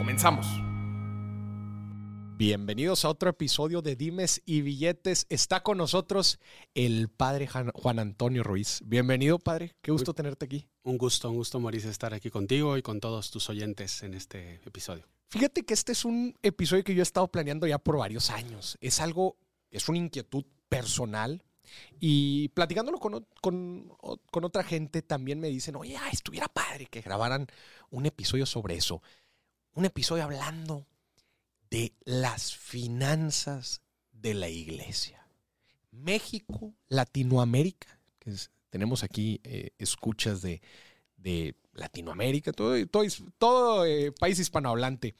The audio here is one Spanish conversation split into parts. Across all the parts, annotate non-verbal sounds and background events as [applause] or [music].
Comenzamos. Bienvenidos a otro episodio de Dimes y Billetes. Está con nosotros el padre Juan Antonio Ruiz. Bienvenido, padre. Qué gusto tenerte aquí. Un gusto, un gusto, Maurice, estar aquí contigo y con todos tus oyentes en este episodio. Fíjate que este es un episodio que yo he estado planeando ya por varios años. Es algo, es una inquietud personal. Y platicándolo con, con otra gente también me dicen, oye, estuviera padre que grabaran un episodio sobre eso un episodio hablando de las finanzas de la iglesia. México, Latinoamérica, que tenemos aquí eh, escuchas de, Latinoamérica, todo, todo, todo eh, país hispanohablante.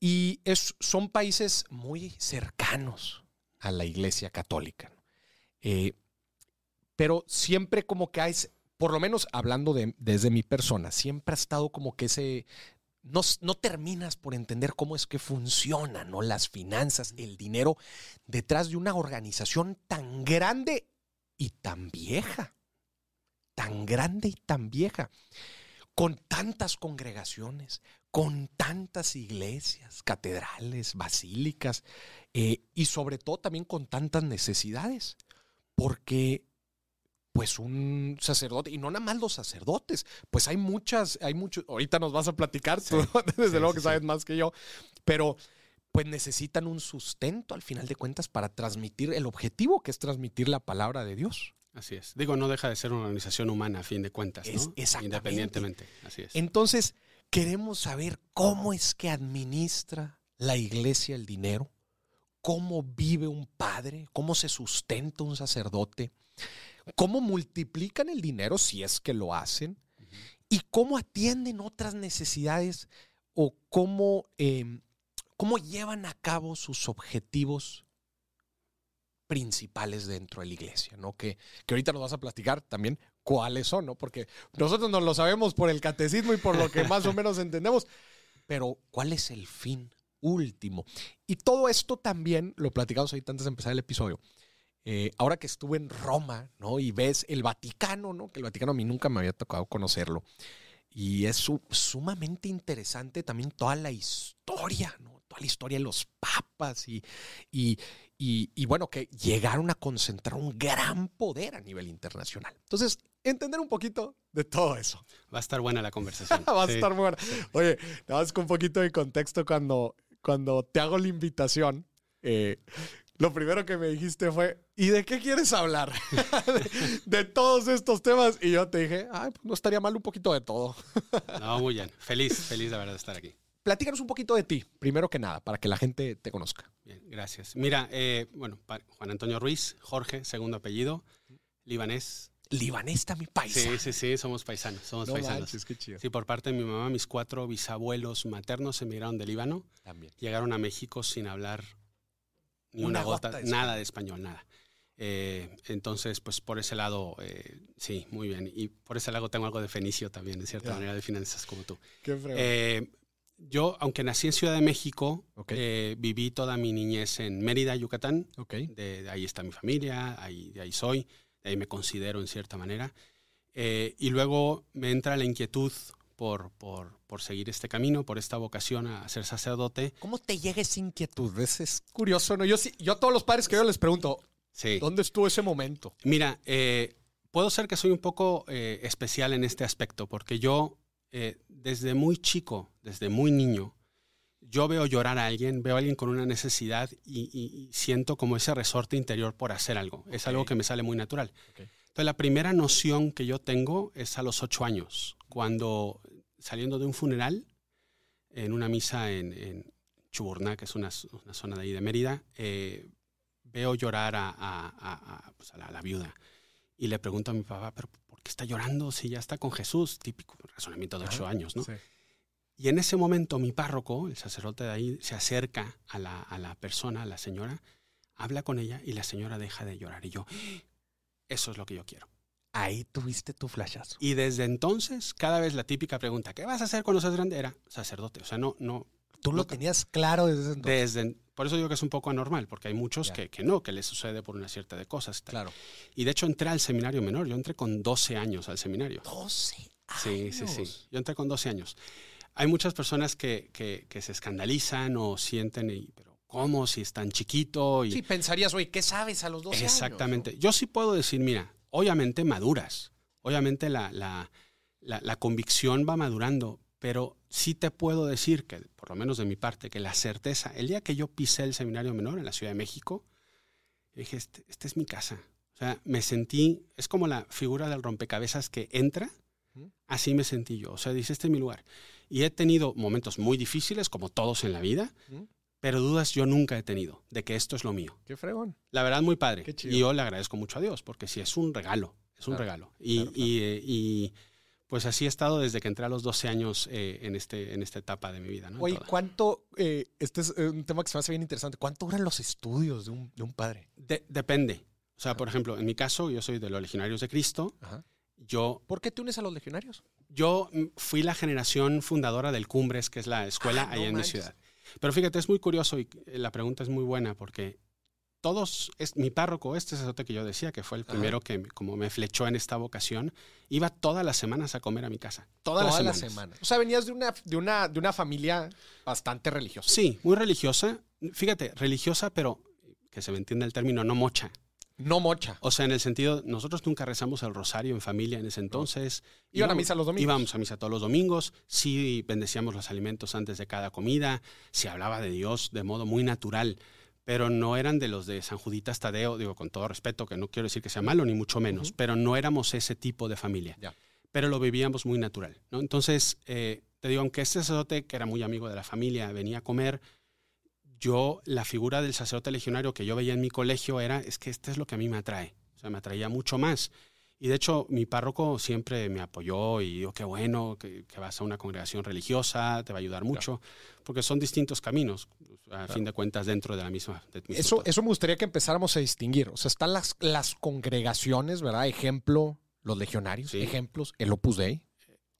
Y es, son países muy cercanos a la iglesia católica. Eh, pero siempre como que hay, por lo menos hablando de, desde mi persona, siempre ha estado como que ese no, terminas por entender cómo es que funcionan ¿no? las finanzas, el dinero detrás de una organización tan grande y tan vieja. Tan grande y tan vieja. Con tantas congregaciones, con tantas iglesias, catedrales, basílicas eh, y sobre todo también con tantas necesidades. Porque pues un sacerdote, y no nada más los sacerdotes, pues hay muchas, hay muchos, ahorita nos vas a platicar, [laughs] desde luego que sabes más que yo, pero pues necesitan un sustento al final de cuentas para transmitir el objetivo que es transmitir la palabra de Dios. Así es. Digo, no deja de ser una organización humana a fin de cuentas, ¿no? Independientemente. Así es. Entonces, queremos saber cómo es que administra la iglesia el dinero, cómo vive un padre, cómo se sustenta un sacerdote cómo multiplican el dinero si es que lo hacen y cómo atienden otras necesidades o cómo, em, cómo llevan a cabo sus objetivos principales dentro de la iglesia, ¿no? Que, que ahorita nos vas a platicar también cuáles son, ¿no? Porque nosotros no lo sabemos por el catecismo y por lo que [laughs] más o menos entendemos, pero ¿cuál es el fin último? Y todo esto también lo platicamos ahorita antes de empezar el episodio. Eh, ahora que estuve en Roma, ¿no? Y ves el Vaticano, ¿no? Que el Vaticano a mí nunca me había tocado conocerlo. Y es sumamente interesante también toda la historia, ¿no? Toda la historia de los papas y, y, y, bueno, que llegaron a concentrar un gran poder a nivel internacional. Entonces, entender un poquito de todo eso. Va a estar buena la conversación. [laughs] Va a estar buena. Oye, nada más con un poquito de contexto cuando, cuando te hago la invitación. Eh, lo primero que me dijiste fue, ¿y de qué quieres hablar? [laughs] de, todos estos temas. Y yo te dije, ay, pues no estaría mal un poquito de todo. [laughs] no, muy bien. Feliz, feliz de verdad de estar aquí. Platícanos un poquito de ti, primero que nada, para que la gente te conozca. Bien, gracias. Mira, eh, bueno, Juan Antonio Ruiz, Jorge, segundo apellido, libanés. Libanés mi país. Sí, sí, sí, somos paisanos, somos paisanos. Sí, por parte de mi mamá, mis cuatro bisabuelos maternos emigraron de Líbano. También. Llegaron a México sin hablar ni una, gota, nada de español, nada. Eh, entonces, pues por ese lado, eh, sí, muy bien. Y por ese lado tengo algo de fenicio también, de cierta manera, de finanzas como tú. Qué eh, yo, aunque nací en Ciudad de México, viví toda mi niñez en Mérida, Yucatán. De, ahí está mi familia, ahí, de ahí soy, de ahí me considero en cierta manera. y luego me entra la inquietud por, por, por, seguir este camino, por esta vocación a ser sacerdote. ¿Cómo te llega esa inquietud? Es, curioso, ¿no? Yo, yo a todos los padres que yo les pregunto, ¿dónde estuvo ese momento? Mira, eh, puedo ser que soy un poco eh, especial en este aspecto, porque yo eh, desde muy chico, desde muy niño, yo veo llorar a alguien, veo a alguien con una necesidad y, siento como ese resorte interior por hacer algo. Es algo que me sale muy natural. Entonces, la primera noción que yo tengo es a los ocho años, cuando saliendo de un funeral, en una misa en, Chuburná, que es una, zona de ahí de Mérida, eh, veo llorar a, pues la, viuda. Y le pregunto a mi papá, ¿pero por qué está llorando si ya está con Jesús? Típico razonamiento de ocho años, ¿no? Y en ese momento mi párroco, el sacerdote de ahí, se acerca a la, a la persona, a la señora, habla con ella y la señora deja de llorar. Y yo, eso es lo que yo quiero. Ahí tuviste tu flashazo. Y desde entonces, cada vez la típica pregunta, ¿qué vas a hacer cuando seas grande? Era sacerdote. O sea, no, no. Tú lo no- tenías claro desde entonces. Desde, por eso digo que es un poco anormal, porque hay muchos que, que no, que les sucede por una cierta de cosas. tal. Claro. Y de hecho entré al seminario menor. Yo entré con 12 años al seminario. 12 años. Sí, sí, sí. Yo entré con 12 años. Hay muchas personas que, que- que se escandalizan o sienten, y, pero ¿cómo? Si es tan chiquito. Y, Sí, pensarías, oye, ¿qué sabes a los 12 años? Exactamente. Yo sí puedo decir, mira, obviamente maduras. Obviamente la, la, la, la convicción va madurando, pero sí te puedo decir que, por lo menos de mi parte, que la certeza, el día que yo pisé el seminario menor en la Ciudad de México, dije, este, esta es mi casa. O sea, me sentí, es como la figura del rompecabezas que entra, así me sentí yo. O sea, dice, este es mi lugar. Y he tenido momentos muy difíciles, como todos en la vida. Pero dudas yo nunca he tenido de que esto es lo mío. Qué fregón. La verdad, muy padre. Qué chido. Y yo le agradezco mucho a Dios, porque sí, es un regalo, es un Claro, regalo. Y, claro, claro. y, eh, y, pues así he estado desde que entré a los 12 años eh, en, este, en esta etapa de mi vida. Oye, toda. ¿cuánto? eh, este es eh, un tema que se me hace bien interesante. ¿Cuánto duran los estudios de un, de un padre? De- depende. O sea, por ejemplo, en mi caso, yo soy de los legionarios de Cristo. Ajá. Yo, ¿Por qué te unes a los legionarios? yo mm, fui la generación fundadora del Cumbres, que es la escuela Ah, no allá en mi ciudad. Pero fíjate, es muy curioso y la pregunta es muy buena porque todos, es, mi párroco, este sacerdote que yo decía, que fue el Ajá. primero que como me flechó en esta vocación, iba todas las semanas a comer a mi casa. Todas, Toda la las semanas. semana. O sea, venías de una, de una, de una familia bastante religiosa. Sí, muy religiosa. Fíjate, religiosa, pero que se me entienda el término, no mocha. No mocha. O sea, en el sentido, nosotros nunca rezamos el rosario en familia en ese entonces. Iban a misa los domingos. Íbamos a misa todos los domingos, sí bendecíamos los alimentos antes de cada comida, se hablaba de Dios de modo muy natural, pero no eran de los de San Juditas Tadeo, digo con todo respeto, que no quiero decir que sea malo, ni mucho menos, pero no éramos ese tipo de familia, Ya. pero lo vivíamos muy natural. ¿no? Entonces, eh, te digo, aunque este sacerdote, que era muy amigo de la familia, venía a comer, yo, la figura del sacerdote legionario que yo veía en mi colegio era, es que este es lo que a mí me atrae, o sea, me atraía mucho más. Y de hecho, mi párroco siempre me apoyó y dijo, qué bueno que, que vas a una congregación religiosa, te va a ayudar mucho, porque son distintos caminos, a fin de cuentas, dentro de la misma. Eso, todo. eso me gustaría que empezáramos a distinguir. O sea, están las, las congregaciones, ¿verdad? Ejemplo, los legionarios. Sí. Ejemplos, el Opus Dei.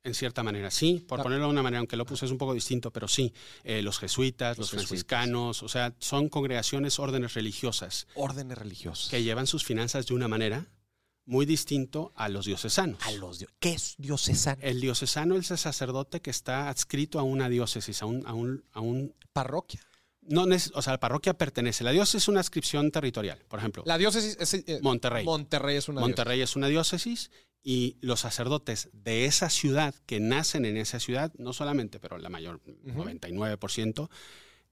En cierta manera, sí, por Claro. ponerlo de una manera, aunque lo puse es un poco distinto, pero sí, eh, los jesuitas, Los los, jesuitas. franciscanos, o sea, son congregaciones, órdenes religiosas Órdenes religiosas. que llevan sus finanzas de una manera muy distinto a los diocesanos. A los ¿Qué es diocesano? El diocesano es el sacerdote que está adscrito a una diócesis, a un, a un, a un Parroquia. no o sea, la parroquia pertenece. La diócesis es una adscripción territorial. Por ejemplo, La diócesis es eh, Monterrey. Monterrey es una Monterrey es una diócesis y los sacerdotes de esa ciudad que nacen en esa ciudad, no solamente, pero la mayor, Ujú. 99%,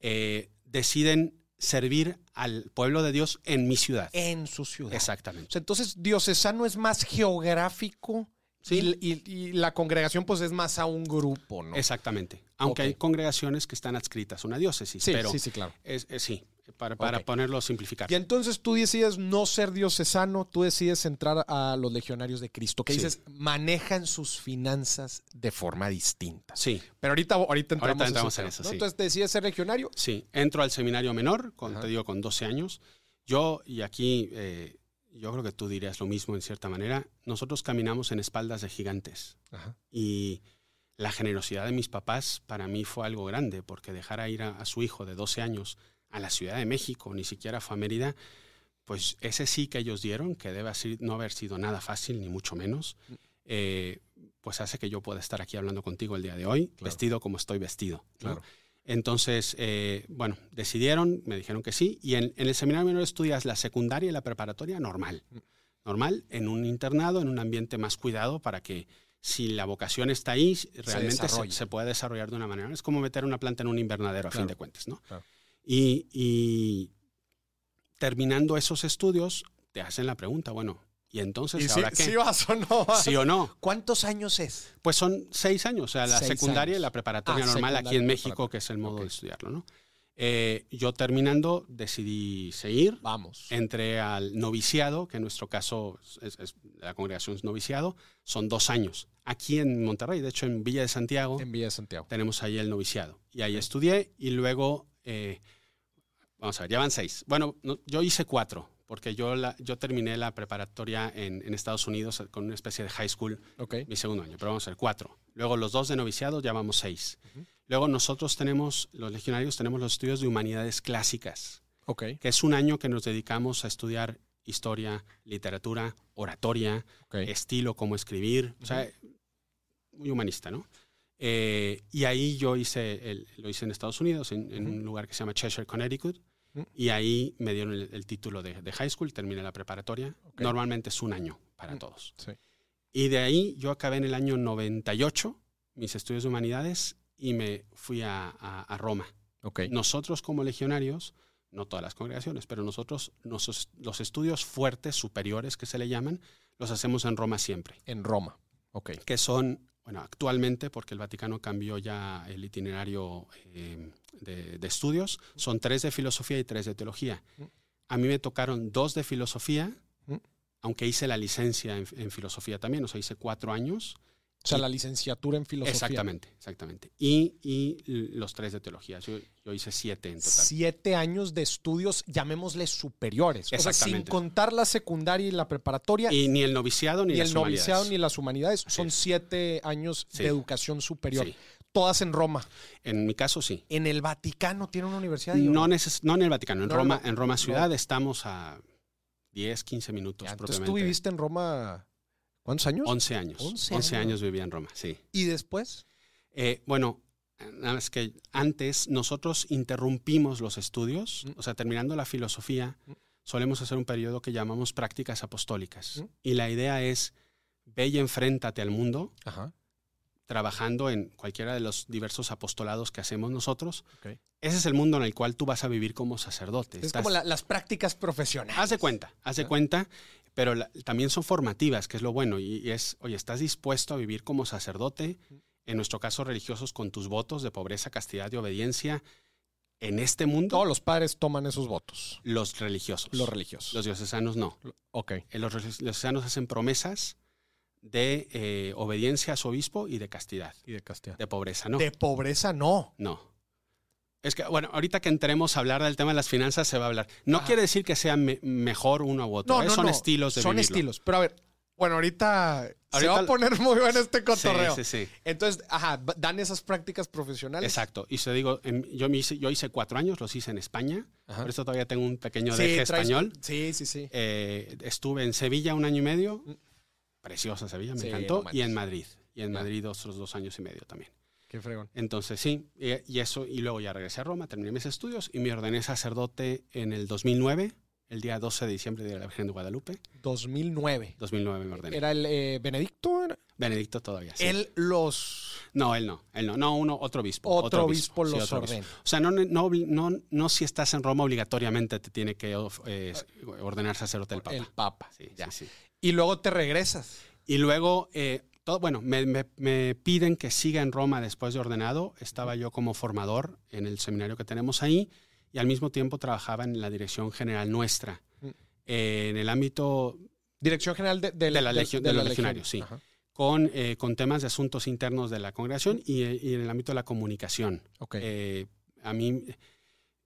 eh, deciden servir al pueblo de Dios en mi ciudad. En su ciudad. Exactamente. Entonces, diocesano es más geográfico Sí. y, y- y la congregación, pues, es más a un grupo, ¿no? Exactamente. Aunque hay congregaciones que están adscritas a una diócesis, sí, pero sí, sí, claro. es, es- sí, para, para Ok. ponerlo simplificar. Y entonces tú decides no ser diocesano, tú decides entrar a los legionarios de Cristo, que Sí. dices, manejan sus finanzas de forma distinta. Sí, Pero ahorita, ahorita entramos, Ahorita entramos en tema, eso, ¿no? sí. Entonces decides ser legionario. sí. Entro al seminario menor, con, te digo, con 12 años. Yo, y aquí eh, yo creo que tú dirías lo mismo en cierta manera, nosotros caminamos en espaldas de gigantes. Y la generosidad de mis papás para mí fue algo grande, porque dejar a ir a, a su hijo de 12 años a la Ciudad de México, ni siquiera fue a Mérida, pues ese sí que ellos dieron, que debe así- no haber sido nada fácil, ni mucho menos, eh, pues hace que yo pueda estar aquí hablando contigo el día de hoy, Claro. vestido como estoy vestido. ¿no? Claro. Entonces, eh, bueno, decidieron, me dijeron que sí, y en, en el seminario menor estudias la secundaria y la preparatoria normal. Normal, en un internado, en un ambiente más cuidado para que si la vocación está ahí, realmente se, desarrolle. se pueda desarrollar de una manera. Es como meter una planta en un invernadero, a Claro. fin de cuentas, ¿no? Claro. Y, y terminando esos estudios, te hacen la pregunta, bueno, ¿y entonces ¿Y si, vas o no vas? ¿Sí o no? ¿Cuántos años es? Pues son seis años, o sea, la Seis secundaria años. y la preparatoria Ah, normal aquí en México, que es el modo de estudiarlo, ¿no? Eh, yo terminando decidí seguir. Vamos. Entré al noviciado, que en nuestro caso es, es- la congregación es noviciado, son dos años. Aquí en Monterrey, de hecho en Villa de Santiago, En Villa de Santiago. tenemos ahí el noviciado. Y ahí estudié y luego, eh, vamos a ver, ya van seis. Bueno, no, yo hice cuatro, porque yo, la, yo terminé la preparatoria en, en Estados Unidos con una especie de high school Ok. mi segundo año, pero vamos a ver, cuatro. Luego los dos de noviciado ya vamos seis. Luego nosotros tenemos, los legionarios tenemos los estudios de humanidades clásicas, Ok. que es un año que nos dedicamos a estudiar historia, literatura, oratoria, Ok. estilo, cómo escribir, o sea, muy humanista, ¿no? Eh, y ahí yo hice, el- lo hice en Estados Unidos, en, en un lugar que se llama Cheshire, Connecticut. Y ahí me dieron el, el título de, de high school, terminé la preparatoria. Normalmente es un año para Mm. todos. Sí. Y de ahí yo acabé en el año 98 mis estudios de humanidades y me fui a, a- a Roma. Ok. Nosotros como legionarios, no todas las congregaciones, pero nosotros nos- los estudios fuertes, superiores que se le llaman, los hacemos en Roma siempre, En Roma. Ok. que son, bueno, actualmente, porque el Vaticano cambió ya el itinerario eh, de, de estudios, son tres de filosofía y tres de teología. A mí me tocaron dos de filosofía, Mm. aunque hice la licencia en, en filosofía también, o sea, hice cuatro años. O sea, Y- la licenciatura en filosofía. Exactamente, exactamente. Y, y los tres de teología. Yo, yo hice siete en total. Siete años de estudios, llamémosle superiores. O sea, sin Exactamente. contar la secundaria y la preparatoria, Y ni el noviciado ni, ni las el noviciado ni las humanidades, son siete años Sí. de educación superior. Sí. Todas en Roma. En mi caso, sí. En el Vaticano tiene una universidad. ahí, ¿o No, neces- no en el Vaticano, en No, Roma, no. en Roma ciudad estamos a 10, 15 minutos Ya, entonces tú viviste en Roma, ¿cuántos años? 11 años. 11 11, años. años vivía en Roma, sí. Y después, Eh, bueno, nada más que antes nosotros interrumpimos los estudios, Mm. o sea, terminando la filosofía, Mm. solemos hacer un periodo que llamamos prácticas apostólicas. Mm. Y la idea es, ve y enfréntate al mundo Ajá. trabajando en cualquiera de los diversos apostolados que hacemos nosotros. Ese es el mundo en el cual tú vas a vivir como sacerdote. es Estás- como la- las prácticas profesionales. Haz de cuenta, haz de Ah. cuenta, pero la- también son formativas, que es lo bueno. Y, y es, oye, ¿estás dispuesto a vivir como sacerdote? En nuestro caso, religiosos, con tus votos de pobreza, castidad y obediencia en este mundo. Todos los padres toman esos votos. Los religiosos. Los religiosos. Los diocesanos no. ok. Eh, Los diocesanos hacen promesas de eh, obediencia a su obispo y de castidad. Y de castidad. De pobreza, no. De pobreza, no. No. Es que, bueno, ahorita que entremos a hablar del tema de las finanzas, se va a hablar. No Ajá. quiere decir que sea me- mejor uno u otro. No, ¿eh? no, Son no. estilos de Son vivirlo. estilos. Pero a ver, bueno, ahorita, se va a poner muy bueno este cotorreo. Sí, sí, sí. Entonces, ajá, dan esas prácticas profesionales. Exacto. Y se digo, en- yo, me hice, yo hice cuatro años, los hice en España. Ajá. Por eso todavía tengo un pequeño Sí, deje traes- español. Sí, sí, sí. Eh, estuve en Sevilla un año y medio. Mm. Preciosa Sevilla, me Sí, encantó. no y en Madrid. Y en. Madrid otros dos años y medio también. Qué fregón. Entonces sí, y, y eso, y luego ya regresé a Roma, terminé mis estudios y me ordené sacerdote en el 2009, el día 12 de diciembre de la Virgen de Guadalupe. 2009. 2009 me ordené. ¿Era el eh, Benedicto? ¿Era? Benedicto todavía. sí. Él los... No, él no, él no, no, uno, otro obispo. Otro obispo sí, los obispo. ordena. O sea, no, no, no, no si estás en Roma obligatoriamente te tiene que eh, ordenar sacerdote el Papa. El Papa. Sí, ya. sí, sí. Y luego te regresas. Y luego, eh, todo, bueno, me, me- me piden que siga en Roma después de ordenado. Estaba yo como formador en el seminario que tenemos ahí y al mismo tiempo trabajaba en la dirección general nuestra. Mm. Eh, en el ámbito Dirección General de, De la legión- de los legionarios, sí. Ajá. con, eh, con temas de asuntos internos de la congregación y, y en el ámbito de la comunicación. Ok. Eh, a mí,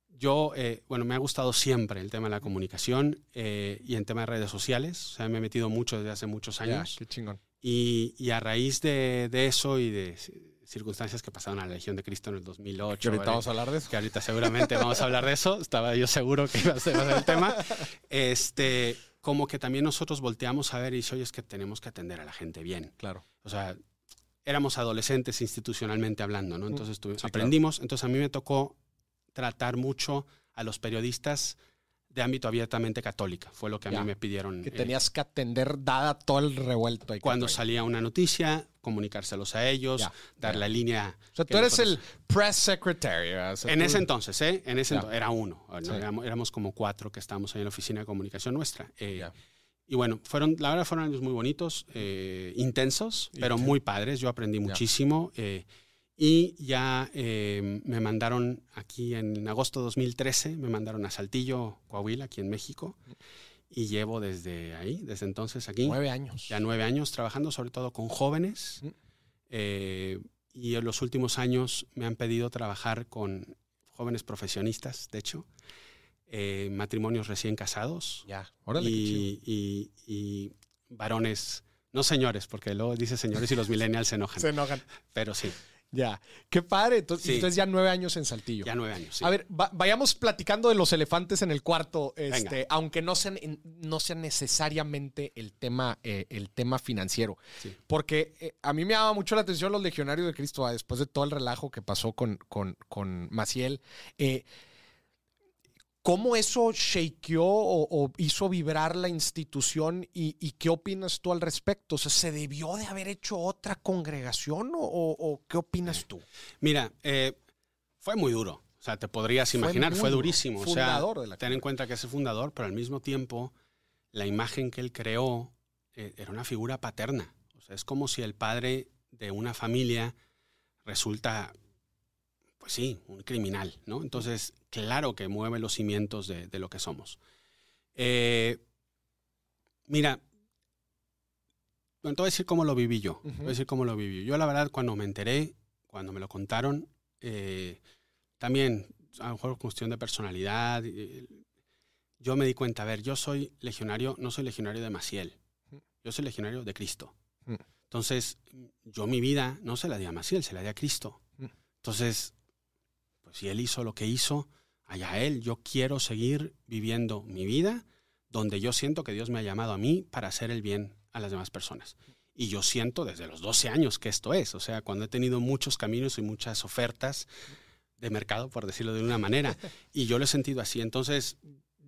yo, eh, bueno, me ha gustado siempre el tema de la comunicación eh, y en tema de redes sociales. O sea, me he metido mucho desde hace muchos años. qué chingón. Y, y a raíz de, de eso y de ci- circunstancias que pasaron a la Legión de Cristo en el 2008, Que ahorita vamos a hablar de eso. que ahorita seguramente vamos a hablar de eso, estaba yo seguro que iba a ser, el tema, este, como que también nosotros volteamos a ver y dice, oye, es que tenemos que atender a la gente bien. Claro. O sea, éramos adolescentes institucionalmente hablando, ¿no? Entonces Mm, sí, aprendimos, entonces a mí me tocó tratar mucho a los periodistas de ámbito abiertamente católica, fue lo que a Ya. mí me pidieron. Que eh, tenías que atender dada todo el revuelto. ahí cuando salía una noticia, comunicárselos a ellos, Ya, dar ya. la línea. O sea, tú eres nosotros- el press secretary. o sea, En tú- ese entonces, ¿eh? En ese entonces, era uno. ¿no? Sí. Éramos, éramos como cuatro que estábamos ahí en la oficina de comunicación nuestra. Eh. Y bueno, fueron, la verdad fueron años muy bonitos, eh, intensos, pero muy padres. Yo aprendí muchísimo. eh, Y ya eh, me mandaron aquí en agosto de 2013, me mandaron a Saltillo, Coahuila, aquí en México. Y llevo desde ahí, desde entonces aquí. Nueve años. Ya nueve años trabajando sobre todo con jóvenes. Mm. Eh, y en los últimos años me han pedido trabajar con jóvenes profesionistas, de hecho, eh, matrimonios recién casados Ya, órale. y- y varones, no señores, porque luego dice señores y los millennials se enojan, Se enojan. pero sí, Ya. Qué padre. Entonces, Sí. entonces ya nueve años en Saltillo. ya nueve años. sí. A ver, va- vayamos platicando de los elefantes en el cuarto, este, aunque no sean, en- no sea necesariamente el tema, eh, el tema financiero. Sí. Porque eh, a mí me llama mucho la atención los legionarios de Cristo, ah, después de todo el relajo que pasó con, con, con Maciel. eh, ¿Cómo eso shakeó o, o hizo vibrar la institución y, y qué opinas tú al respecto? O sea, ¿se debió de haber hecho otra congregación o, o- o qué opinas tú? Mira, eh, fue muy duro. O sea, te podrías imaginar, fue, duro. durísimo. O Fundador sea, de la ten en cuenta que es el fundador, pero al mismo tiempo, la imagen que él creó eh, era una figura paterna. O sea, es como si el padre de una familia resulta, pues sí, un criminal, ¿no? Entonces, claro que mueve los cimientos de, de lo que somos. Eh, mira, bueno, te voy a decir cómo lo viví yo. Te voy a decir cómo lo viví yo. La verdad, cuando me enteré, cuando me lo contaron, eh, también, a lo mejor cuestión de personalidad, eh, yo me di cuenta, a ver, yo soy legionario, no soy legionario de Maciel, yo soy legionario de Cristo. Entonces, yo mi vida no se la di a Maciel, se la di a Cristo. Entonces, si él hizo lo que hizo, allá él, yo quiero seguir viviendo mi vida donde yo siento que Dios me ha llamado a mí para hacer el bien a las demás personas. Y yo siento desde los 12 años que esto es, o sea, cuando he tenido muchos caminos y muchas ofertas de mercado, por decirlo de una manera, y yo lo he sentido así. Entonces,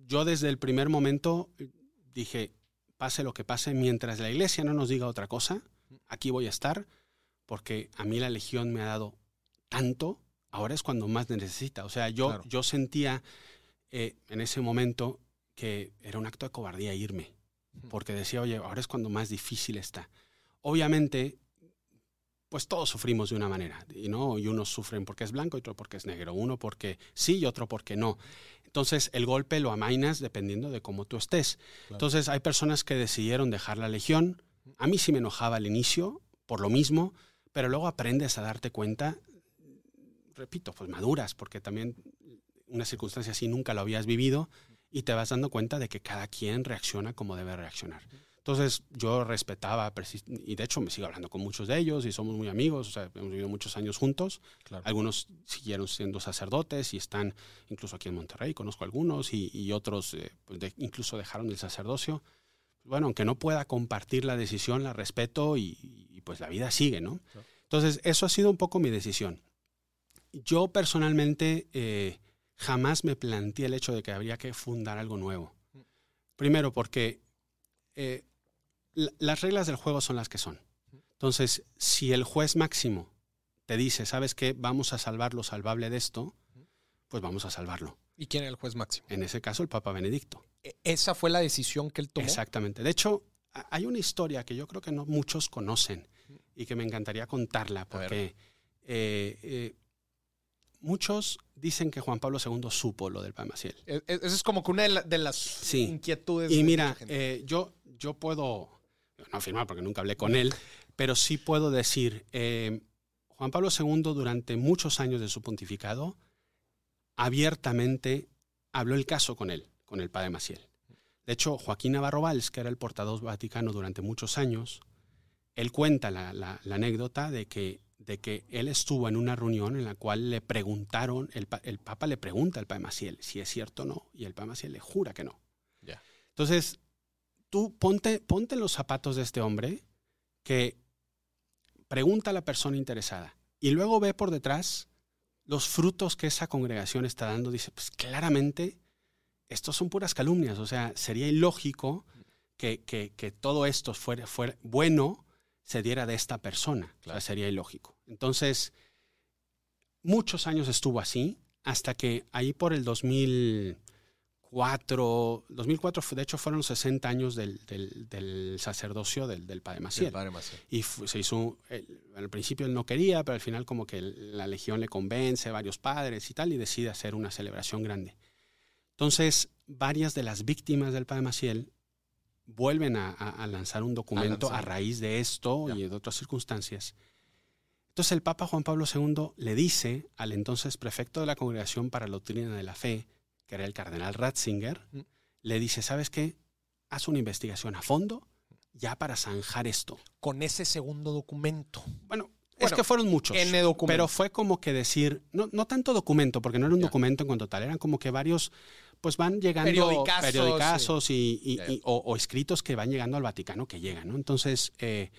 yo desde el primer momento eh, dije, pase lo que pase, mientras la iglesia no nos diga otra cosa, aquí voy a estar, porque a mí la legión me ha dado tanto, ahora es cuando más necesita. O sea, yo, Claro. yo sentía eh, en ese momento que era un acto de cobardía irme, porque decía, oye, ahora es cuando más difícil está. Obviamente, pues todos sufrimos de una manera, y no, y unos sufren porque es blanco y otro porque es negro, uno porque sí y otro porque no. Entonces, el golpe lo amainas dependiendo de cómo tú estés. Entonces, hay personas que decidieron dejar la legión. A mí sí me enojaba al inicio, por lo mismo, pero luego aprendes a darte cuenta, repito, pues maduras, porque también una circunstancia así nunca lo habías vivido y te vas dando cuenta de que cada quien reacciona como debe reaccionar. Entonces yo respetaba, y de hecho me sigo hablando con muchos de ellos y somos muy amigos, o sea, hemos vivido muchos años juntos. Claro. Algunos siguieron siendo sacerdotes y están incluso aquí en Monterrey, conozco algunos, y, y otros eh, pues de- incluso dejaron el sacerdocio. Bueno, aunque no pueda compartir la decisión, la respeto y, y, pues la vida sigue, ¿no? Claro. Entonces, eso ha sido un poco mi decisión. Yo personalmente eh, jamás me planteé el hecho de que habría que fundar algo nuevo. Primero, porque eh, la- las reglas del juego son las que son. Entonces, si el juez máximo te dice, ¿sabes qué? Vamos a salvar lo salvable de esto, pues vamos a salvarlo. ¿Y quién era el juez máximo? En ese caso, el Papa Benedicto. E- Esa fue la decisión que él tomó. Exactamente. De hecho, hay una historia que yo creo que no muchos conocen y que me encantaría contarla porque eh, eh, muchos dicen que Juan Pablo II supo lo del Padre Maciel. E- e- Esa es como que una de, la- de las Sí. inquietudes. Y de mira, gente. eh, yo, yo puedo, no afirmar porque nunca hablé con él, pero sí puedo decir, eh, Juan Pablo II durante muchos años de su pontificado abiertamente habló el caso con él, con el padre Maciel. De hecho, Joaquín Navarro Valls, que era el portavoz vaticano durante muchos años, él cuenta la, la- la anécdota de que, de que él estuvo en una reunión en la cual le preguntaron, el, el Papa le pregunta al padre Maciel si es cierto o no, y el padre Maciel le jura que no. Ya. Entonces, tú ponte, ponte los zapatos de este hombre que pregunta a la persona interesada y luego ve por detrás los frutos que esa congregación está dando. Dice, pues claramente, estos son puras calumnias. O sea, sería ilógico que, que- que todo esto fuera, fuera bueno se diera de esta persona. O sea, sería ilógico. Entonces, muchos años estuvo así, hasta que ahí por el 2004, 2004, 2004 de hecho fueron los 60 años del, del, sacerdocio del, del, Padre Maciel. Padre Maciel. Y se hizo, al principio él no quería, pero al final como que la legión le convence, varios padres y tal, y decide hacer una celebración grande. Entonces, varias de las víctimas del Padre Maciel vuelven a, lanzar un documento a, raíz de esto y de otras circunstancias. Entonces el Papa Juan Pablo II le dice al entonces prefecto de la Congregación para la Doctrina de la Fe, que era el cardenal Ratzinger, mm. le dice, ¿sabes qué? Haz una investigación a fondo ya para zanjar esto. Con ese segundo documento. Bueno, es que fueron muchos. Pero fue como que decir, no, no tanto documento, porque no era un documento en cuanto tal, eran como que varios, pues van llegando periodicazos, y, o, escritos que van llegando al Vaticano que llegan, ¿no? Entonces, eh,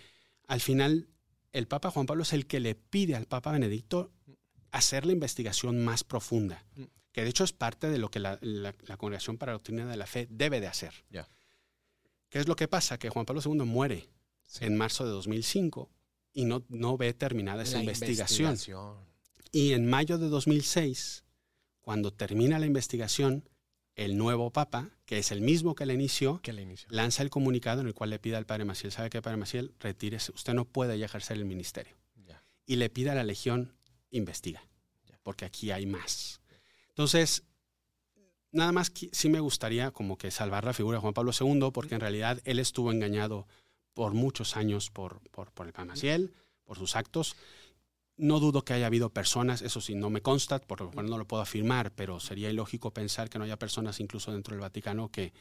al final, el Papa Juan Pablo es el que le pide al Papa Benedicto hacer la investigación más profunda. Mm que de hecho es parte de lo que la, Congregación para la Doctrina de la Fe debe de hacer. ¿Qué es lo que pasa? Que Juan Pablo II muere en marzo de 2005 y no, no ve terminada esa investigación. Y en mayo de 2006, cuando termina la investigación, el nuevo Papa, que es el mismo que la inició, lanza el comunicado en el cual le pide al Padre Maciel, ¿sabe qué, Padre Maciel? Retírese, usted no puede ya ejercer el ministerio. Y le pide a la Legión, investiga, porque aquí hay más. Entonces, nada más sí me gustaría como que salvar la figura de Juan Pablo II, porque en realidad él estuvo engañado por muchos años por, por, por el Pamaciel, por sus actos. No dudo que haya habido personas, eso sí, no me consta, por lo cual no lo puedo afirmar, pero sería ilógico pensar que no haya personas incluso dentro del Vaticano que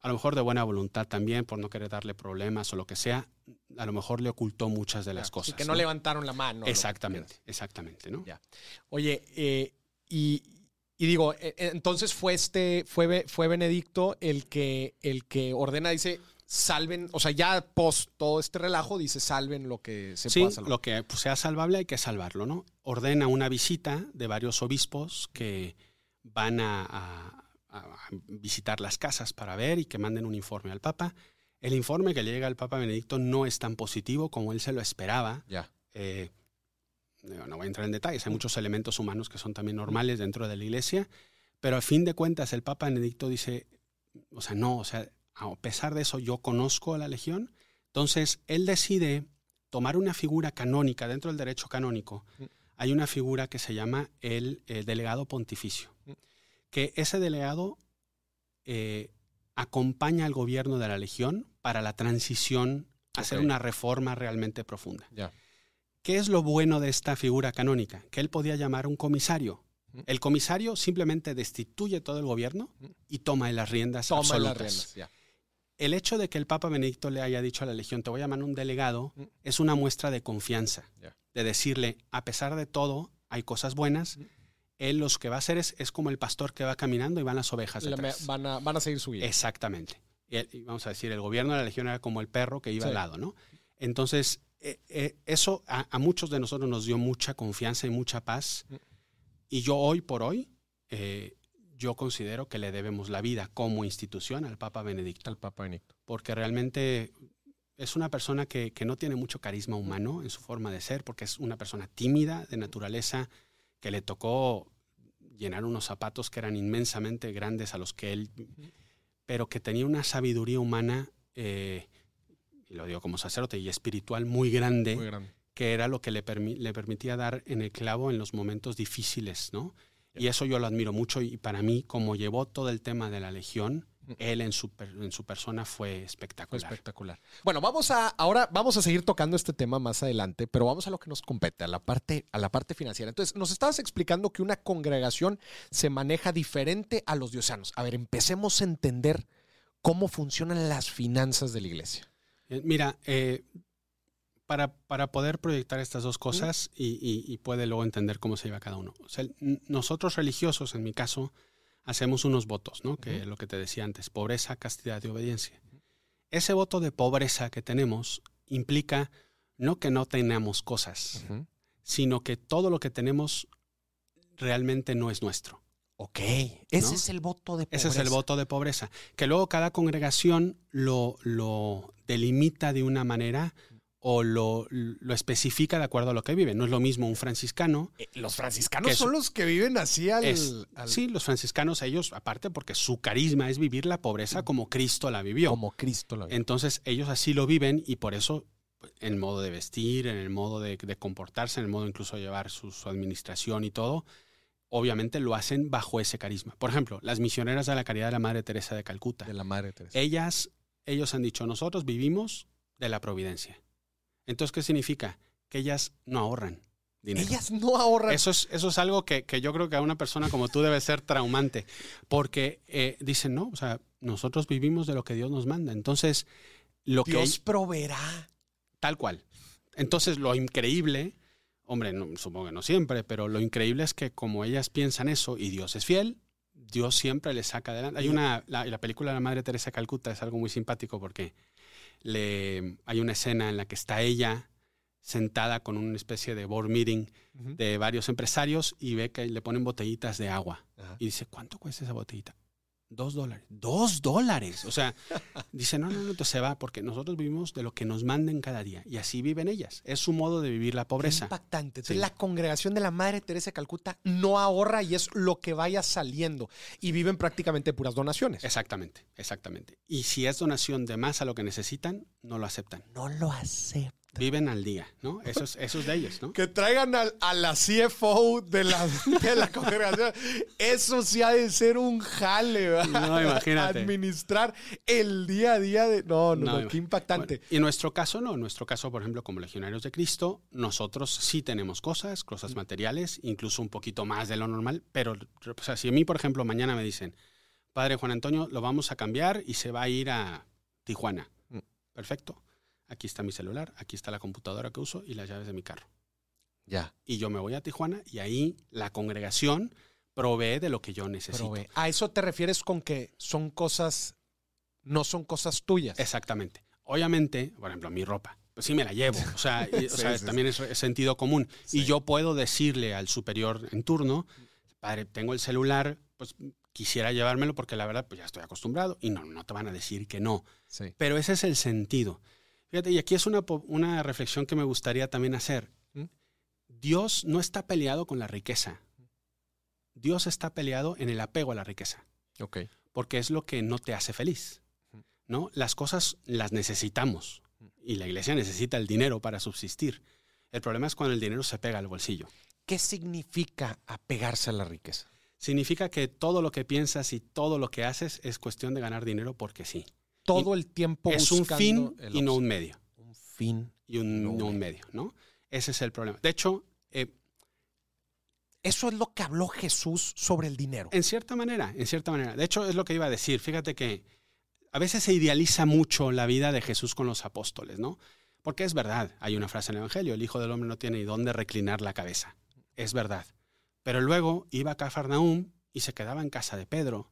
a lo mejor de buena voluntad también, por no querer darle problemas o lo que sea, a lo mejor le ocultó muchas de las cosas. Y que no, levantaron la mano. Exactamente, exactamente, ¿no? Ya. Oye, eh, y, y digo, e, e, entonces fue este, fue, fue Benedicto el que, el que ordena, dice, salven, o sea, ya post todo este relajo, dice, salven lo que se sí, lo que pues, sea salvable hay que salvarlo, ¿no? Ordena una visita de varios obispos que van a, visitar las casas para ver y que manden un informe al Papa. El informe que le llega al Papa Benedicto no es tan positivo como él se lo esperaba. Ya. Eh, no voy a entrar en detalles, hay muchos elementos humanos que son también normales dentro de la iglesia, pero a fin de cuentas el Papa Benedicto dice, o sea, no, o sea, a pesar de eso yo conozco a la Legión, entonces él decide tomar una figura canónica dentro del derecho canónico. Mm. Hay una figura que se llama el, delegado pontificio, mm. que ese delegado eh, acompaña al gobierno de la Legión para la transición a hacer una reforma realmente profunda. ¿Qué es lo bueno de esta figura canónica? Que él podía llamar un comisario. El comisario simplemente destituye todo el gobierno y toma las riendas absolutas. El hecho de que el Papa Benedicto le haya dicho a la Legión, te voy a llamar un delegado, es una muestra de confianza. De decirle, a pesar de todo, hay cosas buenas. Él lo que va a hacer es, es como el pastor que va caminando y van las ovejas detrás. Van a, van a seguir su. Exactamente. Y, vamos a decir, el gobierno de la Legión era como el perro que iba al lado, ¿no? Entonces, eh, eh, eso a, muchos de nosotros nos dio mucha confianza y mucha paz. Mm. Y yo hoy por hoy, eh, yo considero que le debemos la vida como institución al Papa Benedicto. Al Papa Benedicto. Porque realmente es una persona que, que, no tiene mucho carisma humano en su forma de ser, porque es una persona tímida de naturaleza, que le tocó llenar unos zapatos que eran inmensamente grandes a los que él, pero que tenía una sabiduría humana y lo digo como sacerdote, y espiritual muy grande, que era lo que le, le permitía dar en el clavo en los momentos difíciles, ¿no? Y eso yo lo admiro mucho y para mí, como llevó todo el tema de la legión, él en su, en su persona fue espectacular. espectacular. Bueno, vamos a, ahora vamos a seguir tocando este tema más adelante, pero vamos a lo que nos compete, a la parte, a la parte financiera. Entonces, nos estabas explicando que una congregación se maneja diferente a los diosanos. A ver, empecemos a entender cómo funcionan las finanzas de la iglesia. Eh, mira, eh, para, para, poder proyectar estas dos cosas y, puede luego entender cómo se lleva cada uno. nosotros religiosos, en mi caso, hacemos unos votos, ¿no? Que es lo que te decía antes, pobreza, castidad y obediencia. Ese voto de pobreza que tenemos implica no que no tengamos cosas, sino que todo lo que tenemos realmente no es nuestro. Ok, ese es el voto de pobreza. Ese es el voto de pobreza. Que luego cada congregación lo, lo delimita de una manera o lo, lo, especifica de acuerdo a lo que viven. No es lo mismo un franciscano. Eh, los franciscanos son los que viven así al, Sí, los franciscanos, ellos, aparte porque su carisma es vivir la pobreza como Cristo la vivió. Como Cristo la vivió. Entonces ellos así lo viven y por eso en modo de vestir, en el modo de, comportarse, en el modo incluso de llevar su, administración y todo, obviamente lo hacen bajo ese carisma. Por ejemplo, las misioneras de la caridad de la Madre Teresa de Calcuta. De la Madre Teresa. Ellas, ellos han dicho, nosotros vivimos de la providencia. Entonces, ¿qué significa? Que ellas no ahorran. Dinero. Ellas no ahorran. Eso es, eso es algo que, yo creo que a una persona como tú debe ser traumante, porque eh, dicen, no, o sea, nosotros vivimos de lo que Dios nos manda. Entonces, lo que... Dios proveerá. Tal cual. Entonces, lo increíble, hombre, supongo que no siempre, pero lo increíble es que como ellas piensan eso y Dios es fiel, Dios siempre les saca adelante. Hay una, la, la película de la Madre Teresa Calcuta es algo muy simpático porque le, hay una escena en la que está ella sentada con una especie de board meeting de varios empresarios y ve que le ponen botellitas de agua. Y dice, ¿cuánto cuesta esa botellita? Dos dólares. Dos dólares. O sea, dice, no, no, no, entonces se va porque nosotros vivimos de lo que nos manden cada día. Y así viven ellas. Es su modo de vivir la pobreza. impactante. Entonces, la congregación de la Madre Teresa de Calcuta no ahorra y es lo que vaya saliendo. Y viven prácticamente puras donaciones. Exactamente, exactamente. Y si es donación de más a lo que necesitan, no lo aceptan. No lo aceptan. Viven al día, ¿no? Eso es, eso de ellos, ¿no? Que traigan a, la CFO de la, de la [laughs] congregación. Eso sí ha de ser un jale, ¿verdad? No, imagínate. Administrar el día a día de. No, no, qué impactante. y en nuestro caso, no. En nuestro caso, por ejemplo, como legionarios de Cristo, nosotros sí tenemos cosas, cosas materiales, incluso un poquito más de lo normal. Pero, o sea, si a mí, por ejemplo, mañana me dicen, Padre Juan Antonio, lo vamos a cambiar y se va a ir a Tijuana. Mm. Perfecto aquí está mi celular, aquí está la computadora que uso y las llaves de mi carro. Ya. Y yo me voy a Tijuana y ahí la congregación provee de lo que yo necesito. ¿A eso te refieres con que son cosas, no son cosas tuyas? Exactamente. Obviamente, por ejemplo, mi ropa, pues sí me la llevo. O sea, [laughs] también es, sentido común. Y yo puedo decirle al superior en turno, padre, tengo el celular, pues quisiera llevármelo porque la verdad, pues ya estoy acostumbrado. Y no, no te van a decir que no. Pero ese es el sentido. Fíjate, y aquí es una, una reflexión que me gustaría también hacer. ¿Mm? Dios no está peleado con la riqueza. Dios está peleado en el apego a la riqueza. Okay. Porque es lo que no te hace feliz. ¿no? Las cosas las necesitamos. Y la iglesia necesita el dinero para subsistir. El problema es cuando el dinero se pega al bolsillo. ¿Qué significa apegarse a la riqueza? Significa que todo lo que piensas y todo lo que haces es cuestión de ganar dinero porque sí todo el tiempo es un fin y no un medio. Un fin y un, no un medio, ¿no? Ese es el problema. De hecho, eh, eso es lo que habló Jesús sobre el dinero. En cierta manera, en cierta manera. De hecho, es lo que iba a decir. Fíjate que a veces se idealiza mucho la vida de Jesús con los apóstoles, ¿no? Porque es verdad, hay una frase en el Evangelio, el Hijo del Hombre no tiene ni dónde reclinar la cabeza. Es verdad. Pero luego iba a Cafarnaúm y se quedaba en casa de Pedro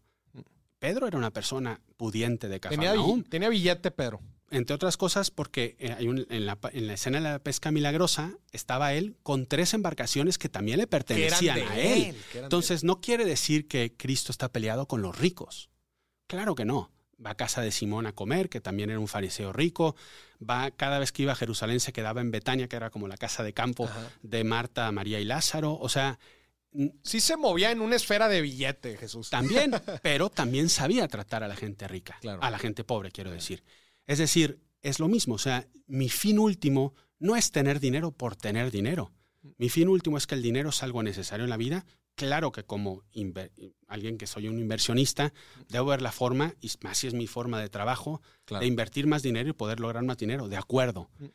Pedro era una persona pudiente de Cafarnaúm. Tenía, tenía billete, Pedro. Entre otras cosas, porque eh, hay en, la, escena de la pesca milagrosa estaba él con tres embarcaciones que también le pertenecían a él. Entonces, no quiere decir que Cristo está peleado con los ricos. Claro que no. Va a casa de Simón a comer, que también era un fariseo rico. Va cada vez que iba a Jerusalén se quedaba en Betania, que era como la casa de campo de Marta, María y Lázaro. O sea, Sí se movía en una esfera de billete, Jesús. También, [laughs] pero también sabía tratar a la gente rica, a la gente pobre, quiero decir. Es decir, es lo mismo, o sea, mi fin último no es tener dinero por tener dinero. Mi fin último es que el dinero es algo necesario en la vida. Claro que como alguien que soy un inversionista, debo ver la forma, y más si es mi forma de trabajo, de invertir más dinero y poder lograr más dinero, de acuerdo. Mm.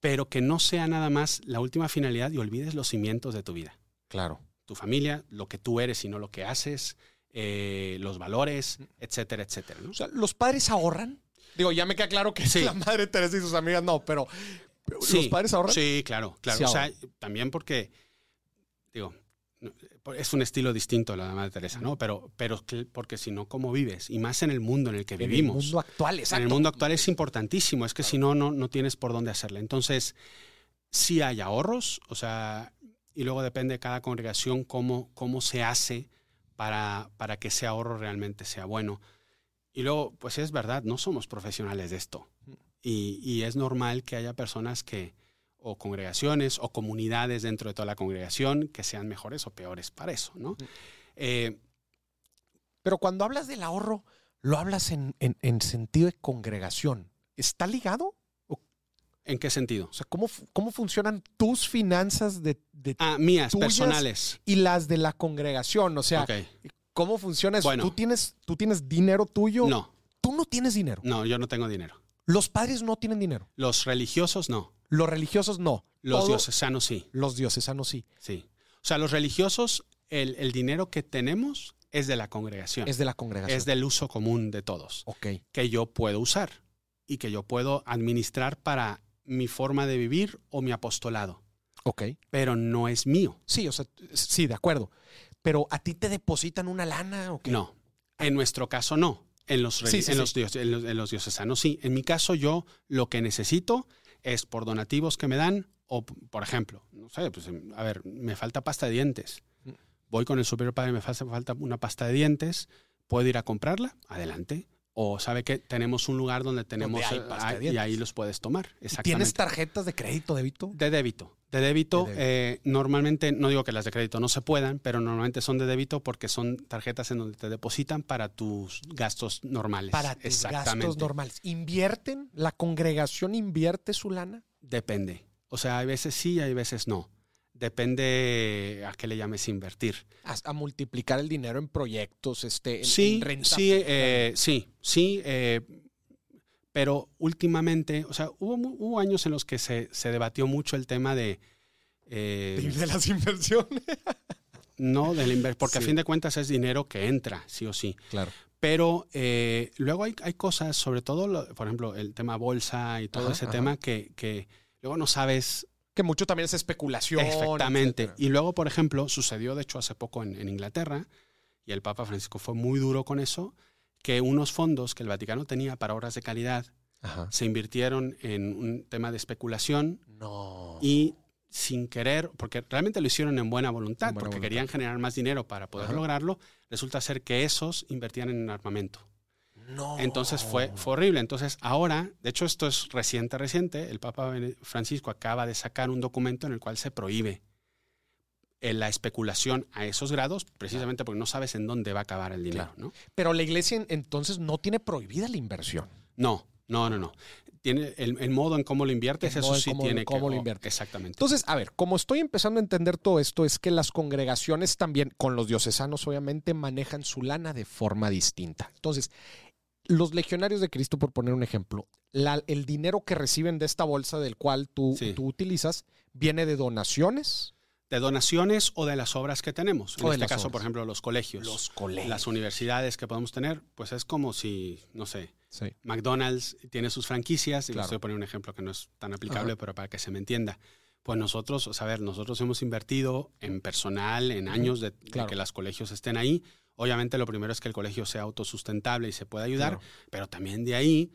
Pero que no sea nada más la última finalidad y olvides los cimientos de tu vida. Claro tu familia, lo que tú eres y no lo que haces, eh, los valores, etcétera, etcétera. O sea, ¿los padres ahorran? Digo, ya me queda claro que sí. [laughs] la madre Teresa y sus amigas no, pero ¿los padres ahorran? Sí, claro, claro. o sea, también porque, digo, es un estilo distinto la madre Teresa, ¿no? Pero, pero porque si no, ¿cómo vives? Y más en el mundo en el que vivimos. En el mundo actual, exacto. En el mundo actual es importantísimo, es que si no, no, no tienes por dónde hacerle. Entonces, sí hay ahorros, o sea, y luego depende de cada congregación cómo, cómo se hace para, para que ese ahorro realmente sea bueno. Y luego, pues es verdad, no somos profesionales de esto. y, y es normal que haya personas que, o congregaciones o comunidades dentro de toda la congregación que sean mejores o peores para eso, ¿no? Eh, Pero cuando hablas del ahorro, lo hablas en, en- en sentido de congregación. ¿Está ligado? ¿En qué sentido? O sea, ¿cómo, cómo funcionan tus finanzas de, de- Ah, mías, tuyas personales. y las de la congregación? O sea. ¿cómo funciona eso? Bueno. ¿Tú, tienes, ¿Tú tienes dinero tuyo? No, Tú no tienes dinero. no, yo no tengo dinero. Los padres no tienen dinero. Los religiosos no. Los religiosos no. Los Todo- diocesanos sí, Los diocesanos sí. sí. O sea, los religiosos, el, el dinero que tenemos es de la congregación. Es de la congregación. es del uso común de todos, Ok. que yo puedo usar y que yo puedo administrar para mi forma de vivir o mi apostolado, Ok. pero no es mío. Sí, o sea, sí, de acuerdo. Pero a ti te depositan una lana o qué? No. En nuestro caso no. En los, Sí, sí, en, sí. Los dios- en los- en los diocesanos sí. En mi caso yo lo que necesito es por donativos que me dan o, por ejemplo, no sé, pues a ver, me falta pasta de dientes. Mm. Voy con el superior padre, me falta, falta una pasta de dientes, ¿puedo ir a comprarla? Adelante. O sabe que tenemos un lugar donde tenemos hay eh, pasta de ah, y dientes. ahí los puedes tomar. ¿Y Exactamente. ¿Tienes tarjetas de crédito, débito? De débito. De débito, De débito. eh, normalmente, no digo que las de crédito no se puedan, pero normalmente son de débito porque son tarjetas en donde te depositan para tus gastos normales. Para tus gastos normales. ¿Invierten? ¿La congregación invierte su lana? Depende. O sea, hay veces sí, hay veces no. Depende a qué le llames invertir. A, a multiplicar el dinero en proyectos, este, en, sí, en renta sí, eh, sí, sí. eh, pero últimamente, o sea, hubo, años en los que se, se debatió mucho el tema de... eh, de, de las inversiones. [laughs] no, del inver- porque a fin de cuentas es dinero que entra, sí o sí. Claro. Pero eh, luego hay, hay cosas, sobre todo, lo- por ejemplo, el tema bolsa y todo Ajá, ese ajá. tema que, que luego no sabes Que mucho también es especulación. exactamente. etcétera. Y luego, por ejemplo, sucedió, de hecho, hace poco en, en Inglaterra, y el Papa Francisco fue muy duro con eso, que unos fondos que el Vaticano tenía para obras de calidad Ajá. se invirtieron en un tema de especulación No. y sin querer, porque realmente lo hicieron en buena voluntad, En buena porque voluntad. querían generar más dinero para poder Ajá. lograrlo, resulta ser que esos invertían en armamento. no. Entonces fue, fue horrible. Entonces ahora, de hecho esto es reciente, reciente, el Papa Francisco acaba de sacar un documento en el cual se prohíbe eh, la especulación a esos grados, precisamente porque no sabes en dónde va a acabar el dinero. Claro. ¿no? Pero la iglesia en- entonces no tiene prohibida la inversión. no, no, no, no. Tiene el, el modo en cómo lo inviertes, El eso sí cómo- tiene cómo que... lo oh, inviertes. Exactamente. Entonces, a ver, como estoy empezando a entender todo esto, es que las congregaciones también, con los diocesanos obviamente, manejan su lana de forma distinta. Entonces, los legionarios de Cristo, por poner un ejemplo, la- el dinero que reciben de esta bolsa del cual tú, Sí. tú utilizas, viene de donaciones. De donaciones o de las obras que tenemos. En O este caso, obras. por ejemplo, los colegios. Los colegios. las universidades que podemos tener, pues es como si, no sé, Sí. McDonald's tiene sus franquicias, y Claro. les estoy poniendo un ejemplo que no es tan aplicable, Ajá. pero para que se me entienda. Pues nosotros, o sea, a ver, nosotros hemos invertido en personal, en años de, que los colegios estén ahí. Obviamente lo primero es que el colegio sea autosustentable y se pueda ayudar, Claro. pero también de ahí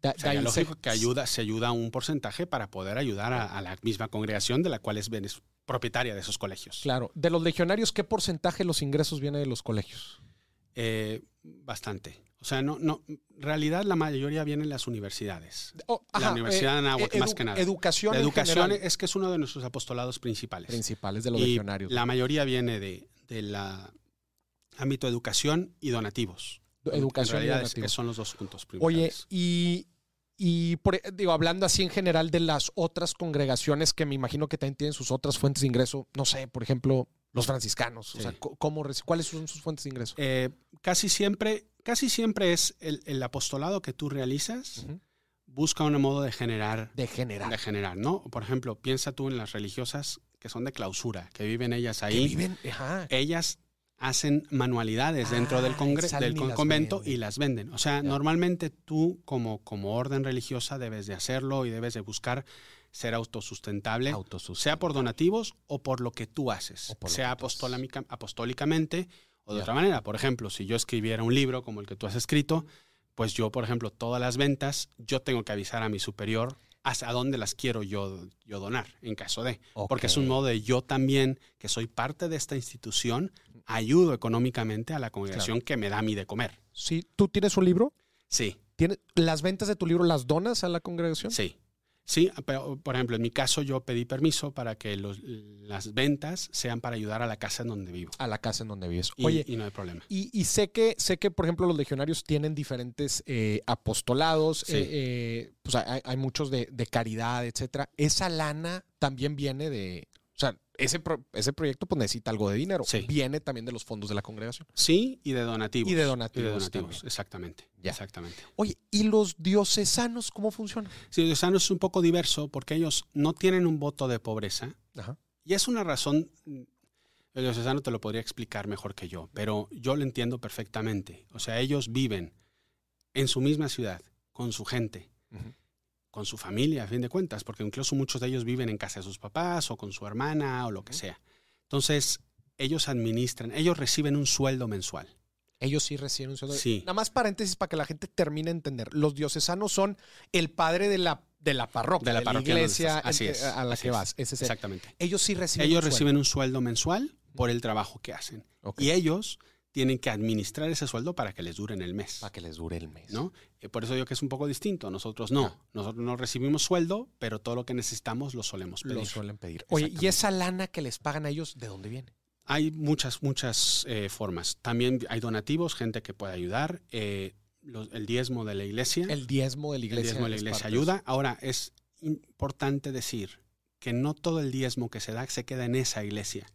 Da- se- lógico que ayuda, se ayuda un porcentaje para poder ayudar a, a la misma congregación de la cual es, benes- propietaria de esos colegios. Claro. De los legionarios, ¿qué porcentaje de los ingresos viene de los colegios? Eh, bastante. O sea, no, no, en realidad la mayoría viene en las universidades. Oh, La Universidad de Anáhuac, edu- más que nada. Educación. La educación es que es uno de nuestros apostolados principales. principales de los Y legionarios. La mayoría viene de, de la ámbito de educación y donativos. Educación en y realidad es- donativos. son los dos puntos Oye, principales. y, y por- digo, hablando así en general de las otras congregaciones que me imagino que también tienen sus otras fuentes de ingreso, no sé, por ejemplo, los franciscanos, o sea, ¿cómo, ¿cuáles son sus fuentes de ingreso? Eh, casi siempre, casi siempre es el, el apostolado que tú realizas, Ujú. busca un modo de generar, De general. de generar, ¿no? Por ejemplo, piensa tú en las religiosas que son de clausura, que viven ellas que ahí. viven, ajá, ellas hacen manualidades dentro del, Ah, congre- salen del con- convento venden. y las venden. O sea, normalmente tú como, como orden religiosa debes de hacerlo y debes de buscar ser autosustentable, autosustentable. sea por donativos o por lo que tú haces, sea apostólica- apostólicamente o de otra manera. Por ejemplo, si yo escribiera un libro como el que tú has escrito, pues yo, por ejemplo, todas las ventas, yo tengo que avisar a mi superior hacia dónde las quiero yo, yo donar, en caso de. Porque es un modo de yo también, que soy parte de esta institución, ayudo económicamente a la congregación que me da a mí de comer. Sí, ¿tú tienes un libro? Sí, ¿Tiene, ¿Las ventas de tu libro las donas a la congregación? Sí. Sí, pero por ejemplo, en mi caso yo pedí permiso para que los, las ventas sean para ayudar a la casa en donde vivo. A la casa en donde vives. Y, Oye, y no hay problema. y, y sé que sé que, por ejemplo, los legionarios tienen diferentes eh, apostolados. Sí. eh, eh, pues hay, hay muchos de, de caridad, etcétera. Esa lana también viene de. O sea, ese, pro- ese proyecto pues, necesita algo de dinero. Sí. Viene también de los fondos de la congregación. Sí, y de donativos. Y de Y donativos. de donativos, exactamente. Ya. Exactamente. Oye, ¿y los diocesanos cómo funcionan? Sí, el diocesano es un poco diverso porque ellos no tienen un voto de pobreza. Ajá. Y es una razón, el diocesano te lo podría explicar mejor que yo, pero yo lo entiendo perfectamente. O sea, ellos viven en su misma ciudad, con su gente, Ujú. Con su familia, a fin de cuentas, porque incluso muchos de ellos viven en casa de sus papás o con su hermana o lo que sea. Entonces, ellos administran, ellos reciben un sueldo mensual. Ellos sí reciben un sueldo. Sí. Nada más paréntesis para que la gente termine de entender. Los diocesanos son el padre de la, de la parroquia, De la parroquia donde iglesia. Así en- es, a la así que es. vas. Ese es el- Exactamente. ellos sí reciben Ellos un sueldo. reciben un sueldo mensual por el trabajo que hacen. Y ellos tienen que administrar ese sueldo para que les dure en el mes. Para que les dure el mes. ¿no? Eh, Por eso digo que es un poco distinto. Nosotros no. Ya. Nosotros no recibimos sueldo, pero todo lo que necesitamos lo solemos pedir. Lo suelen pedir. Oye, ¿y esa lana que les pagan a ellos, de dónde viene? Hay muchas, muchas eh, formas. También hay donativos, gente que puede ayudar. eh, los- el diezmo de la iglesia. El diezmo de la el iglesia. diezmo de la es iglesia ayuda. Ahora, es importante decir que no todo el diezmo que se da se queda en esa iglesia.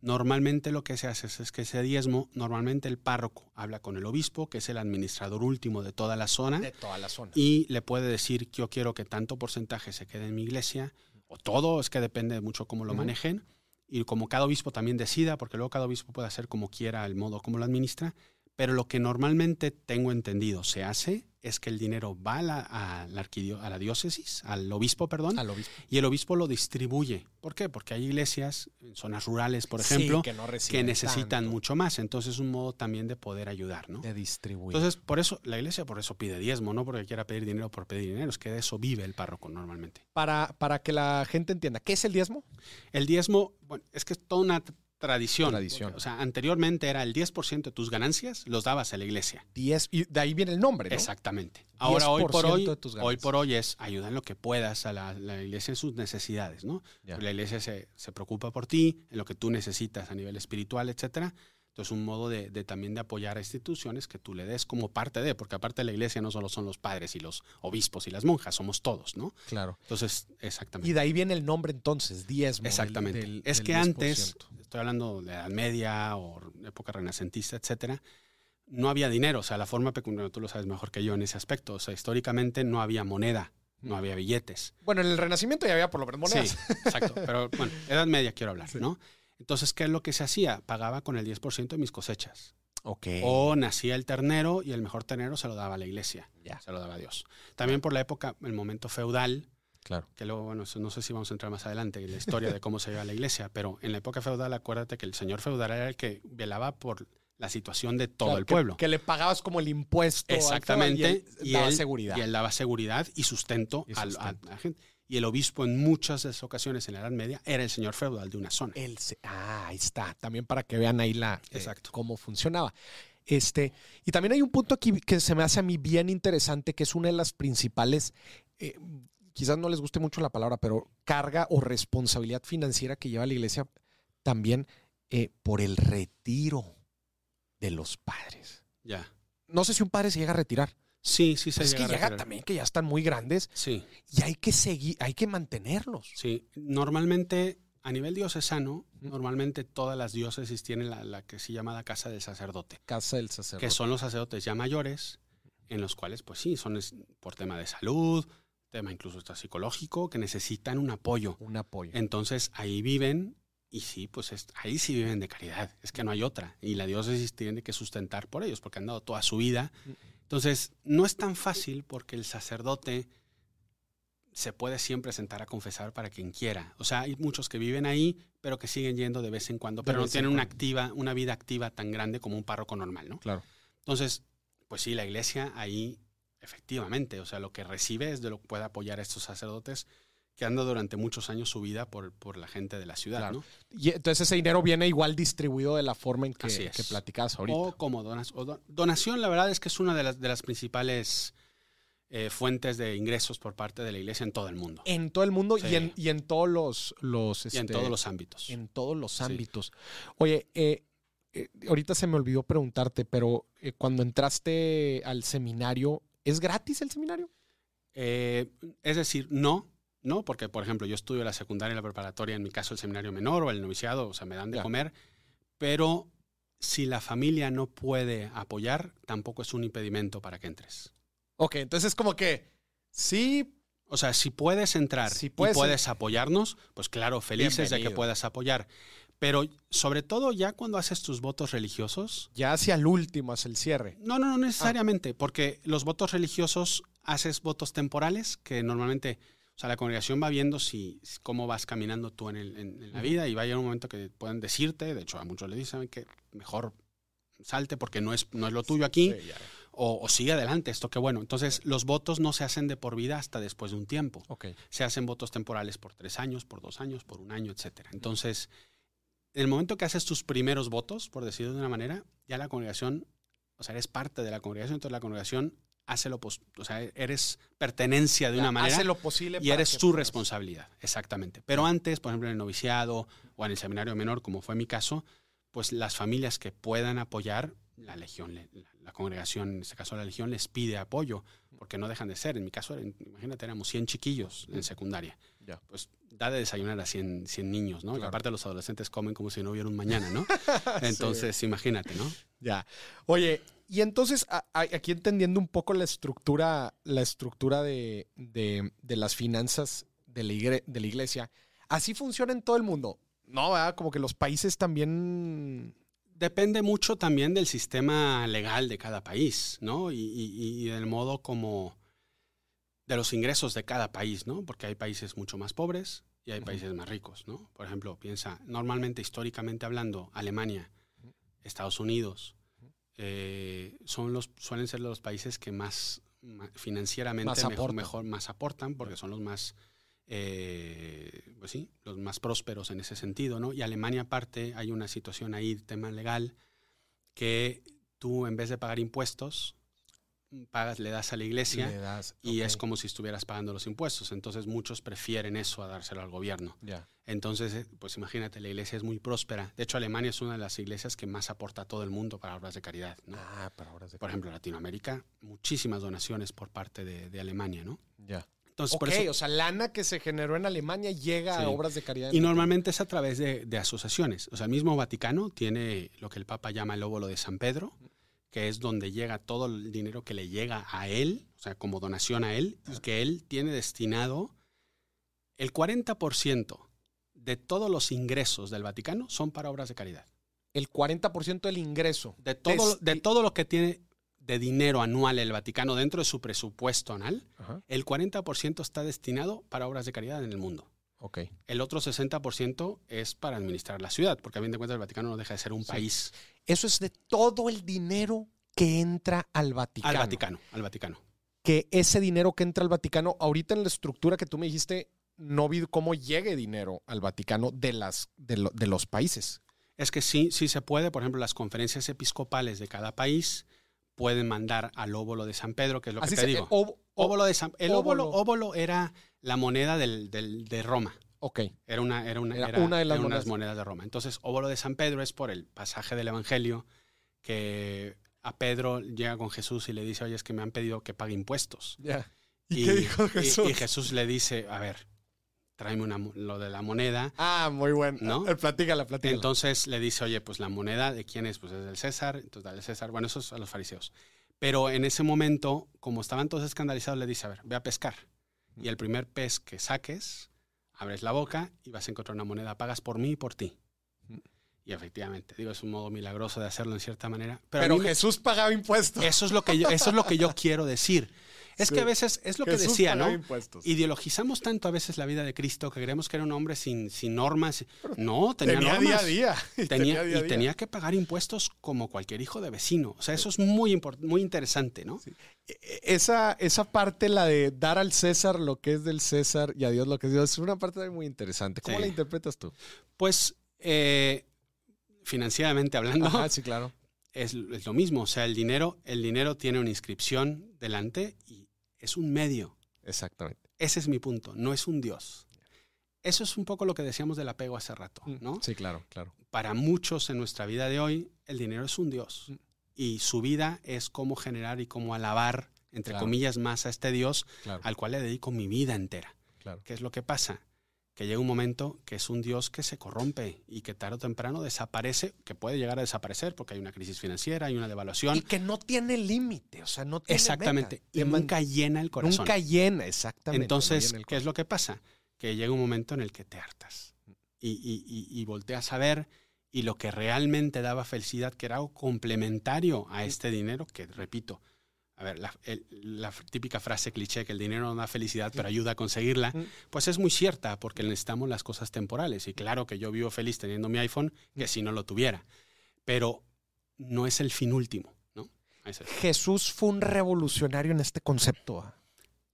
Normalmente lo que se hace es, es que ese diezmo, normalmente el párroco habla con el obispo, que es el administrador último de toda la zona, De toda la zona. y le puede decir que yo quiero que tanto porcentaje se quede en mi iglesia, o todo, es que depende mucho cómo lo manejen, y como cada obispo también decida, porque luego cada obispo puede hacer como quiera el modo como lo administra, pero lo que normalmente tengo entendido se hace es que el dinero va a la, a la arquidio- a la diócesis, al obispo, perdón, Al obispo. y el obispo lo distribuye. ¿Por qué? Porque hay iglesias en zonas rurales, por Sí, ejemplo, que, no que reciben necesitan tanto mucho más. Entonces es un modo también de poder ayudar, ¿no? De distribuir. Entonces, por eso, la iglesia por eso pide diezmo, no porque quiera pedir dinero por pedir dinero, es que de eso vive el párroco normalmente. para, para que la gente entienda, ¿qué es el diezmo? El diezmo, bueno, es que es toda una tradición. Tradición. O sea, anteriormente era el 10% de tus ganancias, los dabas a la iglesia. 10, y de ahí viene el nombre, ¿no? Exactamente. Ahora, hoy por 10% hoy, hoy por hoy es ayuda en lo que puedas a la, la iglesia en sus necesidades, ¿no? La iglesia se, se preocupa por ti, en lo que tú necesitas a nivel espiritual, etcétera. Entonces, un modo de, de también de apoyar a instituciones que tú le des como parte de, porque aparte de la iglesia no solo son los padres y los obispos y las monjas, somos todos, ¿no? Claro. Entonces, exactamente. Y de ahí viene el nombre entonces, diezmo. Exactamente. del- es del que 10%. antes, estoy hablando de Edad Media o época renacentista, etcétera, no había dinero. O sea, la forma pecuniaria, tú lo sabes mejor que yo en ese aspecto. O sea, históricamente no había moneda, no había billetes. Bueno, en el Renacimiento ya había por lo menos monedas. Sí, exacto. Pero bueno, Edad Media quiero hablar, [laughs] Sí. ¿no? Entonces, ¿qué es lo que se hacía? Pagaba con el 10% de mis cosechas. Ok. O nacía el ternero y el mejor ternero se lo daba a la iglesia, se lo daba a Dios. También por la época, el momento feudal, Claro. que luego, bueno, no sé si vamos a entrar más adelante en la historia de cómo se iba a la iglesia, pero en la época feudal, acuérdate que el señor feudal era el que velaba por la situación de todo Claro, el pueblo. Que, le pagabas como el impuesto. al Exactamente. y él daba seguridad. y él daba seguridad y sustento, Y sustento. a la gente. Y el obispo en muchas de esas ocasiones en la Edad Media era el señor feudal de una zona. Ah, ahí está. También para que vean ahí la eh, Exacto. cómo funcionaba. Este, y también hay un punto aquí que se me hace a mí bien interesante, que es una de las principales, eh, quizás no les guste mucho la palabra, pero carga o responsabilidad financiera que lleva la iglesia también eh, por el retiro de los padres. Ya. No sé si un padre se llega a retirar. Sí, sí se Pero es que llega también que ya están muy grandes Sí, y hay que seguir, hay que mantenerlos. sí. Normalmente, a nivel diocesano, normalmente todas las diócesis tienen la, la que se llama la casa del sacerdote. Casa del sacerdote. que son los sacerdotes ya mayores, en los cuales, pues sí, son es- por tema de salud, tema incluso hasta psicológico, que necesitan un apoyo. un apoyo. Entonces ahí viven, y sí, pues es- ahí sí viven de caridad, es que no hay otra. Y la diócesis tiene que sustentar por ellos, porque han dado toda su vida. Entonces, no es tan fácil porque el sacerdote se puede siempre sentar a confesar para quien quiera. O sea, hay muchos que viven ahí, pero que siguen yendo de vez en cuando, pero no tienen una activa, una vida activa tan grande como un párroco normal, ¿no? Claro. Entonces, pues sí, la iglesia ahí, efectivamente, o sea, lo que recibe es de lo que puede apoyar a estos sacerdotes que han dado durante muchos años su vida por, por la gente de la ciudad, Claro. ¿no? Y entonces ese dinero viene igual distribuido de la forma en que, Así es. que platicabas ahorita. O como donas- o do- donación, la verdad es que es una de las, de las principales eh, fuentes de ingresos por parte de la iglesia en todo el mundo. En todo el mundo Sí. y, en, y en todos los... los y en este, todos los ámbitos. En todos los Sí. ámbitos. Oye, eh, eh, ahorita se me olvidó preguntarte, pero cuando entraste al seminario, ¿es gratis el seminario? Es decir, no, no, porque por ejemplo yo estudio la secundaria y la preparatoria, en mi caso el seminario menor o el noviciado, o sea, me dan de Ya. comer, pero si la familia no puede apoyar, tampoco es un impedimento para que entres. Ok, entonces es como que sí, O sea, si puedes entrar Si y puedes apoyarnos, pues claro, felices de que Bienvenido. puedas apoyar. Pero sobre todo ya cuando haces tus votos religiosos, ya hacia el último, hacia el cierre. no, no, no necesariamente, porque los votos religiosos haces votos temporales que normalmente, o sea, la congregación va viendo si cómo vas caminando tú en, el- en- en la vida y va a llegar un momento que pueden decirte, de hecho a muchos les dicen que mejor salte porque no es, no es lo tuyo aquí, Sí, o, o sigue adelante, esto qué bueno. Entonces, los votos no se hacen de por vida hasta después de un tiempo. Se hacen votos temporales por tres años, por dos años, por un año, etcétera. Entonces, en el momento que haces tus primeros votos, por decirlo de una manera, ya la congregación, o sea, eres parte de la congregación, entonces la congregación hace lo pos- o sea, eres pertenencia de una manera Hace lo posible y eres puedas- responsabilidad, exactamente. Pero antes, por ejemplo, en el noviciado o en el seminario menor, como fue mi caso, pues las familias que puedan apoyar, la legión, le- la, la congregación, en este caso la legión, les pide apoyo, porque no dejan de ser. En mi caso, imagínate, éramos 100 chiquillos en secundaria. Ya. Pues da de desayunar a 100, 100 niños, ¿no? Y Claro. aparte los adolescentes comen como si no hubiera un mañana, ¿no? [laughs] Entonces, imagínate, ¿no? Ya. Oye, y entonces a- a- aquí entendiendo un poco la estructura, la estructura de, de- de las finanzas de la, igre- de la iglesia, así funciona en todo el mundo. No, ¿verdad? Como que los países también. Depende mucho también del sistema legal de cada país, ¿no? Y, y- y del modo como de los ingresos de cada país, ¿no? Porque hay países mucho más pobres y hay países más ricos, ¿no? Por ejemplo, piensa, normalmente, históricamente hablando, Alemania, Estados Unidos, eh, son los, suelen ser los países que más financieramente Más mejor, mejor- más aportan, porque son los más, eh, pues sí, los más prósperos en ese sentido, ¿no? Y Alemania aparte, hay una situación ahí, tema legal, que tú en vez de pagar impuestos, pagas, le das a la iglesia das- y es como si estuvieras pagando los impuestos. Entonces muchos prefieren eso a dárselo al gobierno. Entonces, eh, pues imagínate, la iglesia es muy próspera. De hecho, Alemania es una de las iglesias que más aporta a todo el mundo para obras de caridad. ¿no? Ah, para horas de Por ejemplo, Latinoamérica, muchísimas donaciones por parte de, de Alemania, ¿no? Ya. Entonces, Ok, por eso, o sea, lana que se generó en Alemania llega Sí. a obras de caridad. y normalmente es a través de, de asociaciones. O sea, el mismo Vaticano tiene lo que el Papa llama el óvulo de San Pedro, que es donde llega todo el dinero que le llega a él, o sea, como donación a él, y que él tiene destinado el 40% de todos los ingresos del Vaticano son para obras de caridad. El 40% del ingreso. De todo, de todo lo que tiene de dinero anual el Vaticano dentro de su presupuesto anual, Ajá. el 40% está destinado para obras de caridad en el mundo. Ok. El otro 60% es para administrar la ciudad, porque a fin de cuentas el Vaticano no deja de ser un Sí. país Eso es de todo el dinero que entra al Vaticano. al Vaticano, al Vaticano. que ese dinero que entra al Vaticano, ahorita en la estructura que tú me dijiste, no vi cómo llegue dinero al Vaticano de, las, de, lo- de los países. Es que sí, sí se puede, por ejemplo, las conferencias episcopales de cada país pueden mandar al óvulo de San Pedro, que es lo que te digo. eh, ob- ob- óvulo de San, el óvulo, óvulo. óvulo era la moneda del, del- de Roma. ok, Era una, era una, Era era- una de las monedas. de Roma. Entonces, óvulo de San Pedro es por el pasaje del Evangelio que a Pedro llega con Jesús y le dice, oye, es que me han pedido que pague impuestos. ya. ¿Y, qué dijo Jesús? Y, Jesús le dice, a ver, tráeme una, lo de la moneda. ah, muy bueno. ¿No? Eh, Platícala, platícala. Entonces le dice, oye, pues la moneda de quién es, pues es del César, entonces dale al César. Bueno, eso es a los fariseos. Pero en ese momento, como estaban todos escandalizados, le dice, a ver, ve a pescar. Y el primer pez que saques, abres la boca y vas a encontrar una moneda. Pagas por mí y por ti. Y efectivamente, digo, es un modo milagroso de hacerlo en cierta manera. Pero, Pero me- Jesús pagaba impuestos. eso, es lo que yo, eso es lo que yo [laughs] quiero decir. Es Sí. que a veces, es lo que decía, ¿no? impuestos. Ideologizamos tanto a veces la vida de Cristo que creemos que era un hombre sin, sin normas. No, tenía, tenía normas. día a día. Y Tenía, día a y día. tenía que pagar impuestos como cualquier hijo de vecino. O sea, eso es muy, muy interesante, ¿no? E- Esa, esa parte, la de dar al César lo que es del César y a Dios lo que es Dios, es una parte muy interesante. ¿Cómo Sí. la interpretas tú? Pues, eh, financieramente hablando, Ajá, sí, claro. es, es lo mismo. O sea, el dinero, el dinero tiene una inscripción delante y es un medio. Exactamente. Ese es mi punto, no es un Dios. Eso es un poco lo que decíamos del apego hace rato, ¿no? Sí, claro, claro. Para muchos en nuestra vida de hoy, el dinero es un Dios. Mm. Y su vida es cómo generar y cómo alabar, entre Claro. comillas, más a este Dios Claro, al cual le dedico mi vida entera. claro. ¿Qué es lo que pasa? Que llega un momento que es un Dios que se corrompe y que tarde o temprano desaparece, que puede llegar a desaparecer porque hay una crisis financiera, hay una devaluación. Y que no tiene límite, o sea, no tiene Exactamente. meta. Y Te nunca llena el corazón. nunca llena, exactamente. Entonces, llena ¿qué es lo que pasa? Que llega un momento en el que te hartas y, y- y- y volteas a ver y lo que realmente daba felicidad, que era algo complementario a este dinero, que repito, a ver, la, el- la típica frase cliché que el dinero no da felicidad, pero ayuda a conseguirla, Mm. pues es muy cierta porque necesitamos las cosas temporales. Y claro que yo vivo feliz teniendo mi iPhone, que si no lo tuviera, pero no es el fin último, ¿no? Es. Jesús fue un revolucionario en este concepto.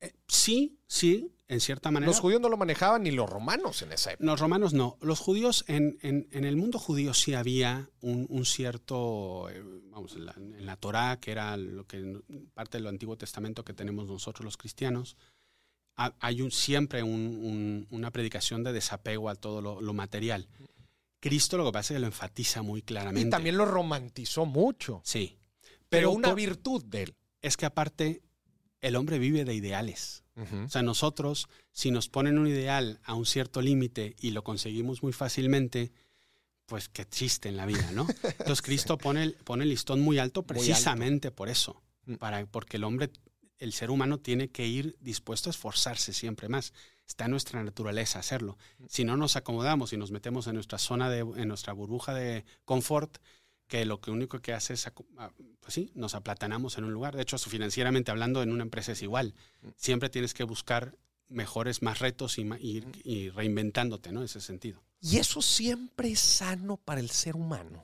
Eh, sí, sí, en cierta manera. Los judíos no lo manejaban ni los romanos en esa época. Los romanos no. Los judíos, en, en- en el mundo judío sí había un, un cierto, eh, vamos, en la, en la Torá, que era lo que parte del Antiguo Testamento que tenemos nosotros los cristianos, ha- hay un, siempre un- un- una predicación de desapego a todo lo, lo material. Cristo lo que pasa es que lo enfatiza muy claramente. Y también lo romantizó mucho. Sí. Pero, Pero una virtud de él. es que aparte, el hombre vive de ideales. O sea, nosotros, si nos ponen un ideal a un cierto límite y lo conseguimos muy fácilmente, pues que existe en la vida, ¿no? [laughs] Entonces Cristo pone, el, pone el listón muy alto Muy alto. precisamente por eso, Mm. para, porque el hombre, el ser humano tiene que ir dispuesto a esforzarse siempre más. Está en nuestra naturaleza hacerlo. Si no nos acomodamos y nos metemos en nuestra zona de, en nuestra burbuja de confort, que lo que único que hace es, ah, pues sí, nos aplatanamos en un lugar. De hecho, financieramente hablando, en una empresa es igual. Siempre tienes que buscar mejores, más retos y, ma- y- y reinventándote, ¿no? En ese sentido. Y eso siempre es sano para el ser humano.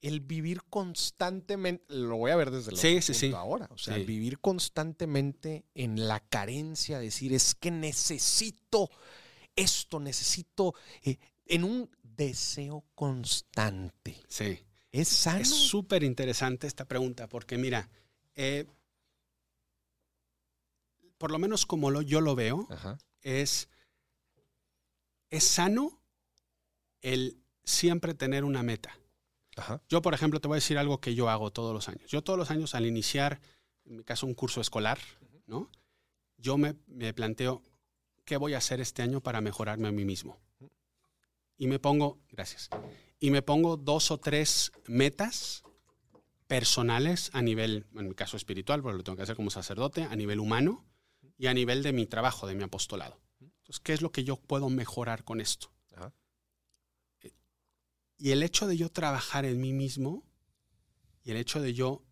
El vivir constantemente, lo voy a ver desde el Sí, otro sí, punto sí. ahora. O sea, el vivir constantemente en la carencia, decir, es que necesito esto, necesito, eh, en un deseo constante. Sí. ¿Es sano? Es súper interesante esta pregunta porque mira, eh, por lo menos como lo, yo lo veo, Ajá. es, es sano el siempre tener una meta. Ajá. Yo, por ejemplo, te voy a decir algo que yo hago todos los años. Yo todos los años al iniciar, en mi caso, un curso escolar, ¿no? Yo me, me planteo qué voy a hacer este año para mejorarme a mí mismo. Y me pongo, gracias, y me pongo dos o tres metas personales a nivel, en mi caso espiritual, porque lo tengo que hacer como sacerdote, a nivel humano y a nivel de mi trabajo, de mi apostolado. Entonces, ¿qué es lo que yo puedo mejorar con esto? Ajá. Y el hecho de yo trabajar en mí mismo y el hecho de yo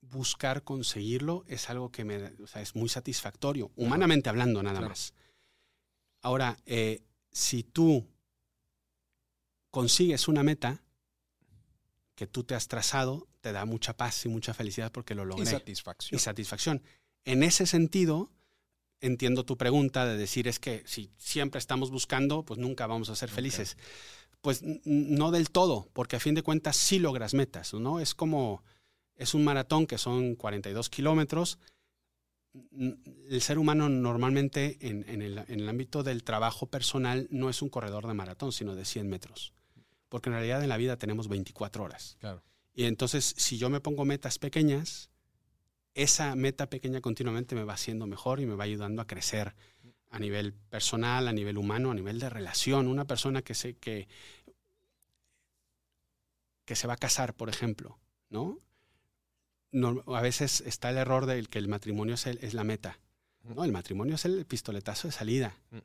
buscar conseguirlo es algo que me, o sea, es muy satisfactorio, humanamente hablando nada Claro. más. Ahora, eh, si tú consigues una meta que tú te has trazado, te da mucha paz y mucha felicidad porque lo Y logré. satisfacción. Y satisfacción. En ese sentido, entiendo tu pregunta de decir es que si siempre estamos buscando, pues nunca vamos a ser felices. Pues no del todo, porque a fin de cuentas sí logras metas, ¿no? Es como, es un maratón que son 42 kilómetros. El ser humano normalmente en, en el, en el ámbito del trabajo personal no es un corredor de maratón, sino de 100 metros. Porque en realidad en la vida tenemos 24 horas. Claro. Y entonces, si yo me pongo metas pequeñas, esa meta pequeña continuamente me va haciendo mejor y me va ayudando a crecer a nivel personal, a nivel humano, a nivel de relación. Una persona que se, que, que se va a casar, por ejemplo, ¿no? No- a veces está el error de que el matrimonio es, el- es la meta. ¿no? El matrimonio es el pistoletazo de salida. Mm.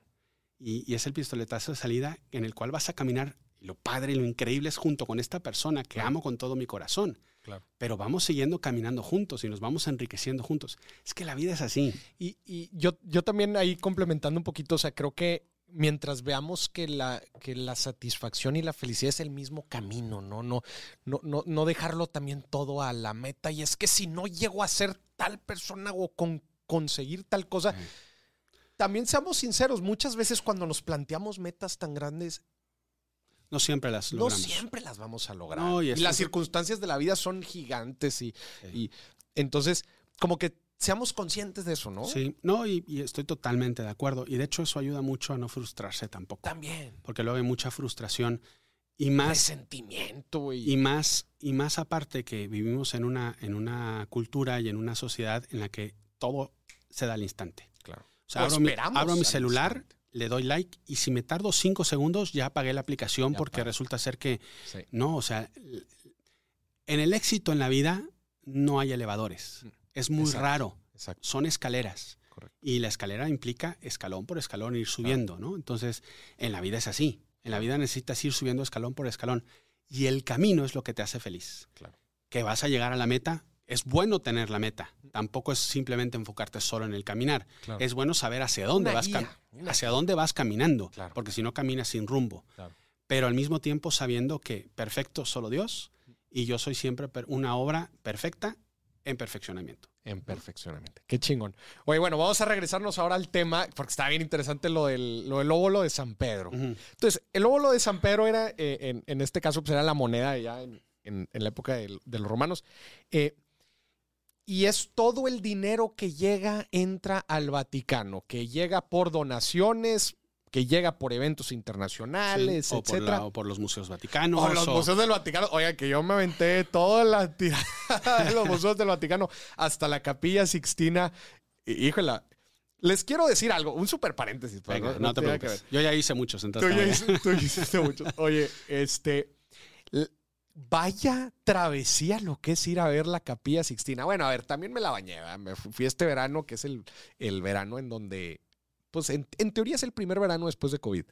Y, y es el pistoletazo de salida en el cual vas a caminar. Lo padre y lo increíble es junto con esta persona que Claro. amo con todo mi corazón. Claro. Pero vamos siguiendo caminando juntos y nos vamos enriqueciendo juntos. Es que la vida es así. Y, y yo, yo también ahí complementando un poquito, o sea, creo que mientras veamos que la, que la satisfacción y la felicidad es el mismo camino, ¿no? No, no, no, no dejarlo también todo a la meta. Y es que si no llego a ser tal persona o con conseguir tal cosa, Sí. también seamos sinceros, muchas veces cuando nos planteamos metas tan grandes, No siempre las no logramos. siempre las vamos a lograr. No, y las circunstancias de la vida son gigantes y, Sí. y entonces como que seamos conscientes de eso, ¿no? Sí, no, y, y estoy totalmente de acuerdo. Y de hecho eso ayuda mucho a no frustrarse tampoco. También. Porque luego hay mucha frustración y más, Resentimiento y, y más, y más aparte que vivimos en una, en una cultura y en una sociedad en la que todo se da al instante. Claro. O sea, O abro mi, abro celular, instante. Le doy like y si me tardo cinco segundos ya apagué la aplicación Ya porque resulta ser que Sí. no, o sea, en el éxito en la vida no hay elevadores. Mm. Es muy Exacto. raro. Exacto. Son escaleras. Correcto. Y la escalera implica escalón por escalón ir subiendo, ¿no? Entonces, en la vida es así. En la vida necesitas ir subiendo escalón por escalón. Y el camino es lo que te hace feliz. Claro. Que vas a llegar a la meta. Es bueno tener la meta. Tampoco es simplemente enfocarte solo en el caminar. Claro. Es bueno saber hacia dónde vas guía, hacia dónde vas caminando, Claro. porque si no caminas sin rumbo. Claro. Pero al mismo tiempo sabiendo que perfecto solo Dios y yo soy siempre una obra perfecta en perfeccionamiento. En perfeccionamiento. Qué chingón. Oye, bueno, vamos a regresarnos ahora al tema, porque está bien interesante lo del, lo del óvulo de San Pedro. Entonces, el óvulo de San Pedro era, eh, en, en este caso, pues era la moneda ya en, en- en la época de, los romanos. Eh, y es todo el dinero que llega, entra al Vaticano, que llega por donaciones, que llega por eventos internacionales, Sí, o, por etcétera. la- o por los museos vaticanos. O los o- museos del Vaticano. Oiga, que yo me aventé toda la tirada [laughs] de los museos del Vaticano hasta la capilla Sixtina. Híjola, les quiero decir algo, un super paréntesis. pero Venga, no- no, te preocupes. Yo ya hice muchos, Tú entonces. ya, también. hice- tú ya hiciste muchos. Oye, este. Vaya travesía lo que es ir a ver la Capilla Sixtina. Bueno, a ver, también me la bañé. ¿verdad? Me fu- fui este verano, que es el, el verano en donde, pues en, en teoría es el primer verano después de COVID.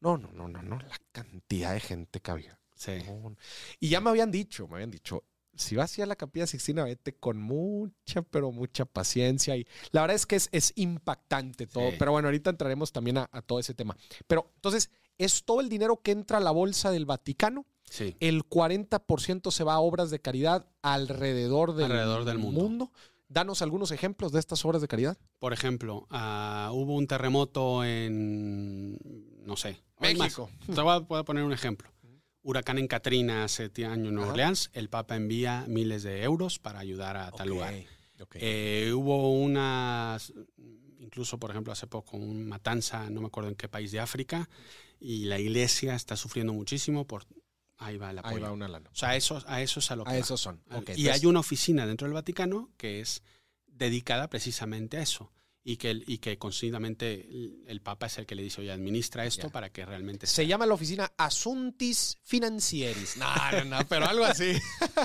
No, no, no, no, no. La cantidad de gente que había. Sí. No, Y ya me habían dicho, me habían dicho, si vas a ir a la Capilla Sixtina, vete con mucha, pero mucha paciencia. Y la verdad es que es, es impactante todo. Sí. Pero bueno, ahorita entraremos también a, a todo ese tema. Pero entonces, es todo el dinero que entra a la bolsa del Vaticano. Sí. El 40% se va a obras de caridad alrededor del, Alrededor del mundo. Danos algunos ejemplos de estas obras de caridad. Por ejemplo, ah, hubo un terremoto en, no sé. México. Te voy a, poner un ejemplo. Huracán en Katrina hace ti- año en Nueva. Orleans. El Papa envía miles de euros para ayudar a tal lugar. Eh, hubo unas, incluso por ejemplo hace poco, un matanza, no me acuerdo en qué país de África, y la iglesia está sufriendo muchísimo por... Ahí va el Ahí va una lana. O sea, eso, a eso es a lo que A va. esos son. Y entonces- hay una oficina dentro del Vaticano que es dedicada precisamente a eso. Y que, y que el, Papa es el que le dice, oye, administra esto para que realmente Se llama la oficina Asuntis Financieris. No, no, no, pero algo así.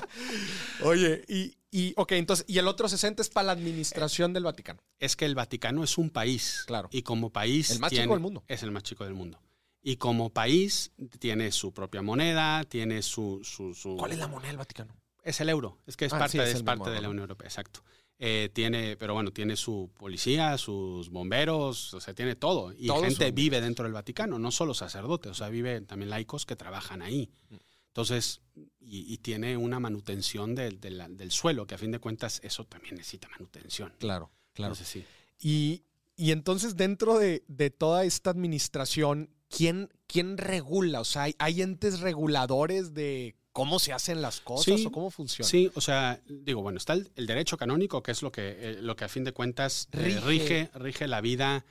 [laughs] Oye, y, y, ok, entonces, y el otro 60 es para la administración del Vaticano. Es que el Vaticano es un país. Claro. Y como país... El más tiene- chico del mundo. Es el más chico del mundo. Y como país tiene su propia moneda, tiene su... su, su- ¿Cuál es la moneda del Vaticano? Es el euro. Es que es Ah, parte, sí, es parte mismo, de la. Unión Europea, exacto. Eh, tiene, pero bueno, tiene su policía, sus bomberos, o sea, tiene todo. Y Todos gente vive dentro del Vaticano, no solo sacerdotes, o sea, vive también laicos que trabajan ahí. Mm. Entonces, y, y tiene una manutención del, del- del suelo, que a fin de cuentas eso también necesita manutención. Claro, Entonces, sí. Y, y entonces, dentro de, de toda esta administración, ¿quién, quién regula? O sea, ¿hay, hay entes reguladores de cómo se hacen las cosas Sí, o cómo funciona? Sí, o sea, digo, bueno, está el, el derecho canónico, que es lo que, eh, lo que a fin de cuentas eh, Rige. rige, rige la vida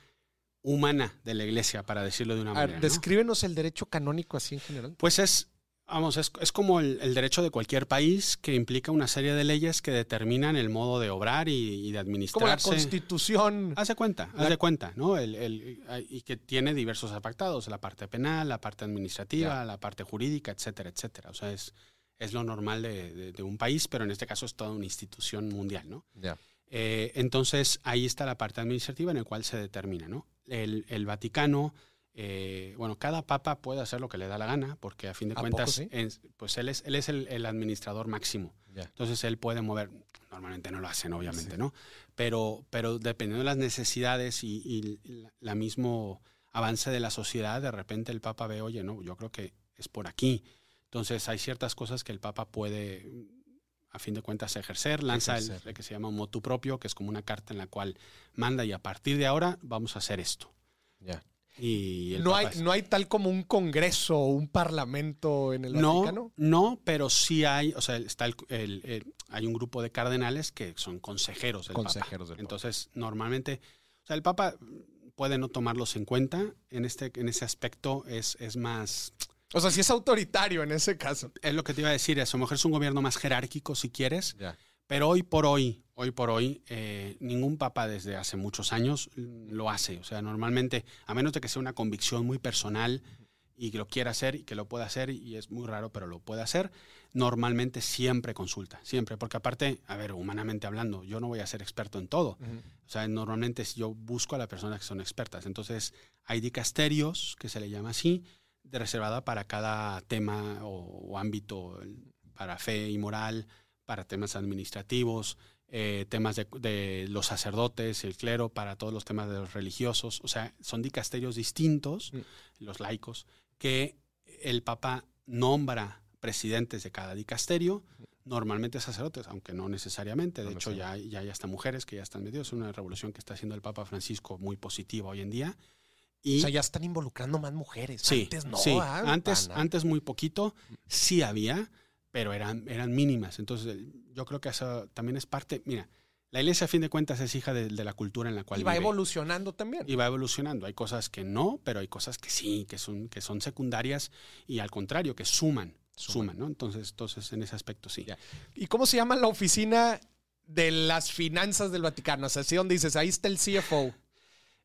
humana de la iglesia, para decirlo de una A manera. ¿no? descríbenos el derecho canónico así en general. Pues es, vamos, es, es como el, el derecho de cualquier país que implica una serie de leyes que determinan el modo de obrar y, y de Como la administrarse. constitución. Haz de cuenta, La- haz de cuenta, ¿no? El, el- y que tiene diversos apartados, la parte penal, la parte administrativa, la parte jurídica, etcétera, etcétera. O sea, es, es lo normal de, de- de un país, pero en este caso es toda una institución mundial, ¿no? Ya. Eh, entonces, ahí está la parte administrativa en la cual se determina, ¿no? El, el Vaticano, eh, bueno, cada papa puede hacer lo que le da la gana, porque a fin de ¿A cuentas, poco sí? es- pues él es, él es el, el administrador máximo. Ya. Entonces, él puede mover, normalmente no lo hacen, obviamente, Sí. ¿no? Pero, pero dependiendo de las necesidades y, y la, la mismo avance de la sociedad, de repente el papa ve, oye, no, yo creo que es por aquí. Entonces, hay ciertas cosas que el papa puede a fin de cuentas ejercer, lanza el, el que se llama un motu propio, que es como una carta en la cual manda y a partir de ahora vamos a hacer esto. Ya. Y No hay, es- no hay tal como un congreso o un parlamento en el no, Vaticano. no, pero sí hay, o sea, está el, el- el- hay un grupo de cardenales que son consejeros del Consejeros Papa. del. Entonces, normalmente, o sea, el Papa puede no tomarlos en cuenta. En, este, en ese aspecto es, es más... O sea, si es autoritario en ese caso. Es lo que te iba a decir, es, a lo mejor es un gobierno más jerárquico, si quieres, Ya. Pero hoy por hoy, hoy por hoy, eh, ningún papa desde hace muchos años lo hace. O sea, normalmente, a menos de que sea una convicción muy personal y que lo quiera hacer y que lo pueda hacer, y es muy raro, pero lo puede hacer, normalmente siempre consulta, siempre. Porque aparte, a ver, humanamente hablando, yo no voy a ser experto en todo. O sea, normalmente yo busco a las personas que son expertas. Entonces, hay dicasterios, que se le llama así, de reservada para cada tema o, o ámbito, para fe y moral, para temas administrativos, eh, temas de, de los sacerdotes, el clero, para todos los temas de los religiosos. O sea, son dicasterios distintos, Mm. los laicos, que el Papa nombra presidentes de cada dicasterio, normalmente sacerdotes, aunque no necesariamente. De No hecho, ya, ya hay hasta mujeres que ya están metidos. Es una revolución que está haciendo el Papa Francisco muy positiva hoy en día. Y O sea, ya están involucrando más mujeres. Sí, Antes no. sí. ah, antes, antes muy poquito sí había, pero eran, eran mínimas. Entonces, yo creo que eso también es parte. Mira, la iglesia a fin de cuentas es hija de, de la cultura en la cual Y va vive. evolucionando también. Y va evolucionando. Hay cosas que no, pero hay cosas que sí, que son, que son secundarias y al contrario, que suman. Suman. Suman, ¿no? Entonces, entonces, en ese aspecto sí. Ya. ¿Y cómo se llama la oficina de las finanzas del Vaticano? O sea, así donde dices, ahí está el CFO.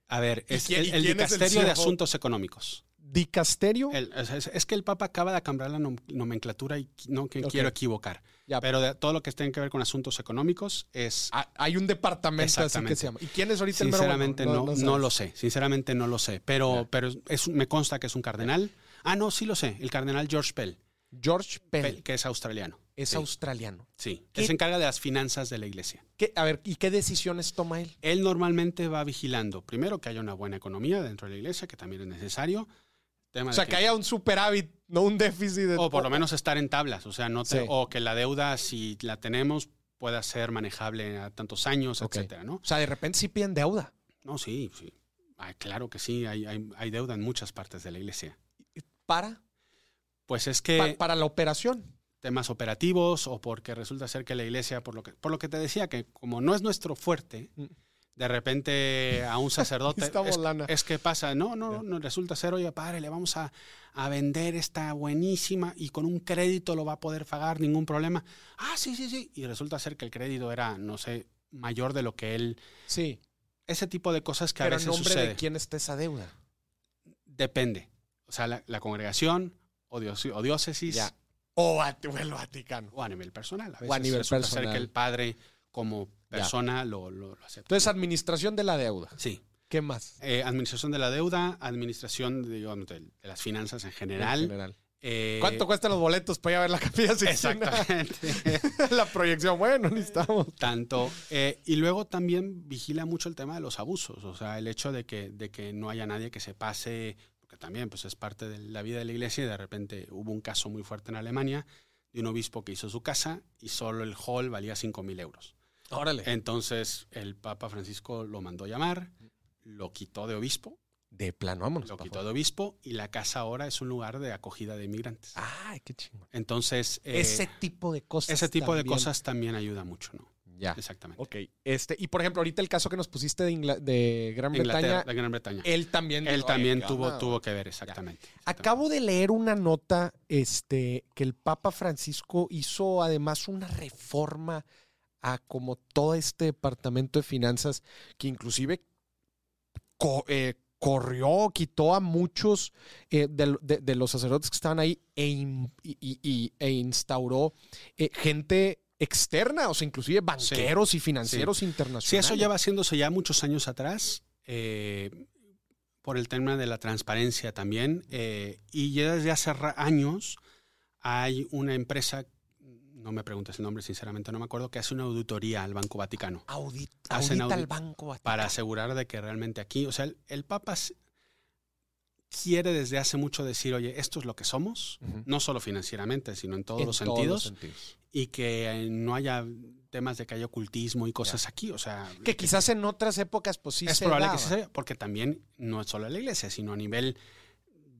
A ver, ¿Y es el, el dicasterio de asuntos económicos. Dicasterio. El- es, que el Papa acaba de cambiar la nom- nomenclatura y no que quiero equivocar. Ya. Pero de todo lo que tenga que ver con asuntos económicos es Ah, hay un departamento así que se llama. ¿Y quién es ahorita el mero Sinceramente bueno? no, no, sabes. lo sé, sinceramente no lo sé, pero, Ya. pero es, me consta que es un cardenal. Ah, no, sí lo sé, el cardenal George Pell, George Pell Pell, que es australiano. es sí. australiano. Sí, ¿Qué- él se encarga de las finanzas de la iglesia. ¿Qué- a ver, ¿y qué decisiones toma él? Él normalmente va vigilando, primero, que haya una buena economía dentro de la iglesia, que también es necesario. Tema O de sea, que haya un superávit, no un déficit. De o por lo menos estar en tablas, o sea, no te- Sí. o que la deuda, si la tenemos, pueda ser manejable a tantos años, Ok. etcétera, ¿no? O sea, de repente sí piden deuda. No, sí, sí. Claro que sí, hay, hay, hay deuda en muchas partes de la iglesia. ¿Para? Pues es que Pa- para la operación. temas operativos o porque resulta ser que la iglesia, por lo que, por lo que te decía, que como no es nuestro fuerte, Mm. De repente a un [laughs] sacerdote es, es que pasa, no, no, no, resulta ser, oye, padre, le vamos a, a vender esta buenísima y con un crédito lo va a poder pagar, ningún problema. Ah, sí, sí, sí. Y resulta ser que el crédito era, no sé, mayor de lo que él... Sí. Ese tipo de cosas que Pero a veces nombre sucede. de quién está esa deuda. Depende. O sea, la, la congregación o, dios- o diócesis Ya. O, o el Vaticano. o a nivel personal. A veces O a nivel resulta ser que el padre como. Persona lo, lo, lo acepta. Entonces, administración de la deuda. sí. ¿Qué más? Eh, administración de la deuda, administración digamos, de, de las finanzas en general. En general. Eh, ¿Cuánto cuestan los boletos para ir a ver la capilla Sixtina? Exactamente. [laughs] la proyección. Bueno, necesitamos. Tanto. eh, y luego también vigila mucho el tema de los abusos. O sea, el hecho de que, de que no haya nadie que se pase, porque también pues, es parte de la vida de la iglesia y de repente hubo un caso muy fuerte en Alemania de un obispo que hizo su casa y solo el hall valía 5 mil euros. Órale. Entonces el Papa Francisco lo mandó llamar, lo quitó de obispo, De plano, vámonos. lo quitó de obispo y la casa ahora es un lugar de acogida de inmigrantes. Ay, qué chingón. Entonces, eh, ese tipo de cosas. ese tipo de también. cosas también ayuda mucho, ¿no? Ya. Exactamente. Ok. Este, y por ejemplo, ahorita el caso que nos pusiste de, Ingla- de Gran Bretaña, de Gran Bretaña. él también. Él dijo, también "Oye, ¿qué tuvo, onda?". tuvo que ver, exactamente. Acabo de leer una nota este, que el Papa Francisco hizo además una reforma a como todo este departamento de finanzas que inclusive co- eh, corrió, quitó a muchos eh, de, de- de los sacerdotes que estaban ahí e, in- y, y- y- e instauró eh, gente externa, o sea, inclusive banqueros y financieros internacionales. Sí, eso lleva haciéndose ya muchos años atrás, eh, por el tema de la transparencia también. eh, y ya desde hace años hay una empresa, no me preguntes el nombre, sinceramente no me acuerdo, que hace una auditoría al Banco Vaticano Audit, Hacen audita audit- al Banco Vaticano. para asegurar de que realmente aquí, o sea, el, el Papa quiere desde hace mucho decir, oye, esto es lo que somos, no solo financieramente, sino en todos En los todos sentidos, sentidos. y que eh, no haya temas de que haya ocultismo y cosas aquí, o sea... Que quizás en otras épocas, pues sí es se probable daba. que sí sea, porque también no es solo la iglesia, sino a nivel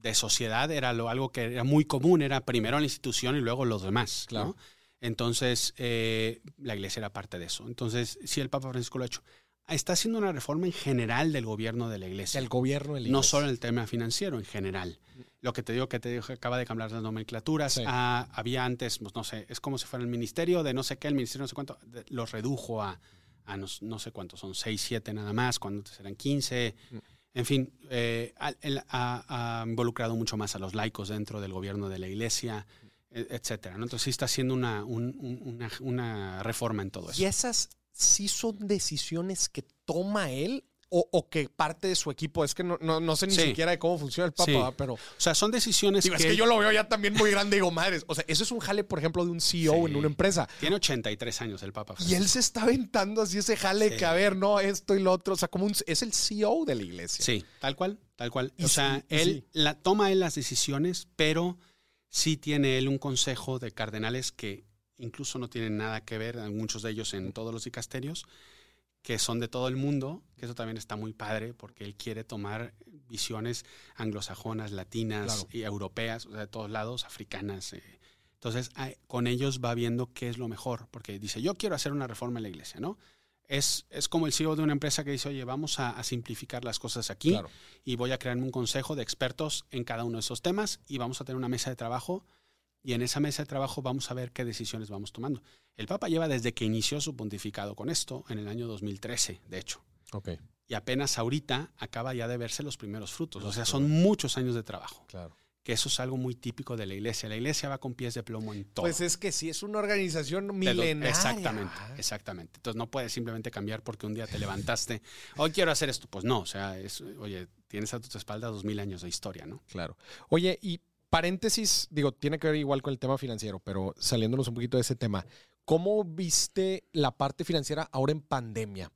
de sociedad era lo, algo que era muy común, era primero la institución y luego los demás. Claro. ¿no? Entonces, eh, la iglesia era parte de eso. Entonces, sí, el Papa Francisco lo ha hecho. Está haciendo una reforma en general del gobierno de la iglesia. El gobierno de la No iglesia. solo en el tema financiero, en general. Lo que te digo que te digo que acaba de cambiar las nomenclaturas. Sí. Ah, había antes, pues, no sé, es como si fuera el ministerio de no sé qué, el ministerio no sé cuánto, de- los redujo a, a no, no sé cuántos, son 6, 7 nada más, cuando antes eran 15. Mm. En fin, eh, ha, ha- ha involucrado mucho más a los laicos dentro del gobierno de la iglesia, etcétera. ¿no? Entonces sí está haciendo una, un- un- una, una reforma en todo eso. ¿Y esas sí son decisiones que toma él o, o que parte de su equipo? Es que no, no, no sé ni Sí. siquiera de cómo funciona el Sí. ¿verdad? pero O sea, son decisiones digo, que, es que yo lo veo ya también muy grande. Digo, madres, o sea, eso es un jale, por ejemplo, de un CEO Sí. en una empresa. tiene 83 años el Papa. Y él se está aventando así ese jale que, a ver, no, esto y lo otro. O sea, como un, es el CEO de la iglesia. Sí, tal cual, tal cual. O sea, él la, toma él las decisiones, pero sí tiene él un consejo de cardenales que incluso no tienen nada que ver, muchos de ellos en todos los dicasterios, que son de todo el mundo, que eso también está muy padre, porque él quiere tomar visiones anglosajonas, latinas Claro. y europeas, o sea, de todos lados, africanas. eh. Entonces, ah, con ellos va viendo qué es lo mejor, porque dice, yo quiero hacer una reforma en la iglesia, ¿no? Es, es como el CEO de una empresa que dice, oye, vamos a, a simplificar las cosas aquí Claro. y voy a crearme un consejo de expertos en cada uno de esos temas y vamos a tener una mesa de trabajo y en esa mesa de trabajo vamos a ver qué decisiones vamos tomando. El Papa lleva desde que inició su pontificado con esto, en el año 2013, de hecho. Y apenas ahorita acaba ya de verse los primeros frutos. O sea, son muchos años de trabajo. claro. Que eso es algo muy típico de la iglesia. La iglesia va con pies de plomo en todo. Pues es que sí, es una organización milenaria. Exactamente, exactamente. Entonces no puedes simplemente cambiar porque un día te levantaste, hoy quiero hacer esto. Pues no, o sea, es, oye, tienes a tu espalda dos mil años de historia, ¿no? Claro. Oye, y paréntesis, digo, tiene que ver igual con el tema financiero, pero saliéndonos un poquito de ese tema, ¿cómo viste la parte financiera ahora en pandemia?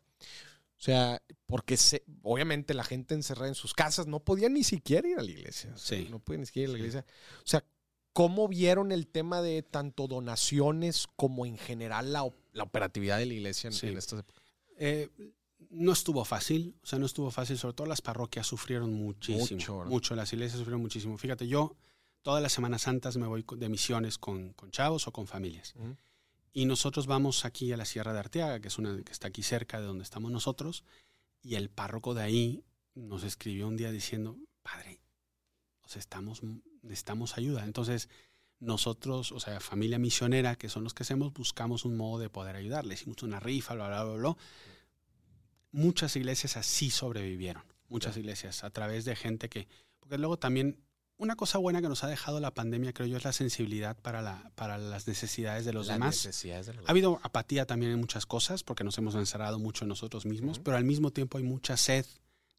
O sea, porque se- obviamente la gente encerrada en sus casas no podía ni siquiera ir a la iglesia. O sea, Sí. No podía ni siquiera ir a la iglesia. O sea, ¿cómo vieron el tema de tanto donaciones como en general la, la operatividad de la iglesia en, Sí. en estas épocas? Eh, no estuvo fácil, o sea, no estuvo fácil, sobre todo las parroquias sufrieron muchísimo, Mucho, mucho, ¿no? las iglesias sufrieron muchísimo. Fíjate, yo todas las Semanas Santas me voy de misiones con, con chavos o con familias. Ujú. Y nosotros vamos aquí a la Sierra de Arteaga, que es una que está aquí cerca de donde estamos nosotros, y el párroco de ahí nos escribió un día diciendo, padre, sea, estamos, necesitamos ayuda. Entonces, nosotros, o sea, familia misionera, que son los que hacemos, buscamos un modo de poder ayudarle. Hicimos una rifa, bla, bla, bla, bla. Muchas iglesias así sobrevivieron. Muchas iglesias a través de gente que... Porque luego también, una cosa buena que nos ha dejado la pandemia, creo yo, es la sensibilidad para, la, para las necesidades de los Las demás. necesidades de los Ha habido apatía también en muchas cosas porque nos hemos encerrado mucho en nosotros mismos, pero al mismo tiempo hay mucha sed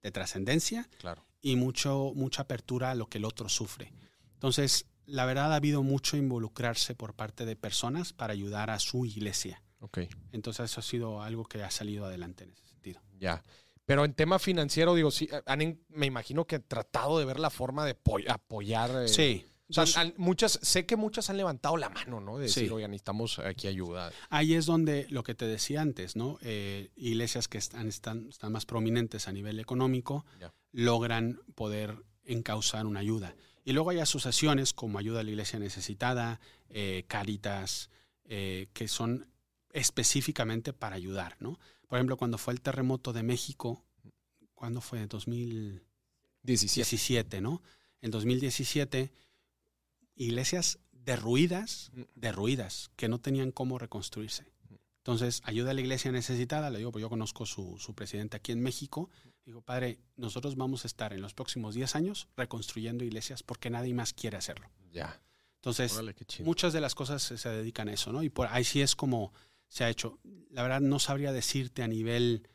de trascendencia Claro. y mucho, mucha apertura a lo que el otro sufre. Entonces, la verdad ha habido mucho involucrarse por parte de personas para ayudar a su iglesia. Ok. Entonces, eso ha sido algo que ha salido adelante en ese sentido. Ya. Pero en tema financiero, digo, sí, han, en- me imagino que han tratado de ver la forma de apoy- apoyar. eh, Sí. O sea, han- muchas, sé que muchas han levantado la mano, ¿no? De decir, Sí. oigan, necesitamos aquí ayuda. ahí es donde lo que te decía antes, ¿no? Eh, iglesias que están, están, están más prominentes a nivel económico logran poder encauzar una ayuda. Y luego hay asociaciones como Ayuda a la Iglesia Necesitada, eh, Caritas, eh, que son específicamente para ayudar, ¿no? Por ejemplo, cuando fue el terremoto de México, ¿cuándo fue? 2017, 17. ¿no? En 2017, iglesias derruidas, Mm. derruidas, que no tenían cómo reconstruirse. Entonces, ayuda a la iglesia necesitada, le digo, pues yo conozco su, su presidente aquí en México. Digo, padre, nosotros vamos a estar en los próximos 10 años reconstruyendo iglesias porque nadie más quiere hacerlo. Ya. Entonces, Órale, muchas de las cosas se, se dedican a eso, ¿no? Y por ahí sí es como se ha hecho. La verdad, no sabría decirte a nivel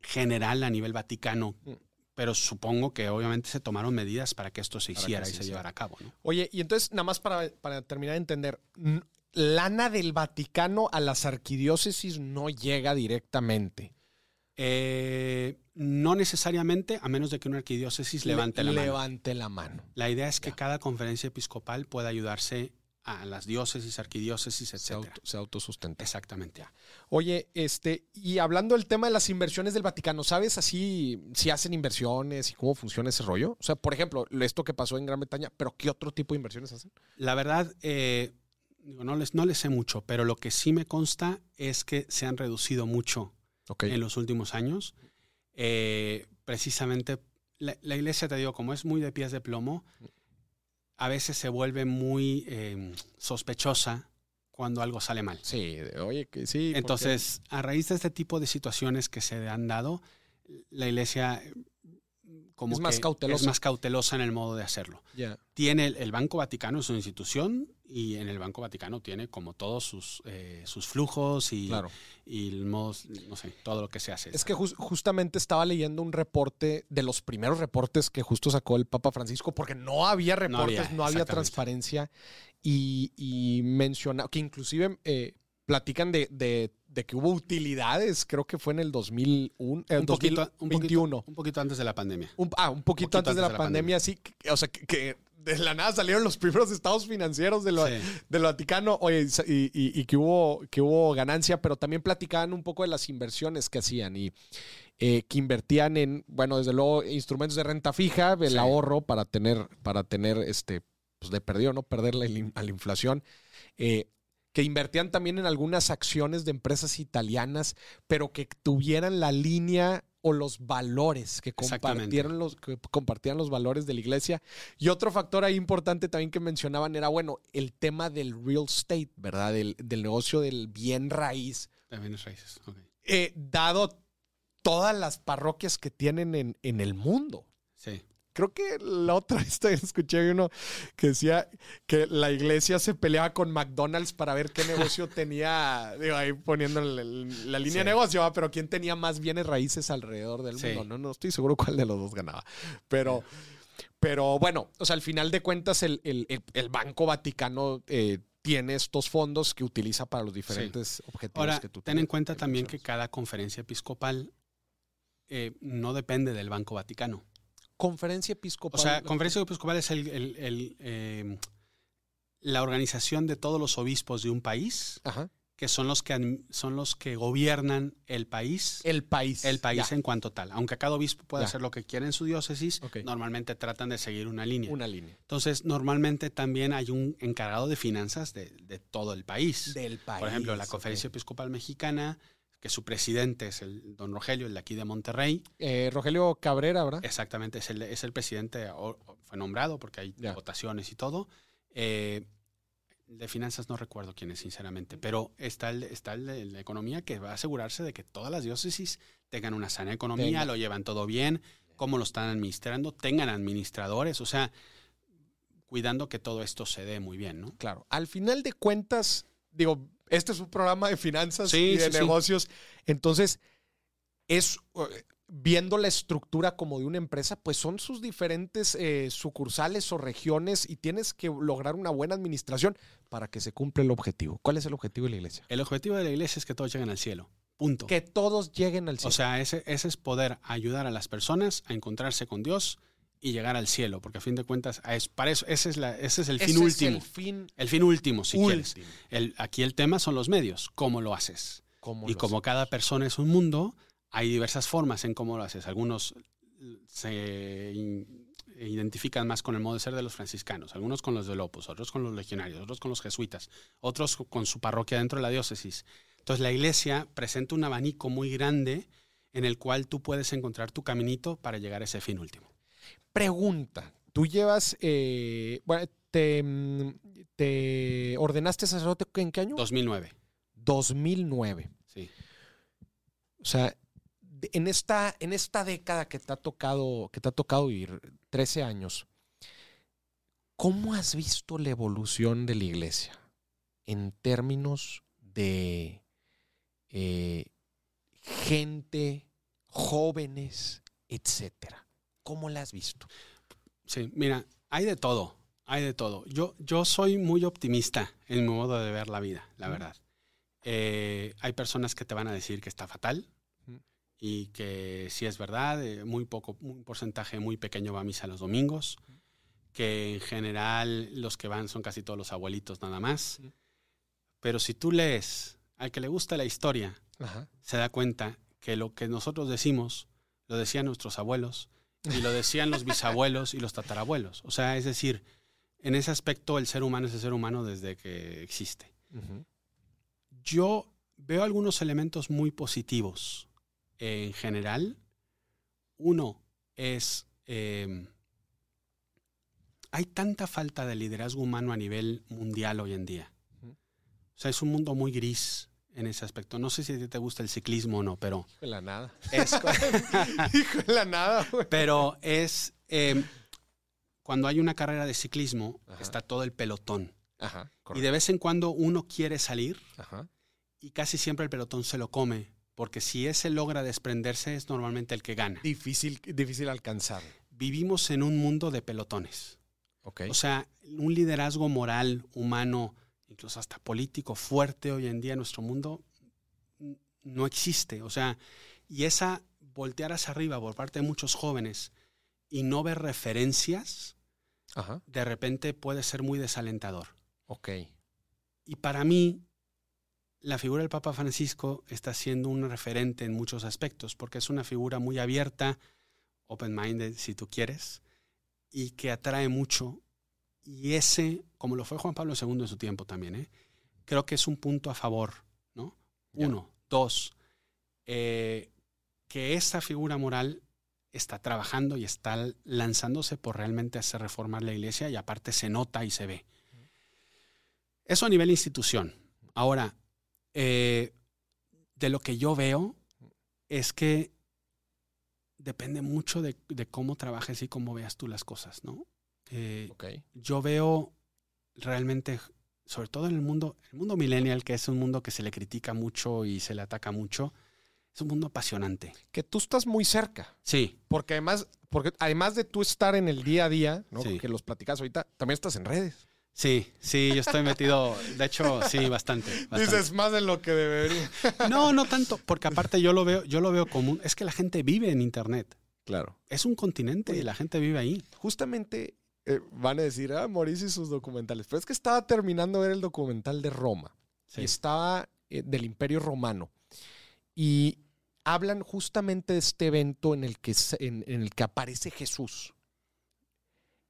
general, a nivel vaticano, Mm. pero supongo que obviamente se tomaron medidas para que esto se Para hiciera y se llevara a cabo, ¿no? Oye, y entonces, nada más para, para terminar de entender, lana del Vaticano a las arquidiócesis no llega directamente. Eh, no necesariamente, a menos de que una arquidiócesis levante Le- la mano. Levante la mano. La idea es que Ya. cada conferencia episcopal pueda ayudarse a las diócesis, arquidiócesis, Se, etc. auto- se autosustenta. Exactamente. Oye, este, y hablando del tema de las inversiones del Vaticano, ¿sabes así si hacen inversiones y cómo funciona ese rollo? O sea, por ejemplo, esto que pasó en Gran Bretaña, pero ¿qué otro tipo de inversiones hacen? La verdad, eh, no les, no les sé mucho, pero lo que sí me consta es que se han reducido mucho Ok. en los últimos años. Eh, precisamente, la, la iglesia, te digo, como es muy de pies de plomo, a veces se vuelve muy eh, sospechosa cuando algo sale mal. Sí, oye, que sí. Entonces, a raíz de este tipo de situaciones que se han dado, la iglesia como Es más que cautelosa. es más cautelosa en el modo de hacerlo. Tiene el, el Banco Vaticano, es una institución, y en el Banco Vaticano tiene como todos sus, eh, sus flujos y, Claro. y el modo, no sé, todo lo que se hace. Es que jus- justamente estaba leyendo un reporte de los primeros reportes que justo sacó el Papa Francisco, porque no había No reportes, había, no había, transparencia, y, y menciona que inclusive eh, platican de, de- de que hubo utilidades, creo que fue en el 2001, eh, un poquito, un, 2021. poquito, un poquito antes de la pandemia. Un- ah, un poquito, antes, de la, pandemia, sí. que- O sea, que, que de la nada salieron los primeros estados financieros de lo, Sí. del Vaticano oye, y, y- y que, hubo, que hubo ganancia, pero también platicaban un poco de las inversiones que hacían y eh, que invertían en, bueno, desde luego, instrumentos de renta fija, el Sí. ahorro para tener, para tener este, pues de perdido, no perder la, a la inflación. eh, que invertían también en algunas acciones de empresas italianas, pero que tuvieran la línea o los valores, que compartieron los, que compartieran los valores de la iglesia. Y otro factor ahí importante también que mencionaban era, bueno, el tema del real estate, ¿verdad? Del, del negocio del bien raíz. De bienes raíces. Eh, dado todas las parroquias que tienen en, en el mundo. Sí. Creo que la otra [laughs] vez escuché uno que decía que la iglesia se peleaba con McDonald's para ver qué negocio [laughs] tenía, digo, ahí poniendo la línea de negocio, pero quién tenía más bienes raíces alrededor del Sí. mundo. No, no estoy seguro cuál de los dos ganaba. Pero, pero bueno, o sea, al final de cuentas, el, el- el- el Banco Vaticano eh, tiene estos fondos que utiliza para los diferentes objetivos Ahora, que tú ten en tienes, cuenta que también que cada conferencia episcopal eh, no depende del Banco Vaticano. Conferencia Episcopal. O sea, conferencia episcopal es el, el- el, eh, la organización de todos los obispos de un país, Ajá. que son los que, son los que gobiernan el país. El país. el país Ya, en cuanto tal. Aunque cada obispo puede Ya. hacer lo que quiera en su diócesis, normalmente tratan de seguir una línea. una línea. Entonces, normalmente también hay un encargado de finanzas de, de todo el país. Del país. Por ejemplo, la Conferencia Episcopal Mexicana, que su presidente es el don Rogelio, el de aquí de Monterrey, Eh, Rogelio Cabrera, ¿verdad? exactamente es el, es el presidente, o- fue nombrado porque hay votaciones y todo. Eh, de finanzas no recuerdo quién es, sinceramente, pero está el, está el de la economía que va a asegurarse de que todas las diócesis tengan una sana economía, lo llevan todo bien, cómo lo están administrando, tengan administradores, o sea, cuidando que todo esto se dé muy bien, ¿no? Claro. Al final de cuentas, digo, este es un programa de finanzas Sí, y de sí, negocios. Entonces, es viendo la estructura como de una empresa, pues son sus diferentes eh, sucursales o regiones y tienes que lograr una buena administración para que se cumpla el objetivo. ¿Cuál es el objetivo de la iglesia? El objetivo de la iglesia es que todos lleguen al cielo, punto. Que todos lleguen al cielo. O sea, ese, ese es poder ayudar a las personas a encontrarse con Dios y llegar al cielo, porque a fin de cuentas, es, para eso, ese, es la, ese es el Ese fin es último. el fin El fin último, si quieres. El, aquí el tema son los medios, cómo lo haces. ¿Cómo Y lo como cada persona es un mundo, hay diversas formas en cómo lo haces. Algunos se in- identifican más con el modo de ser de los franciscanos, algunos con los del Opus, otros con los legionarios, otros con los jesuitas, otros con su parroquia dentro de la diócesis. Entonces la iglesia presenta un abanico muy grande en el cual tú puedes encontrar tu caminito para llegar a ese fin último. Pregunta. Tú llevas, eh, bueno, te, mm, te ordenaste sacerdote en qué año? 2009, 2009. sí. O sea, en esta, en esta década que te ha tocado, que te ha tocado vivir, 13 años, ¿cómo has visto la evolución de la iglesia en términos de eh, gente, jóvenes, etcétera? ¿Cómo la has visto? Sí, mira, hay de todo, hay de todo. Yo, yo soy muy optimista en mi modo de ver la vida, la verdad. Eh, hay personas que te van a decir que está fatal y que sí es verdad, eh, muy poco, un porcentaje muy pequeño va a misa los domingos, que en general los que van son casi todos los abuelitos nada más. Pero si tú lees, al que le gusta la historia, Ajá. se da cuenta que lo que nosotros decimos lo decían nuestros abuelos y lo decían los bisabuelos y los tatarabuelos. O sea, es decir, En ese aspecto, el ser humano es el ser humano desde que existe. Yo veo algunos elementos muy positivos en general. Uno es, eh, hay tanta falta de liderazgo humano a nivel mundial hoy en día. O sea, es un mundo muy gris en ese aspecto. No sé si a ti te gusta el ciclismo o no, pero Hijo de la nada. es, [laughs] Hijo de la nada, güey. pero es eh, cuando hay una carrera de ciclismo, Ajá. está todo el pelotón. Ajá, Y de vez en cuando uno quiere salir Ajá. y casi siempre el pelotón se lo come, porque si ese logra desprenderse es normalmente el que gana. Difícil, difícil alcanzar. Vivimos en un mundo de pelotones. Ok. O sea, un liderazgo moral, humano, incluso hasta político fuerte hoy en día en nuestro mundo no existe. O sea, y esa voltear hacia arriba por parte de muchos jóvenes y no ver referencias, Ajá. de repente puede ser muy desalentador. Ok. Y para mí, la figura del Papa Francisco está siendo un referente en muchos aspectos, porque es una figura muy abierta, open-minded, si tú quieres, y que atrae mucho. Y ese, como lo fue Juan Pablo II en su tiempo también, ¿eh? creo que es un punto a favor, ¿no? Ya. Uno. Dos, eh, que esta figura moral está trabajando y está lanzándose por realmente hacer reformar la iglesia y aparte se nota y se ve. Eso a nivel institución. Ahora, eh, de lo que yo veo es que depende mucho de, de cómo trabajes y cómo veas tú las cosas, ¿no? Eh, yo veo realmente, sobre todo en el mundo, el mundo millennial, que es un mundo que se le critica mucho y se le ataca mucho, es un mundo apasionante. Que tú estás muy cerca. Sí, Porque además, porque además de tú estar en el día a día, ¿no? Sí. Que los platicas ahorita, también estás en redes. sí, sí, yo estoy metido, de hecho, sí, bastante. bastante. Dices más de lo que debería. [laughs] No, no tanto, porque aparte yo lo veo, yo lo veo común. Es que la gente vive en internet. Claro. Es un continente y la gente vive ahí. Justamente eh, van a decir, ah, Mauricio y sus documentales. Pero es que estaba terminando de ver el documental de Roma. Sí. Y estaba eh, del Imperio Romano. Y hablan justamente de este evento en el que, en, en el que aparece Jesús.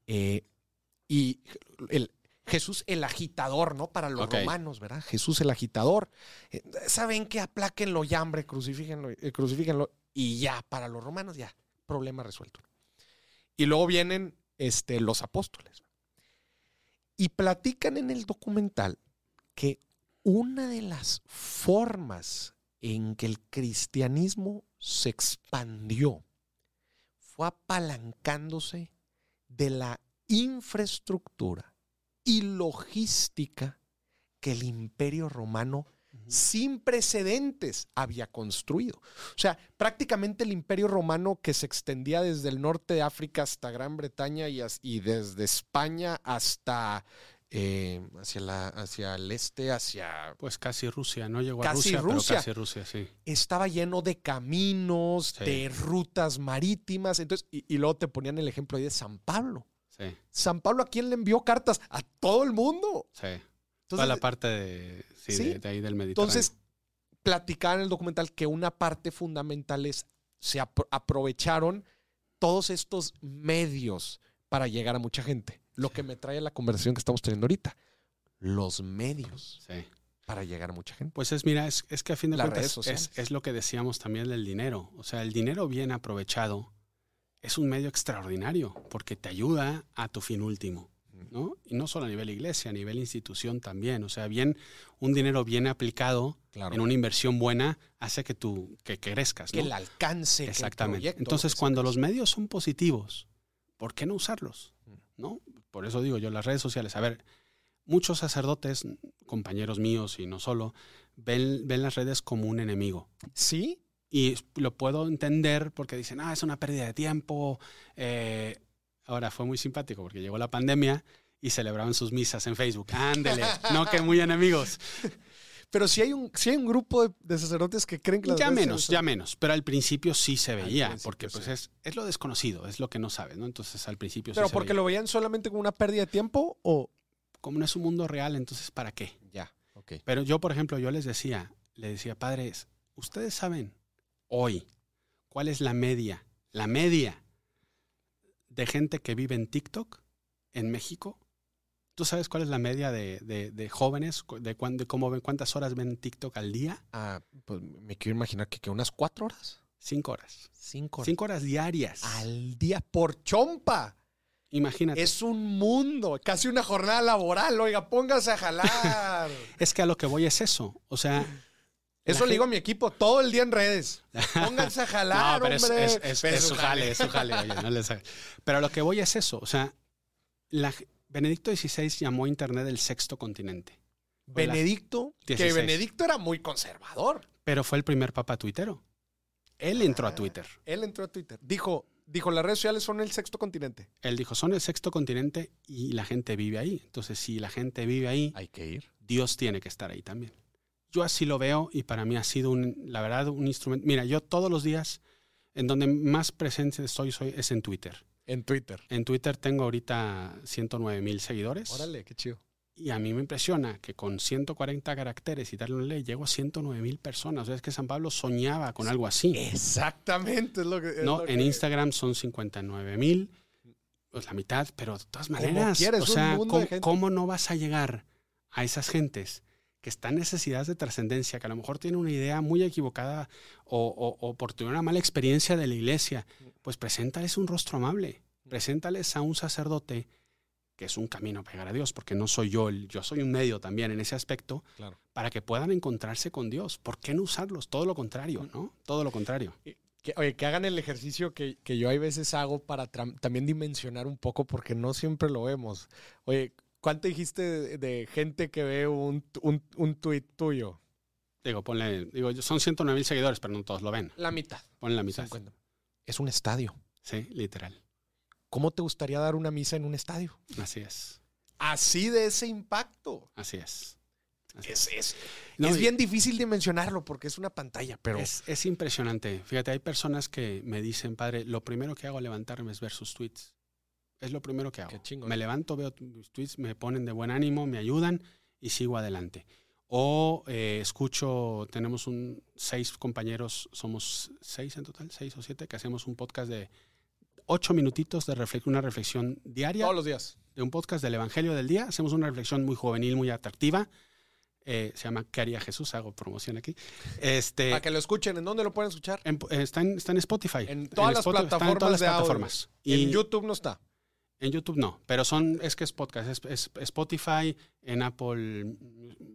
Eh, y el, Jesús el agitador, ¿no? Para los romanos, ¿verdad? Jesús el agitador. Saben que apláquenlo ya, hombre, crucifíquenlo, eh, crucifíquenlo. Y ya, para los romanos, ya, problema resuelto. Y luego vienen este, los apóstoles. Y platican en el documental que una de las formas en que el cristianismo se expandió fue apalancándose de la infraestructura y logística que el imperio romano sin precedentes había construido. O sea, prácticamente el imperio romano que se extendía desde el norte de África hasta Gran Bretaña y, desde España hasta eh, hacia, la, hacia el este, hacia... Pues casi Rusia, no llegó a Casi Rusia, Rusia. pero casi Rusia, sí. Estaba lleno de caminos, Sí. de rutas marítimas. Entonces, y, y luego te ponían el ejemplo ahí de San Pablo. Sí, San Pablo a quién le envió cartas? A todo el mundo. sí. Entonces, Toda la parte de, sí, Sí. de, de ahí del Mediterráneo. Entonces, platicaban en el documental que una parte fundamental es se apro- aprovecharon todos estos medios para llegar a mucha gente. Lo que me trae a la conversación que estamos teniendo ahorita. Los medios sí. para llegar a mucha gente. Pues es, mira, es, es que a fin de Las cuentas es lo que decíamos también del dinero. O sea, el dinero bien aprovechado es un medio extraordinario porque te ayuda a tu fin último. ¿No? Y no solo a nivel iglesia, a nivel institución también. O sea, bien, un dinero bien aplicado Claro. en una inversión buena hace que tú que, crezcas. que ¿no? el alcance. que el Exactamente. proyecto, Entonces, lo que cuando los medios son positivos, ¿por qué no usarlos? ¿No? Por eso digo yo, las redes sociales. A ver, muchos sacerdotes, compañeros míos y no solo, ven, ven las redes como un enemigo. Sí, Y lo puedo entender porque dicen, ah, es una pérdida de tiempo. eh, ahora fue muy simpático porque llegó la pandemia y celebraban sus misas en Facebook. Ándele, no que muy enemigos. [laughs] pero si hay un, sí hay un grupo de, de sacerdotes que creen que las Ya menos, ya menos. Pero al principio sí se veía, porque pues sí. es, es lo desconocido, es lo que no sabes, ¿no? Entonces al principio Pero sí se porque veía. lo veían solamente como una pérdida de tiempo o. Como no es un mundo real, entonces ¿para qué? Ya, ok. Pero yo, por ejemplo, yo les decía, le decía, padres, ustedes saben hoy cuál es la media, la media de gente que vive en TikTok en México ¿Tú sabes cuál es la media de, de- de jóvenes? De, cuán- de cómo ven, cuántas horas ven TikTok al día? Ah, pues me quiero imaginar que, que unas cuatro horas. Cinco horas. Cinco horas. Cinco horas diarias. Al día por chompa. Imagínate. Es, Es un mundo, casi una jornada laboral. Oiga, póngase a jalar. [laughs] que a lo que voy es eso. O sea, Eso le digo a mi equipo todo el día en redes. [laughs] Pónganse a jalar, no, pero es, hombre. es, es- es su jale, es su jale. oye, no les. Pero a lo que voy es eso. O sea, la, Benedicto XVI llamó a Internet el sexto continente. Benedicto, que 16. Benedicto era muy conservador. Pero fue el primer papa tuitero. Él entró a Ah. Twitter. Él entró a Twitter. Dijo, dijo, las redes sociales son el sexto continente. Él dijo, son el sexto continente y la gente vive ahí. Entonces, si la gente vive ahí, Hay que ir. Dios tiene que estar ahí también. Yo así lo veo y para mí ha sido, un, la verdad, un instrumento. Mira, yo todos los días, en donde más presente estoy, soy, es en Twitter. En Twitter. En Twitter tengo ahorita 109 mil seguidores. Órale, qué chido. Y a mí me impresiona que con 140 caracteres y darle una ley, llego a 109 mil personas. O sea, es que San Pablo soñaba con algo así. Exactamente, es lo que. es No, lo en que- Instagram son 59 mil, pues la mitad, pero de todas Como maneras, quieres, o un sea, mundo ¿cómo, de gente. cómo no vas a llegar a esas gentes que están en necesidades de trascendencia, que a lo mejor tienen una idea muy equivocada o, o- o por tener una mala experiencia de la iglesia? Pues preséntales un rostro amable, preséntales a un sacerdote que es un camino a pegar a Dios, porque no soy yo, el- yo soy un medio también en ese aspecto, Claro. para que puedan encontrarse con Dios. ¿Por qué no usarlos? Todo lo contrario, ¿no? Todo lo contrario. Que, oye, que hagan el ejercicio que, que yo hay veces hago para también dimensionar un poco, porque no siempre lo vemos. Oye, ¿cuánto dijiste de, de gente que ve un, un, un tuit tuyo? Digo, ponle, digo, son 109 mil seguidores, pero no todos lo ven. La mitad. Ponle la mitad. 50. Es un estadio. Sí, literal. ¿Cómo te gustaría dar una misa en un estadio? Así es. Así de ese impacto. Así es. Así Es, es, No, es y- bien difícil dimensionarlo porque es una pantalla, pero Es, es impresionante. Fíjate, hay personas que me dicen, padre, lo primero que hago al levantarme es ver sus tweets. Es lo primero que hago. Qué chingón. Me levanto, veo tus tweets, me ponen de buen ánimo, me ayudan y sigo adelante. O eh, escucho, tenemos un seis compañeros, somos seis en total, seis o siete, que hacemos un podcast de ocho minutitos de refle- una reflexión diaria. todos los días. de un podcast del Evangelio del Día. Hacemos una reflexión muy juvenil, muy atractiva. Eh, se llama ¿Qué haría Jesús? Hago promoción aquí. Este, Para que lo escuchen, ¿en dónde lo pueden escuchar? en- eh, está, en, está en Spotify. En todas las Spotify, está en plataformas todas las de audio. plataformas. Y en YouTube no está. En YouTube no, pero son, es que es podcast. Es, es Spotify, en Apple,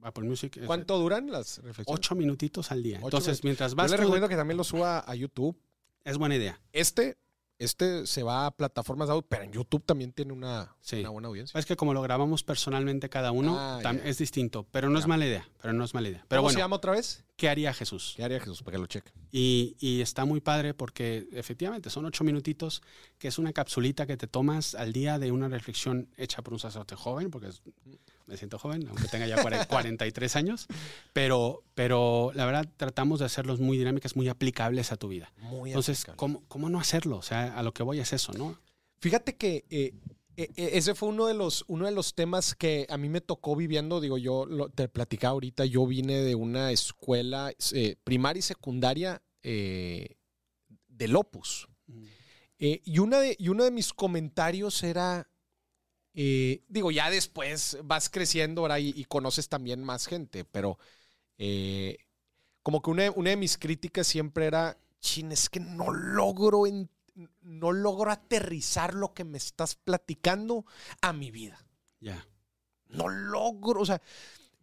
Apple Music. es ¿Cuánto duran las reflexiones? Ocho minutitos al día. Entonces, minutos. mientras Yo vas... les tú- recomiendo que también lo suba a YouTube. es buena idea. Este, este se va a plataformas de audio, pero en YouTube también tiene una, Sí. una buena audiencia. Es que como lo grabamos personalmente cada uno, Ah, es distinto, pero no es mala idea. Pero no es mala idea. Pero ¿Cómo se bueno, llama otra vez? ¿qué haría Jesús? ¿Qué haría Jesús? Para que lo cheque. Y, y está muy padre porque efectivamente son ocho minutitos, que es una capsulita que te tomas al día de una reflexión hecha por un sacerdote joven, porque es- me siento joven, aunque tenga ya cuare- [laughs] 43 años, pero, pero la verdad tratamos de hacerlos muy dinámicas, muy aplicables a tu vida. Muy Entonces. ¿cómo, ¿cómo no hacerlo? O sea, a lo que voy es eso, ¿no? Fíjate que eh, eh, eh, ese fue uno de, los, uno de los temas que a mí me tocó viviendo. Digo, yo lo- te platicaba ahorita, yo vine de una escuela eh, primaria y secundaria eh, del Opus. Eh, y, una de, y uno de mis comentarios era, eh, digo, ya después vas creciendo ahora y, y conoces también más gente, pero eh, como que una, una de mis críticas siempre era, chin, es que no logro, en- no logro aterrizar lo que me estás platicando a mi vida. Ya. No logro, o sea,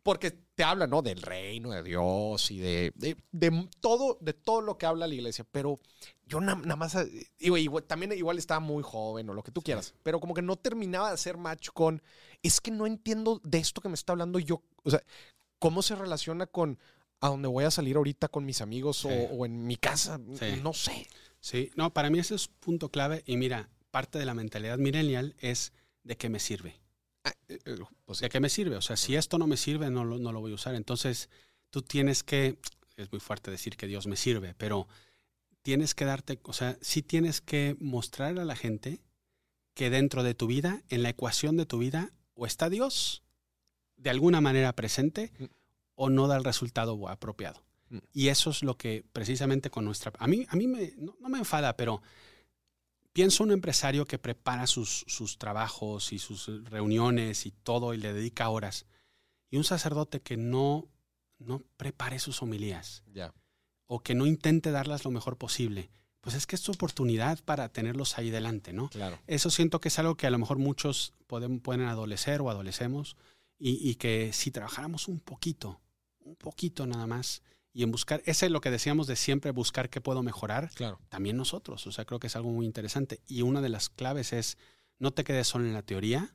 porque te habla, ¿no? Del reino de Dios y de, de, de todo, de todo lo que habla la iglesia, pero yo na- nada más, digo, igual- también igual estaba muy joven o lo que tú quieras, pero como que no terminaba de hacer match con, es que no entiendo de esto que me está hablando yo, o sea, cómo se relaciona con a dónde voy a salir ahorita con mis amigos o, en mi casa, Sí. no sé. Sí, no, para mí ese es punto clave y mira, parte de la mentalidad millennial es de qué me sirve. Eh, eh, pues, ¿De qué me sirve? O sea, si esto no me sirve, no lo, no lo voy a usar. Entonces, tú tienes que, es muy fuerte decir que Dios me sirve, pero tienes que darte, o sea, sí tienes que mostrar a la gente que dentro de tu vida, en la ecuación de tu vida, o está Dios de alguna manera presente Mm. o no da el resultado apropiado. Mm. Y eso es lo que precisamente con nuestra... A mí, a mí me, no, no me enfada, pero pienso un empresario que prepara sus, sus trabajos y sus reuniones y todo y le dedica horas. Y un sacerdote que no, no prepare sus homilías o que no intente darlas lo mejor posible, pues es que es su oportunidad para tenerlos ahí delante, ¿no? Claro. Eso siento que es algo que a lo mejor muchos pueden, pueden adolecer o adolecemos y, y que si trabajáramos un poquito, un poquito nada más, y en buscar, ese es lo que decíamos de siempre buscar qué puedo mejorar, Claro. también nosotros. O sea, creo que es algo muy interesante. Y una de las claves es no te quedes solo en la teoría,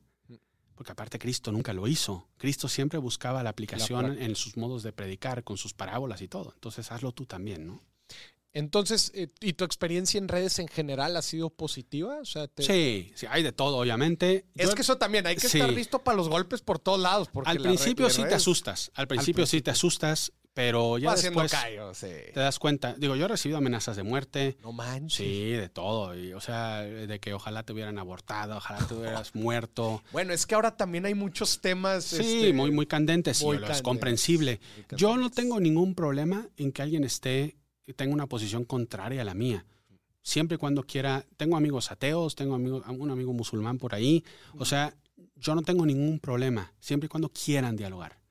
porque aparte Cristo nunca lo hizo. Cristo siempre buscaba la aplicación en sus modos de predicar, con sus parábolas y todo. Entonces hazlo tú también, ¿no? Entonces, eh, ¿y tu experiencia en redes en general ha sido positiva? O sea, te- Sí, sí, hay de todo, obviamente. Es Yo- que eso también, hay que Sí. estar listo para los golpes por todos lados. Porque al la red- principio sí te asustas. Al principio sí te asustas, pero ya Va después callo, sí. te das cuenta. Digo, yo he recibido amenazas de muerte. No manches. Sí, de todo. Y, o sea, de que ojalá te hubieran abortado, ojalá te hubieras [laughs] muerto. Bueno, es que ahora también hay muchos temas. Sí, este, muy, muy candentes. sí, muy es candentes, comprensible. muy Yo no tengo ningún problema en que alguien esté, tenga una posición contraria a la mía. Siempre y cuando quiera. Tengo amigos ateos, tengo amigos, un amigo musulmán por ahí. O sea, yo no tengo ningún problema, siempre y cuando quieran dialogar.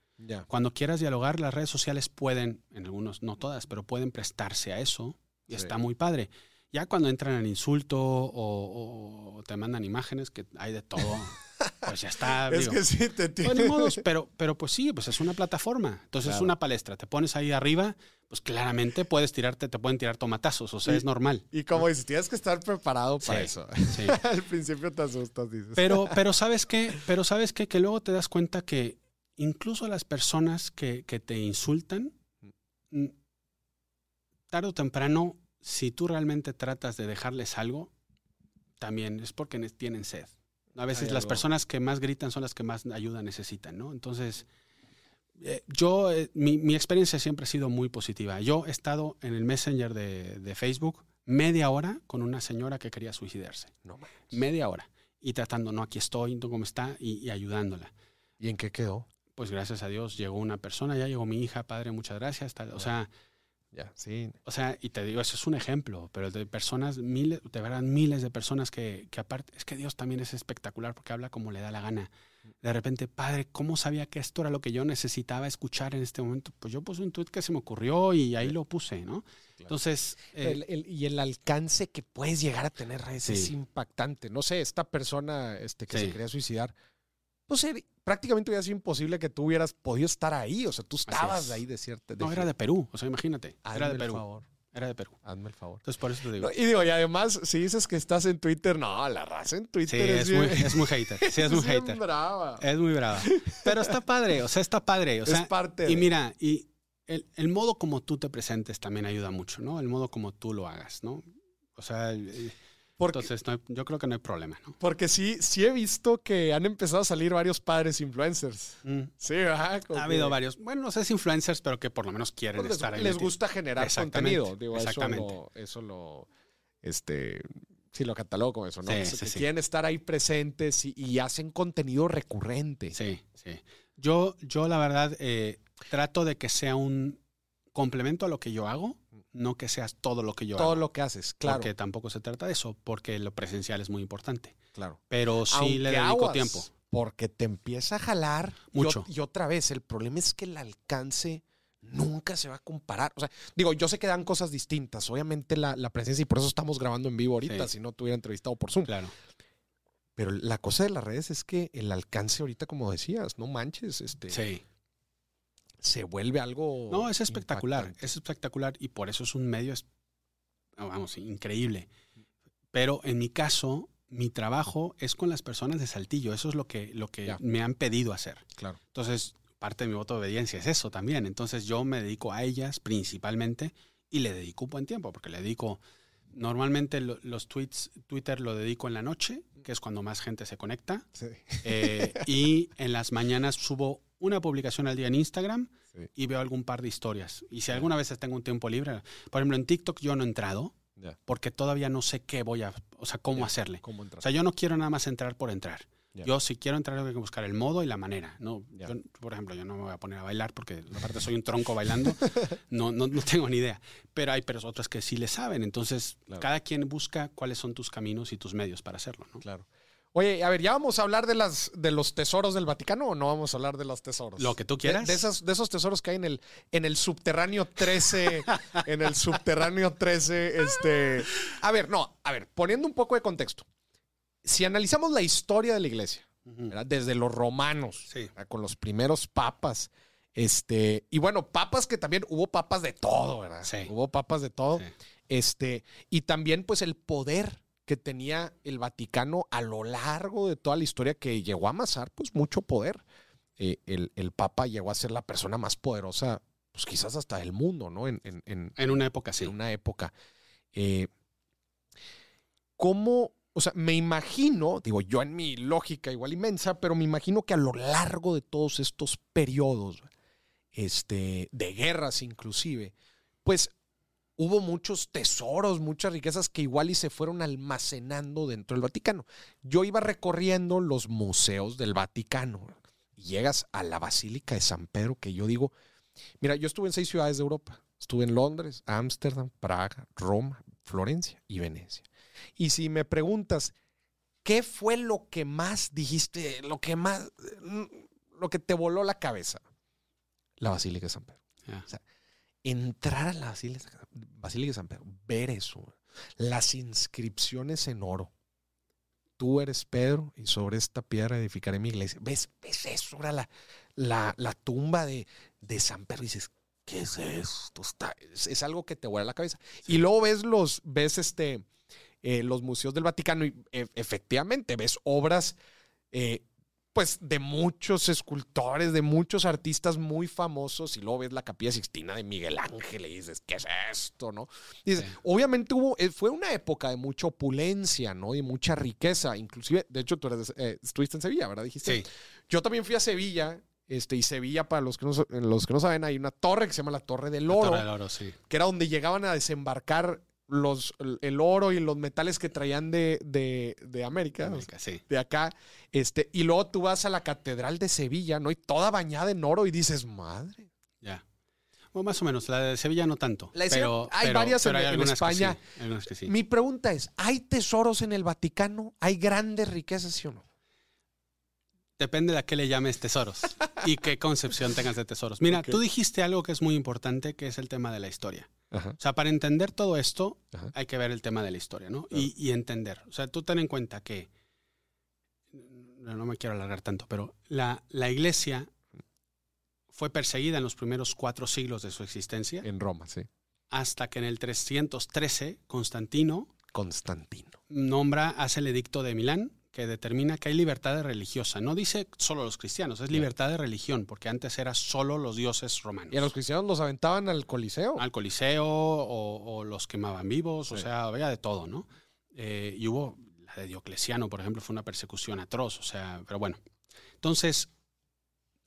Cuando quieras dialogar, las redes sociales pueden, en algunos, no todas, pero pueden prestarse a eso y Sí. está muy padre. Ya cuando entran al insulto o, o te mandan imágenes, que hay de todo, [laughs] pues ya está. Es digo, que sí, te pues, ni modos, [laughs] pero, pero pues sí, pues es una plataforma. Entonces es una palestra. Te pones ahí arriba, pues claramente puedes tirarte, te pueden tirar tomatazos. O sea, Y- es normal. Y como dices, tienes que estar preparado para Sí, eso. sí. [laughs] Al principio te asustas, dices. Pero, pero sabes qué, pero sabes qué, que luego te das cuenta que incluso las personas que, que te insultan, mm, tarde o temprano, si tú realmente tratas de dejarles algo, también es porque ne- tienen sed. A veces Hay las algo. personas que más gritan son las que más ayuda necesitan, ¿no? Entonces, eh, yo, eh, mi, mi experiencia siempre ha sido muy positiva. Yo he estado en el Messenger de, de Facebook media hora con una señora que quería suicidarse No media hora y tratando, no, aquí estoy, no, cómo está, y, y ayudándola. ¿Y en qué quedó? Pues gracias a Dios llegó una persona, ya llegó mi hija, padre, muchas gracias. tal, o, sea, Ya, sí. o sea, y te digo, eso es un ejemplo, pero de personas, miles, de verdad, miles de personas que, que aparte, es que Dios también es espectacular porque habla como le da la gana. De repente, padre, ¿cómo sabía que esto era lo que yo necesitaba escuchar en este momento? Pues yo puse un tweet que se me ocurrió y ahí lo puse, ¿no? Entonces, eh, El- el- y el alcance que puedes llegar a tener redes Sí. es impactante. No sé, esta persona este, que Sí. se quería suicidar, pues era- prácticamente hubiera sido imposible que tú hubieras podido estar ahí. O sea, tú estabas es. ahí de cierta. no, era de Perú, o sea, imagínate, Hazme era de el Perú, favor. era de Perú. Hazme el favor. Entonces, por eso te digo. No, y digo, y además, si dices que estás en Twitter, no, la raza en Sí, Twitter es, es bien- muy, es muy hater. Sí, es [laughs] muy bien hater. brava. Es muy brava. Pero está padre, o sea, está padre. O sea, es parte de- y mira, y el, el modo como tú te presentes también ayuda mucho, ¿no? El modo como tú lo hagas, ¿no? O sea, el- porque, entonces no hay- yo creo que no hay problema, ¿no? porque sí, sí he visto que han empezado a salir varios padres influencers. Mm. Sí, Ha habido varios, bueno, no sé si influencers, pero que por lo menos quieren pues les, estar ahí. les metidos. gusta generar contenido. Digo, eso exactamente. lo, eso lo, este, sí lo catalogo como eso, ¿no? Sí, sí, que sí. quieren estar ahí presentes y, y hacen contenido recurrente. Sí, sí. Yo, yo la verdad, eh, trato de que sea un complemento a lo que yo hago, no que seas todo lo que yo Todo hago. lo que haces, claro. Porque tampoco se trata de eso, porque lo presencial es muy importante. claro. Pero sí Aunque le dedico aguas, tiempo. Porque te empieza a jalar. y Mucho. Y, otra vez, el problema es que el alcance nunca se va a comparar. O sea, digo, yo sé que dan cosas distintas. Obviamente la, la presencia, y por eso estamos grabando en vivo ahorita, Sí. si no te hubiera entrevistado por Zoom. Claro. Pero la cosa de las redes es que el alcance ahorita, como decías, no manches, este, Sí. Se vuelve algo. No, es espectacular. impactante. Es espectacular y por eso es un medio, es- vamos, increíble. Pero en mi caso, mi trabajo es con las personas de Saltillo. Eso es lo que, lo que Ya. me han pedido hacer. Claro. Entonces, parte de mi voto de obediencia es eso también. Entonces, yo me dedico a ellas principalmente y le dedico un buen tiempo, porque le dedico. Normalmente lo- los tweets, Twitter lo dedico en la noche, que es cuando más gente se conecta. Sí. Eh, y en las mañanas subo una publicación al día en Instagram Sí. y veo algún par de historias. Y si alguna vez tengo un tiempo libre, por ejemplo, en TikTok yo no he entrado porque todavía no sé qué voy a, o sea, cómo hacerle. ¿Cómo O sea, yo no quiero nada más entrar por entrar. Yo si quiero entrar tengo que buscar el modo y la manera. No, yo, por ejemplo, yo no me voy a poner a bailar porque aparte soy un tronco bailando. [laughs] No, no, no tengo ni idea. Pero hay pero otras que sí le saben. Entonces, Claro. cada quien busca cuáles son tus caminos y tus medios para hacerlo. ¿no? Claro. Oye, a ver, ¿ya vamos a hablar de, las, de los tesoros del Vaticano o no vamos a hablar de los tesoros? Lo que tú De, quieras. de esas, de esos tesoros que hay en el, en el subterráneo 13. en el subterráneo 13. Este. A ver, no, a ver, poniendo un poco de contexto. Si analizamos la historia de la iglesia, desde los romanos, con los primeros papas, este, y bueno, papas que también hubo papas de todo, ¿verdad? Sí. Hubo papas de todo. Sí. Este, y también, pues, el poder que tenía el Vaticano a lo largo de toda la historia que llegó a amasar, pues, mucho poder. Eh, el, el Papa llegó a ser la persona más poderosa, pues, quizás hasta del mundo, ¿no? En, en- en- En una época sí. en una época. Eh, ¿Cómo? O sea, me imagino, digo yo en mi lógica igual inmensa, pero me imagino que a lo largo de todos estos periodos, este, de guerras inclusive, pues hubo muchos tesoros, muchas riquezas que igual y se fueron almacenando dentro del Vaticano. Yo iba recorriendo los museos del Vaticano y llegas a la Basílica de San Pedro, que yo digo, mira, yo estuve en seis ciudades de Europa. Estuve en Londres, Ámsterdam, Praga, Roma, Florencia y Venecia. Y si me preguntas, ¿qué fue lo que más dijiste, lo que más, lo que te voló la cabeza? La Basílica de San Pedro Ya. entrar a la Basílica, Basílica de San Pedro, ver eso, las inscripciones en oro. Tú eres Pedro y sobre esta piedra edificaré mi iglesia. ¿Ves, ves eso? Era la, la, la tumba de, de San Pedro y dices, ¿qué es esto? Está- es, es algo que te vuela la cabeza. Y luego ves los, ves este, eh, los museos del Vaticano y e- efectivamente ves obras eh, pues de muchos escultores, de muchos artistas muy famosos, y luego ves la capilla Sixtina de Miguel Ángel y dices, ¿qué es esto? ¿No? Dices, Sí. obviamente hubo, eh, fue una época de mucha opulencia, ¿no? Y mucha riqueza. Inclusive, de hecho, tú eres, eh, estuviste en Sevilla, ¿verdad? Dijiste. Sí. Yo también fui a Sevilla. Este, y Sevilla, para los que, no, los que no saben, hay una torre que se llama la Torre del La Oro, Torre del Oro, sí. que era donde llegaban a desembarcar los, el oro y los metales que traían de, de, de América, América, sí. de acá. Este, y luego tú vas a la Catedral de Sevilla, ¿no? Y toda bañada en oro y dices, madre. Ya. O más o menos, la de Sevilla no tanto. La de pero, hay pero- varias pero en- hay en algunas que España. sí, hay algunas que sí. Mi pregunta es, ¿hay tesoros en el Vaticano? ¿Hay grandes riquezas, sí o no? Depende de a qué le llames tesoros [laughs] y qué concepción tengas de tesoros. Mira, tú dijiste algo que es muy importante, que es el tema de la historia. Ajá. O sea, para entender todo esto, Ajá. hay que ver el tema de la historia, ¿no? Claro. Y, y entender. O sea, tú ten en cuenta que, no, no me quiero alargar tanto, pero la, la iglesia fue perseguida en los primeros cuatro siglos de su existencia, En Roma, sí. hasta que en el 313 Constantino Constantino. nombra, hace el edicto de Milán, que determina que hay libertad religiosa. No dice solo los cristianos, es libertad de religión, porque antes era solo los dioses romanos. Y a los cristianos los aventaban al Coliseo. Al Coliseo o, o los quemaban vivos, o sea, había de todo, ¿no? Eh, y hubo, la de Diocleciano, por ejemplo, fue una persecución atroz, o sea, pero bueno. Entonces,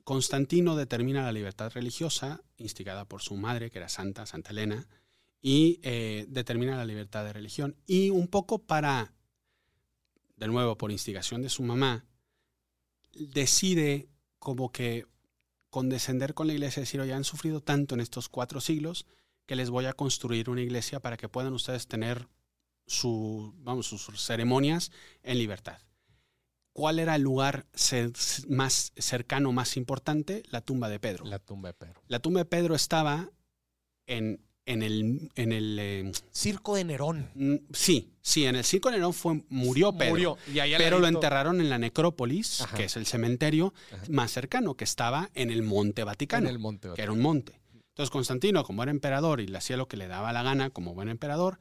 Constantino determina la libertad religiosa, instigada por su madre, que era santa, Santa Elena, y eh, determina la libertad de religión. Y un poco para, de nuevo, por instigación de su mamá, decide como que condescender con la iglesia, decir, oye, han sufrido tanto en estos cuatro siglos que les voy a construir una iglesia para que puedan ustedes tener su, vamos, sus ceremonias en libertad. ¿Cuál era el lugar más cercano, más importante? La tumba de Pedro. La tumba de Pedro. La tumba de Pedro estaba en, en el... En el eh, Circo de Nerón. mm, sí, sí, en el circo de Nerón fue, murió Pedro. Murió. Y ahí al Pero lo enterraron en la necrópolis, Ajá. que es el cementerio Ajá. más cercano, que estaba en el Monte Vaticano, en el monte. que era un monte. Entonces Constantino, como era emperador y le hacía lo que le daba la gana como buen emperador,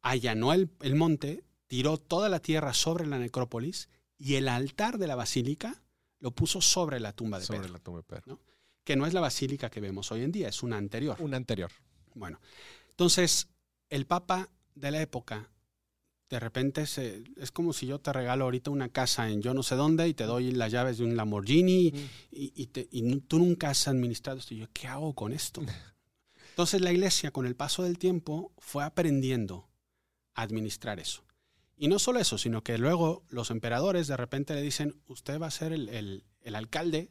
allanó el, el monte, tiró toda la tierra sobre la necrópolis y el altar de la basílica lo puso sobre la tumba de sobre Pedro, la tumba de Pedro. que no es la basílica que vemos hoy en día, es una anterior. Un anterior. Bueno, entonces el Papa de la época, de repente se, es como si yo te regalo ahorita una casa en yo no sé dónde y te doy las llaves de un Lamborghini y, y te- y tú nunca has administrado esto. Y yo, ¿qué hago con esto? [laughs] Entonces la iglesia con el paso del tiempo fue aprendiendo a administrar eso. Y no solo eso, sino que luego los emperadores de repente le dicen, usted va a ser el, el- el alcalde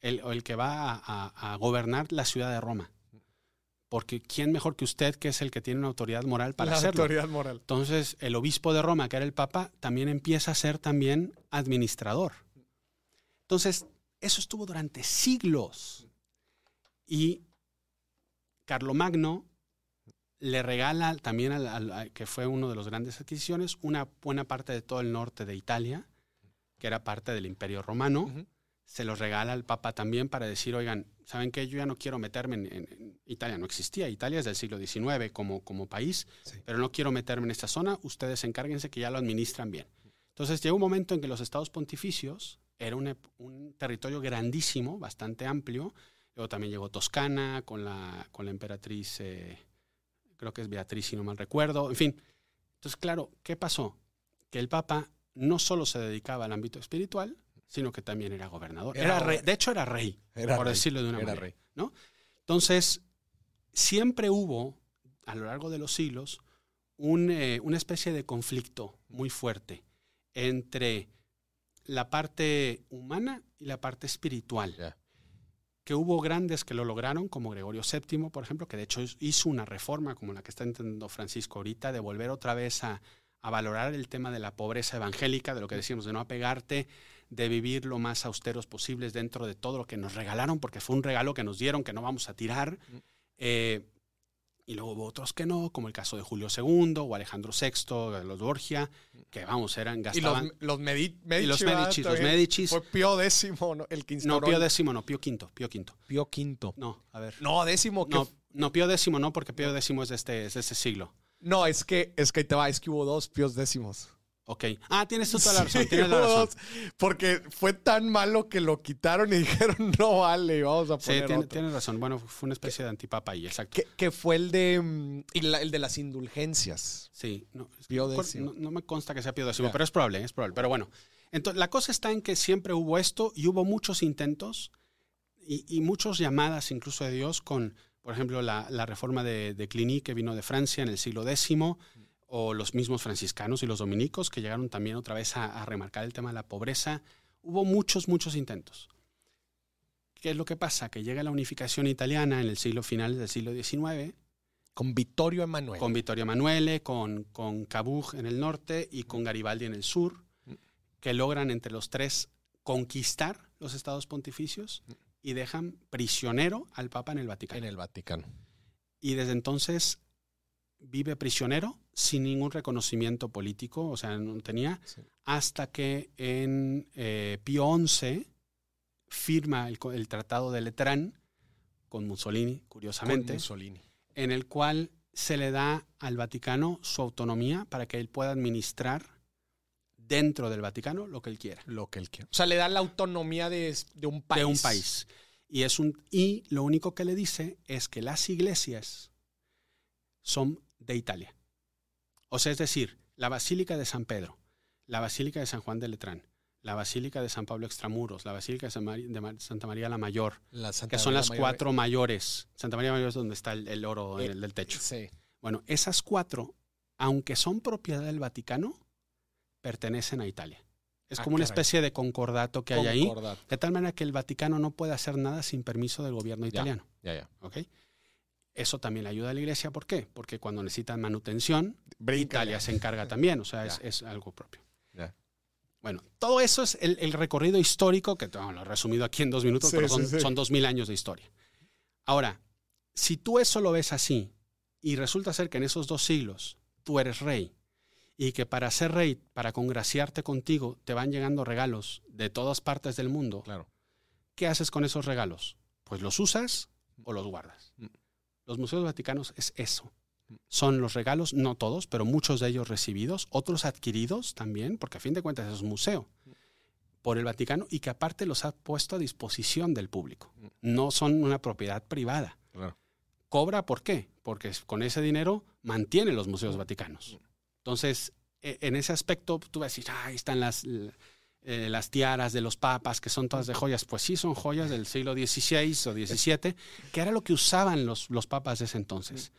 el, o el que va a, a- a gobernar la ciudad de Roma. Porque ¿quién mejor que usted, que es el que tiene una autoridad moral para la hacerlo? autoridad moral. Entonces, el obispo de Roma, que era el papa, también empieza a ser también administrador. Entonces, eso estuvo durante siglos. Y Carlomagno le regala también, al, al- a- que fue uno de los grandes adquisiciones, una buena parte de todo el norte de Italia, que era parte del imperio romano. Se los regala al papa también para decir, oigan, ¿saben qué? Yo ya no quiero meterme en, en- en- Italia, no existía. Italia es del siglo XIX como, como país, Sí. pero no quiero meterme en esta zona. Ustedes encárguense que ya lo administran bien. Entonces llegó un momento en que los estados pontificios era un territorio grandísimo, bastante amplio. Luego también llegó Toscana con la, con la emperatriz, eh, creo que es Beatriz, si no mal recuerdo. En fin. Entonces, claro, ¿qué pasó? Que el Papa no solo se dedicaba al ámbito espiritual, sino que también era gobernador. Era Era rey, gober- de hecho, era rey, Era por rey, decirlo de una era manera. rey. ¿no? Entonces, siempre hubo, a lo largo de los siglos, un, eh, una especie de conflicto muy fuerte entre la parte humana y la parte espiritual. Que hubo grandes que lo lograron, como Gregorio VII, por ejemplo, que de hecho hizo una reforma como la que está entendiendo Francisco ahorita, de volver otra vez a, a valorar el tema de la pobreza evangélica, de lo que decíamos, de no apegarte, de vivir lo más austeros posibles dentro de todo lo que nos regalaron, porque fue un regalo que nos dieron, que no vamos a tirar. Eh, y luego hubo otros que no, como el caso de Julio II o Alejandro VI, de los Borgia, que vamos, eran, Y los, gastaban... los Medi- Medici. Y los. Medici, los. Medici. Fue Pío décimo, ¿no? el que No. Pío X, no, Pío V, Pío V. Pío quinto. No, a ver. No, décimo. No, no, Pío X no, porque Pío X es de este, es de este siglo. no, es que, es que ahí te va, es que hubo dos Píos décimos. Ok. Ah, tienes tú toda la razón, Sí, tienes la razón. porque fue tan malo que lo quitaron y [laughs] dijeron, no vale, vamos a Sí, poner tiene- otro. tienes razón. Bueno, fue una especie de antipapa ahí, exacto. Que, que fue el de, mm, y la- el de las indulgencias. Sí, no, Pío no- no, me consta que sea Pío X, pero es probable, es probable. Pero bueno, entonces la cosa está en que siempre hubo esto y hubo muchos intentos y, y muchas llamadas incluso de Dios con, por ejemplo, la, la reforma de, de Cluny que vino de Francia en el siglo X o los mismos franciscanos y los dominicos que llegaron también otra vez a, a remarcar el tema de la pobreza. Hubo muchos, muchos intentos. ¿Qué es lo que pasa? Que llega la unificación italiana en el siglo final del siglo XIX Con Vittorio Emanuele. con Vittorio Emanuele, con, con Cabug en el norte y con Garibaldi en el sur, que logran entre los tres conquistar los estados pontificios y dejan prisionero al Papa en el Vaticano. en el Vaticano. Y desde entonces vive prisionero sin ningún reconocimiento político, o sea, no tenía, Sí. hasta que en eh, Pío XI firma el, el Tratado de Letrán con Mussolini, Con curiosamente Mussolini. en el cual se le da al Vaticano su autonomía para que él pueda administrar dentro del Vaticano lo que él quiera. Lo que él quiera. O sea, le da la autonomía de, de un país. De un país. Y, es un, y lo único que le dice es que las iglesias son de Italia. O sea, es decir, la Basílica de San Pedro, la Basílica de San Juan de Letrán, la Basílica de San Pablo Extramuros, la Basílica de, San Mari- de Mar- Santa María la Mayor, La que son las cuatro mayores. Santa María Mayor es donde está el, el oro en Eh, el del techo. Sí. Bueno, esas cuatro, aunque son propiedad del Vaticano, pertenecen a Italia. Es Ah, como una especie de concordato que hay ahí, de tal manera que el Vaticano no puede hacer nada sin permiso del gobierno Ya. italiano. Ya, ya. ¿ok? Eso también le ayuda a la iglesia. ¿Por qué? Porque cuando necesitan manutención. Italia se encarga también. O sea, es, es algo propio. Ya. Bueno, todo eso es el, el recorrido histórico, que bueno, lo he resumido aquí en dos minutos, Sí, pero sí, son, sí. son dos mil años de historia. Ahora, si tú eso lo ves así, y resulta ser que en esos dos siglos tú eres rey, y que para ser rey, para congraciarte contigo, te van llegando regalos de todas partes del mundo, Claro. ¿qué haces con esos regalos? Pues los usas o los guardas. Los museos vaticanos es eso. Son los regalos, no todos, pero muchos de ellos recibidos, otros adquiridos también, porque a fin de cuentas es un museo por el Vaticano y que aparte los ha puesto a disposición del público. No son una propiedad privada. Claro. ¿Cobra por qué? Porque con ese dinero mantiene los museos vaticanos. Entonces, e- en ese aspecto, tú vas a decir, ahí están las, eh, las tiaras de los papas, que son todas de joyas. Pues sí, son joyas del siglo XVI o XVII, que era lo que usaban los, los papas de ese entonces.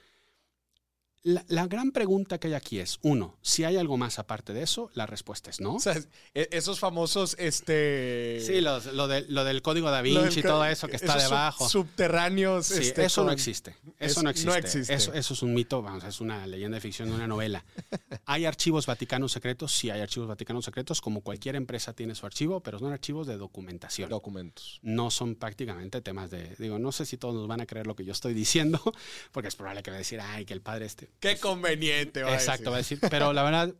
La, la gran pregunta que hay aquí es, uno, si hay algo más aparte de eso, la respuesta es no. O sea, e- esos famosos, este... Sí, los- lo, de- lo del código da Vinci y todo eso que está debajo. Subterráneos. Sí, este, eso no existe. es- Eso no no existe. existe. Eso, eso es un mito, vamos, es una leyenda de ficción de una novela. [laughs] ¿Hay archivos vaticanos secretos? Sí, hay archivos vaticanos secretos, como cualquier empresa tiene su archivo, pero son archivos de documentación. Documentos. no son prácticamente temas de, digo, no sé si todos nos van a creer lo que yo estoy diciendo, [laughs] porque es probable que me decir, ay, que el padre este. Qué conveniente, va a Exacto, va a decir. pero la verdad,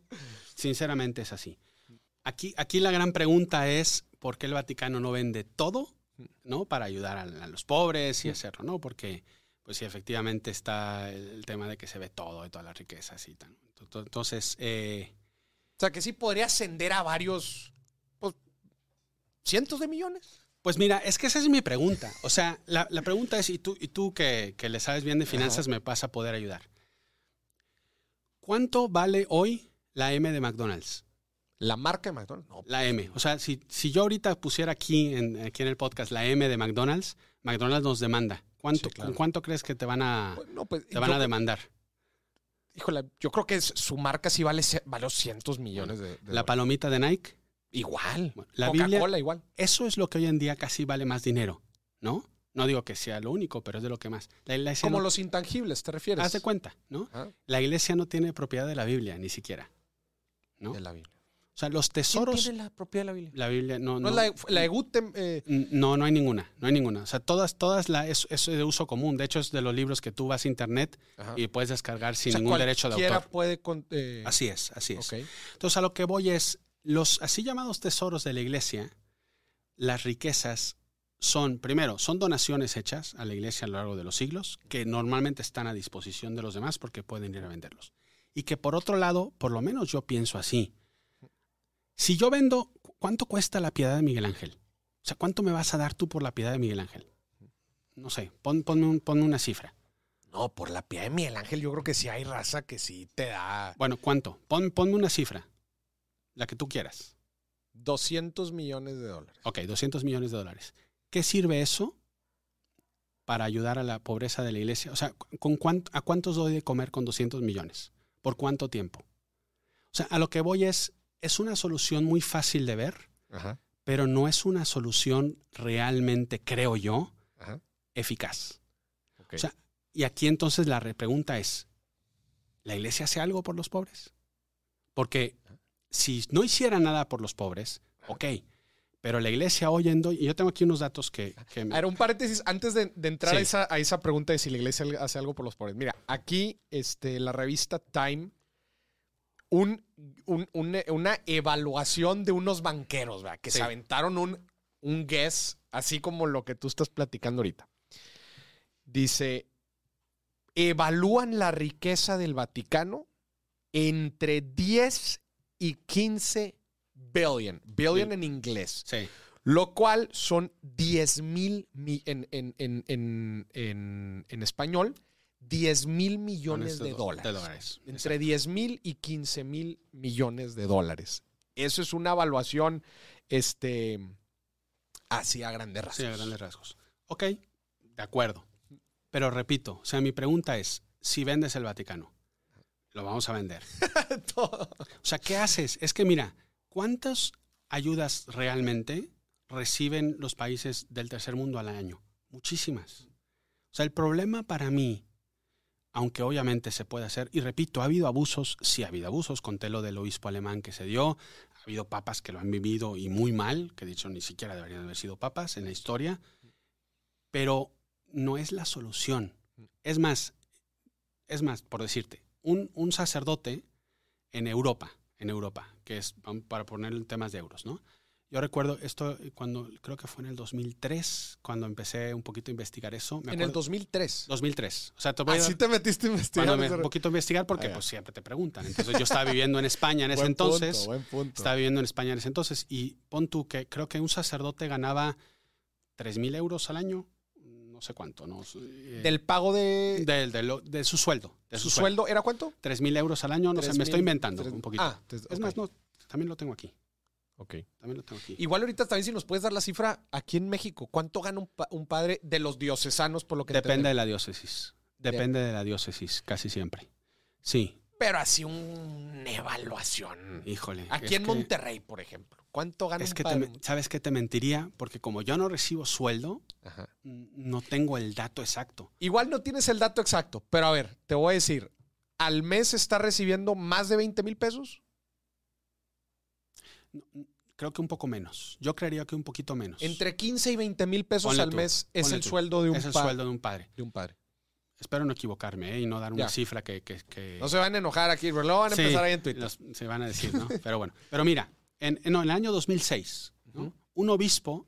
sinceramente es así. Aquí, aquí la gran pregunta es, ¿por qué el Vaticano no vende todo, no, para ayudar a, a los pobres y hacerlo, no? Porque, pues sí, efectivamente está el, el tema de que se ve todo y todas las riquezas y tal. Entonces, eh, O sea, que sí podría ascender a varios, pues, cientos de millones. Pues mira, es que esa es mi pregunta. O sea, la, la pregunta es, y tú, y tú que, que le sabes bien de finanzas, me vas a poder ayudar. ¿Cuánto vale hoy la M de McDonald's? La marca de McDonald's. No, La M. O sea, si, si yo ahorita pusiera aquí en, aquí en el podcast la M de McDonald's, McDonald's nos demanda. ¿Cuánto, Sí, claro. ¿con ¿Cuánto crees que te van a, pues, no, pues, te van yo, a demandar? híjole, yo creo que su marca sí vale, vale cientos millones de, de ¿La dólares. palomita de Nike? Igual. Bueno, la Coca-Cola igual. Eso es lo que hoy en día casi vale más dinero, ¿no? No digo que sea lo único, pero es de lo que más. La iglesia Como no- los intangibles, ¿te refieres? Haz de cuenta, ¿no? Ah, La iglesia no tiene propiedad de la Biblia, ni siquiera. ¿no? De la Biblia. O sea, los ¿Quién tesoros. tiene la propiedad de la Biblia? La Biblia no. No, No, es la, la eh, no, no hay ninguna. No hay ninguna. O sea, todas, todas la, es, es de uso común. De hecho, es de los libros que tú vas a internet ajá. y puedes descargar sin O sea, ningún derecho de cualquiera autor. puede... con- eh, Así es, así es. Entonces, a lo que voy es, los así llamados tesoros de la iglesia, las riquezas son, primero, son donaciones hechas a la iglesia a lo largo de los siglos, que normalmente están a disposición de los demás porque pueden ir a venderlos. Y que por otro lado, por lo menos yo pienso así, si yo vendo, ¿cuánto cuesta la piedad de Miguel Ángel? O sea, ¿cuánto me vas a dar tú por la piedad de Miguel Ángel? No sé, pon- ponme, un- ponme una cifra. No, por la piedad de Miguel Ángel yo creo que sí hay raza que sí te da Bueno, ¿cuánto? Pon- ponme una cifra, la que tú quieras. 200 millones de dólares. Ok, 200 millones de dólares. ¿Qué sirve eso para ayudar a la pobreza de la iglesia? O sea, ¿con cuánto, ¿a cuántos doy de comer con 200 millones? ¿Por cuánto tiempo? O sea, a lo que voy es, es una solución muy fácil de ver, Ajá, pero no es una solución realmente, creo yo, ajá. eficaz. O sea, y aquí entonces la re- pregunta es, ¿la iglesia hace algo por los pobres? Porque si no hiciera nada por los pobres, ok, pero la iglesia hoy en día, y yo tengo aquí unos datos que... que me- A ver, un paréntesis antes de, de entrar a, esa, a esa pregunta de si la iglesia hace algo por los pobres. Mira, aquí este, la revista Time, un, un- un- una evaluación de unos banqueros, ¿verdad? que Sí. se aventaron un, un guess, así como lo que tú estás platicando ahorita. Dice, evalúan la riqueza del Vaticano entre 10 y 15 billion. Billion Bil- en inglés. sí, Lo cual son 10 mil mi- en, en, en, en, en, en español, 10 mil millones de dólares. De dólares. Entre 10 mil y 15 mil millones de dólares. Eso es una evaluación este, así a grandes rasgos. Sí, a grandes rasgos. Ok, de acuerdo. Pero repito, o sea, mi pregunta es, si vendes el Vaticano, lo vamos a vender. [laughs] Todo. O sea, ¿qué haces? Es que mira, ¿cuántas ayudas realmente reciben los países del tercer mundo al año? Muchísimas. O sea, el problema para mí, aunque obviamente se puede hacer, y repito, ha habido abusos, sí ha habido abusos, conté lo del obispo alemán que se dio, ha habido papas que lo han vivido y muy mal, que de ni siquiera deberían haber sido papas en la historia, pero no es la solución. Es más, es más, por decirte, un, un sacerdote en Europa, en Europa, que es para poner en temas de euros, ¿no? Yo recuerdo esto cuando, creo que fue en el 2003, cuando empecé un poquito a investigar eso. Me En el acuerdo- 2003. 2003. O sea, te voy a- Así te metiste a investigar. cuando me- un poquito a investigar porque Ah, pues siempre te preguntan. Entonces yo estaba viviendo en España en [laughs] ese Buen entonces. punto, buen punto. Estaba viviendo en España en ese entonces y pon tú que creo que un sacerdote ganaba 3 mil euros al año, no sé cuánto, ¿no? Eh, Del pago de, del- de lo- de su sueldo. De su sueldo, ¿era cuánto? 3 mil euros al año, no sé, me 3,000, estoy inventando tres- un poquito. Ah, tres- Es más, no, también lo tengo aquí. ok. También lo tengo aquí. Igual ahorita también si nos puedes dar la cifra aquí en México, ¿cuánto gana un, pa- un padre de los diocesanos por lo que Depende de la diócesis. Depende de la diócesis, casi siempre. Sí, pero así una evaluación. híjole. Aquí en que- Monterrey, por ejemplo. ¿Cuánto gana Es un que te padre? me- ¿sabes qué te mentiría? Porque como yo no recibo sueldo, Ajá. no tengo el dato exacto. Igual no tienes el dato exacto, pero a ver, te voy a decir, ¿al mes está recibiendo más de 20 mil pesos? No, Creo que un poco menos. Yo creería que un poquito menos. Entre 15 y 20 mil pesos Ponle al tú, mes es el tú. sueldo de un, es el sueldo de un padre. de un padre. Espero no equivocarme ¿eh? y no dar una Ya. cifra que... que- que- No se van a enojar aquí, pero luego van a Sí, empezar ahí en Twitter. los- se van a decir, ¿no? Pero bueno. Pero mira, en, en- no, en el año 2006, ¿no? Un obispo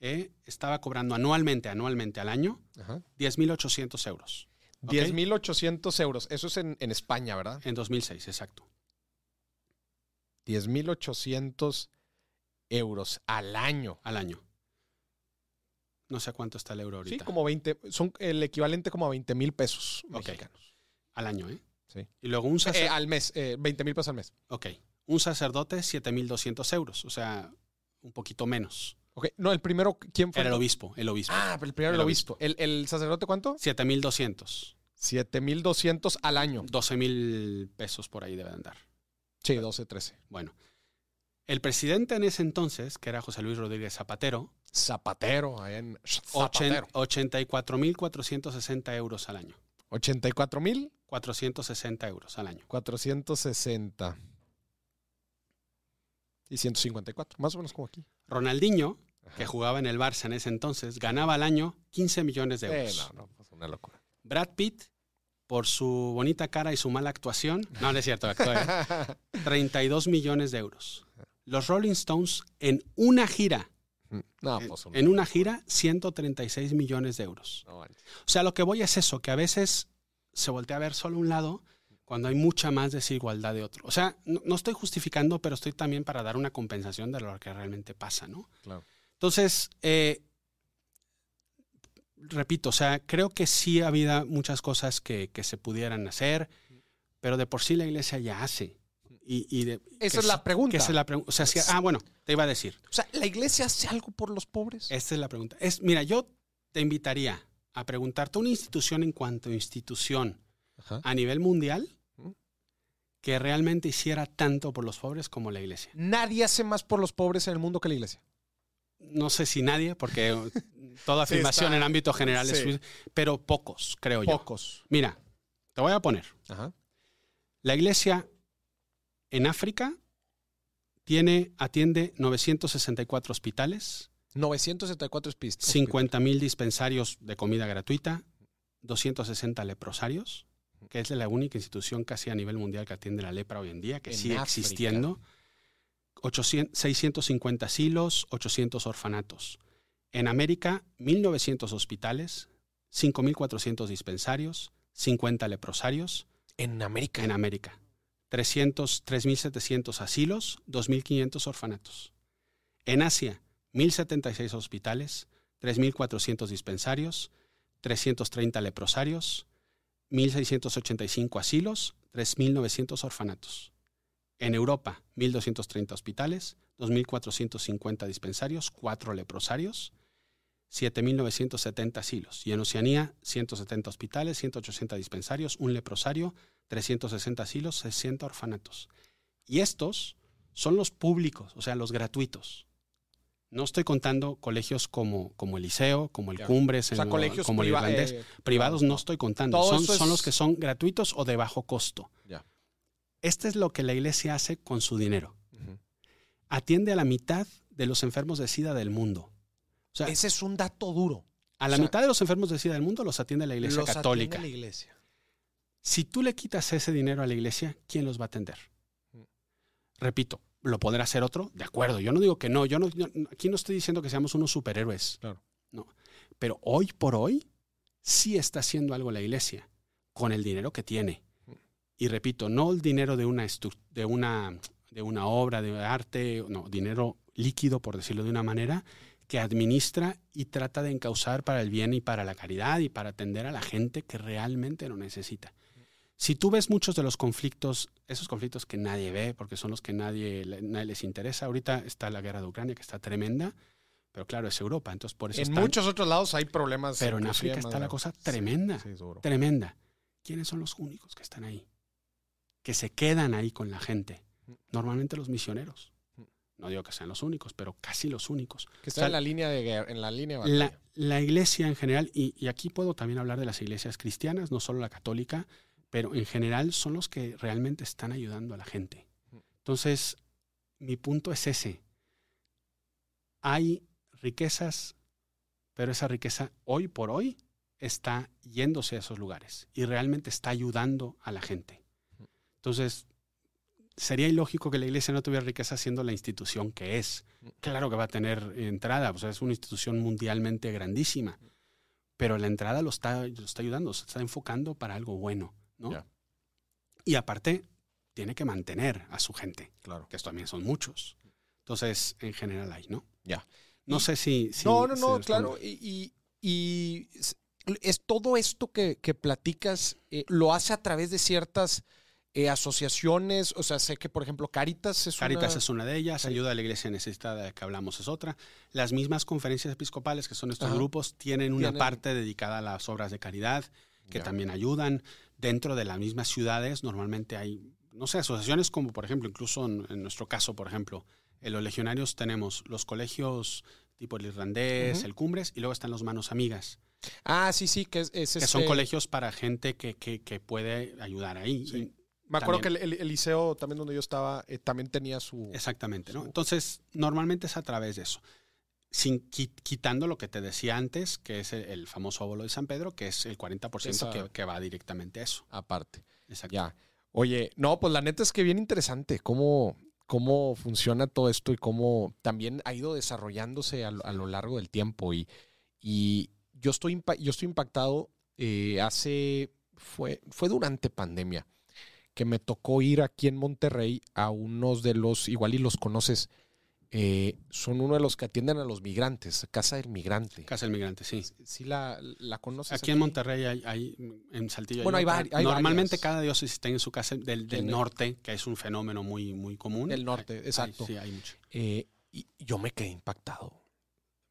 eh, estaba cobrando anualmente, anualmente al año, Ajá. 10.800 euros. ¿ok? 10.800 euros. Eso es en, en España, ¿verdad? En 2006, exacto. 10.800 euros al año. Al año. No sé cuánto está el euro ahorita. Sí, como 20, son el equivalente como a 20 mil pesos mexicanos. Al año, ¿eh? Sí. Y luego un Eh, sacerdote... al mes, eh, 20 mil pesos al mes. ok. Un sacerdote, 7.200 euros. O sea, un poquito menos. Ok, no, el primero, ¿quién fue? Era el obispo, el obispo. Ah, pero el primero el El obispo. ¿El, el sacerdote cuánto? 7.200. 7.200 al año. 12.000 pesos por ahí debe de andar. Sí, 12, 13. Bueno, el presidente en ese entonces, que era José Luis Rodríguez Zapatero, Zapatero, allá en Zapatero. 84.460 euros al año. 84 mil 460 euros al año. 460. Y 154, más o menos como aquí. Ronaldinho, Ajá. que jugaba en el Barça en ese entonces, ganaba al año 15 millones de Eh, euros. no, no, pues una locura. Brad Pitt, por su bonita cara y su mala actuación, no, no es cierto, actuó, ¿eh? [laughs] 32 millones de euros. Los Rolling Stones en una gira, no, en- pues en una gira, 136 millones de euros. No, manches. O sea, lo que voy es eso, que a veces se voltea a ver solo un lado cuando hay mucha más desigualdad de otro. O sea, no, no estoy justificando, pero estoy también para dar una compensación de lo que realmente pasa, ¿no? Claro. Entonces, eh, repito, o sea, creo que sí ha habido muchas cosas que, que se pudieran hacer, pero de por sí la iglesia ya hace. Y, y de- Esa que es la pregunta. que esa es la pregunta. O sea, ah, bueno, te iba a decir. O sea, ¿la iglesia hace algo por los pobres? Esta es la pregunta. Es, mira, yo te invitaría a preguntarte una institución en cuanto a institución Ajá. a nivel mundial. Que realmente hiciera tanto por los pobres como la iglesia. Nadie hace más por los pobres en el mundo que la iglesia. No sé si nadie, porque [laughs] toda afirmación en ámbito general sí. es, pero pocos, creo yo. Pocos. Mira, te voy a poner. Ajá. La iglesia en África tiene, atiende 964 hospitales, 974 pistas. 50 mil dispensarios de comida gratuita, 260 leprosarios, que es la única institución casi a nivel mundial que atiende la lepra hoy en día, que En sigue África. existiendo. 800 650 asilos, 800 orfanatos. En América, 1.900 hospitales, 5.400 dispensarios, 50 leprosarios. En América. En América, 300, 3.700 asilos, 2.500 orfanatos. En Asia, 1.076 hospitales, 3.400 dispensarios, 330 leprosarios, 1.685 asilos, 3.900 orfanatos. En Europa, 1.230 hospitales, 2.450 dispensarios, 4 leprosarios, 7.970 asilos. Y en Oceanía, 170 hospitales, 180 dispensarios, un leprosario, 360 asilos, 60 orfanatos. Y estos son los públicos, o sea, los gratuitos. No estoy contando colegios como, como el Liceo, como el Ya. Cumbres, O sea, en- colegios como el priva- Irlandés. eh, Privados no estoy contando. Son, es- son los que son gratuitos o de bajo costo. Ya. Este es lo que la iglesia hace con su dinero. Atiende a la mitad de los enfermos de SIDA del mundo. O sea, Ese es un dato duro. a la o sea, mitad de los enfermos de SIDA del mundo los atiende la iglesia Los atiende católica. la iglesia. Si tú le quitas ese dinero a la iglesia, ¿quién los va a atender? Repito, ¿lo podrá hacer otro? De acuerdo, yo no digo que no, yo no, yo- aquí no estoy diciendo que seamos unos superhéroes. Claro. No. Pero hoy por hoy sí está haciendo algo la iglesia con el dinero que tiene. Y repito, no el dinero de una, de una, de una obra de arte, no, dinero líquido, por decirlo de una manera, que administra y trata de encauzar para el bien y para la caridad y para atender a la gente que realmente lo necesita. Si tú ves muchos de los conflictos, esos conflictos que nadie ve, porque son los que nadie, nadie les interesa, ahorita está la guerra de Ucrania, que está tremenda, pero claro, es Europa, entonces por eso En están- muchos otros lados hay problemas. Pero en África está la cosa tremenda, Sí, sí, duro. tremenda. ¿Quiénes son los únicos que están ahí? que se quedan ahí con la gente. Normalmente los misioneros. No digo que sean los únicos, pero casi los únicos. Que están en la línea de guerra, en la línea de La, la iglesia en general, y, y aquí puedo también hablar de las iglesias cristianas, no solo la católica, pero en general son los que realmente están ayudando a la gente. Entonces, mi punto es ese. Hay riquezas, pero esa riqueza hoy por hoy está yéndose a esos lugares y realmente está ayudando a la gente. Entonces, sería ilógico que la iglesia no tuviera riqueza siendo la institución que es. Claro que va a tener entrada, o sea, es una institución mundialmente grandísima, pero la entrada lo está, lo está ayudando, se está enfocando para algo bueno, ¿no? Y aparte, tiene que mantener a su gente, Claro. que esto también son muchos. Entonces, en general hay, ¿no? Ya. No sé si... si- no, no, no, claro. Y, y- y es, todo esto que, que platicas, eh, lo hace a través de ciertas eh, asociaciones. O sea, sé que, por ejemplo, Caritas es Caritas una... es una de ellas, Sí. ayuda a la iglesia necesitada de que hablamos es otra. Las mismas conferencias episcopales, que son estos Ajá. grupos, tienen una parte dedicada a las obras de caridad, que también ayudan. Dentro de las mismas ciudades, normalmente hay, no sé, asociaciones como, por ejemplo, incluso en, en nuestro caso, por ejemplo, en los legionarios tenemos los colegios tipo el irlandés, el cumbres, y luego están los manos amigas, Ah, sí, sí, que es, es que son este- colegios para gente que, que- que puede ayudar ahí. Sí. Y- Me acuerdo también. que el, el- el liceo también donde yo estaba eh, también tenía su... Exactamente, ¿no? Entonces, normalmente es a través de eso. Sin qui- quitando lo que te decía antes, que es el, el famoso óvulo de San Pedro, que es el 40% Esa- que, que va directamente a eso. Aparte. Exacto. Ya. Oye, no, pues la neta es que bien interesante cómo, cómo funciona todo esto y cómo también ha ido desarrollándose a, lo- a lo largo del tiempo. Y, y yo, estoy yo estoy impactado eh, hace, fue, fue durante pandemia, que me tocó ir aquí en Monterrey a unos de los, igual y los conoces, eh, son uno de los que atienden a los migrantes, Casa del Migrante. Casa del Migrante, sí. ¿Sí la, la conoces? Aquí en Monterrey hay, hay- en Saltillo. Bueno, hay hay Normalmente varias. cada diócesis tiene su casa del, del norte, que es un fenómeno muy, muy común. Del norte, exacto. sí, hay mucho. Eh, y yo me quedé impactado.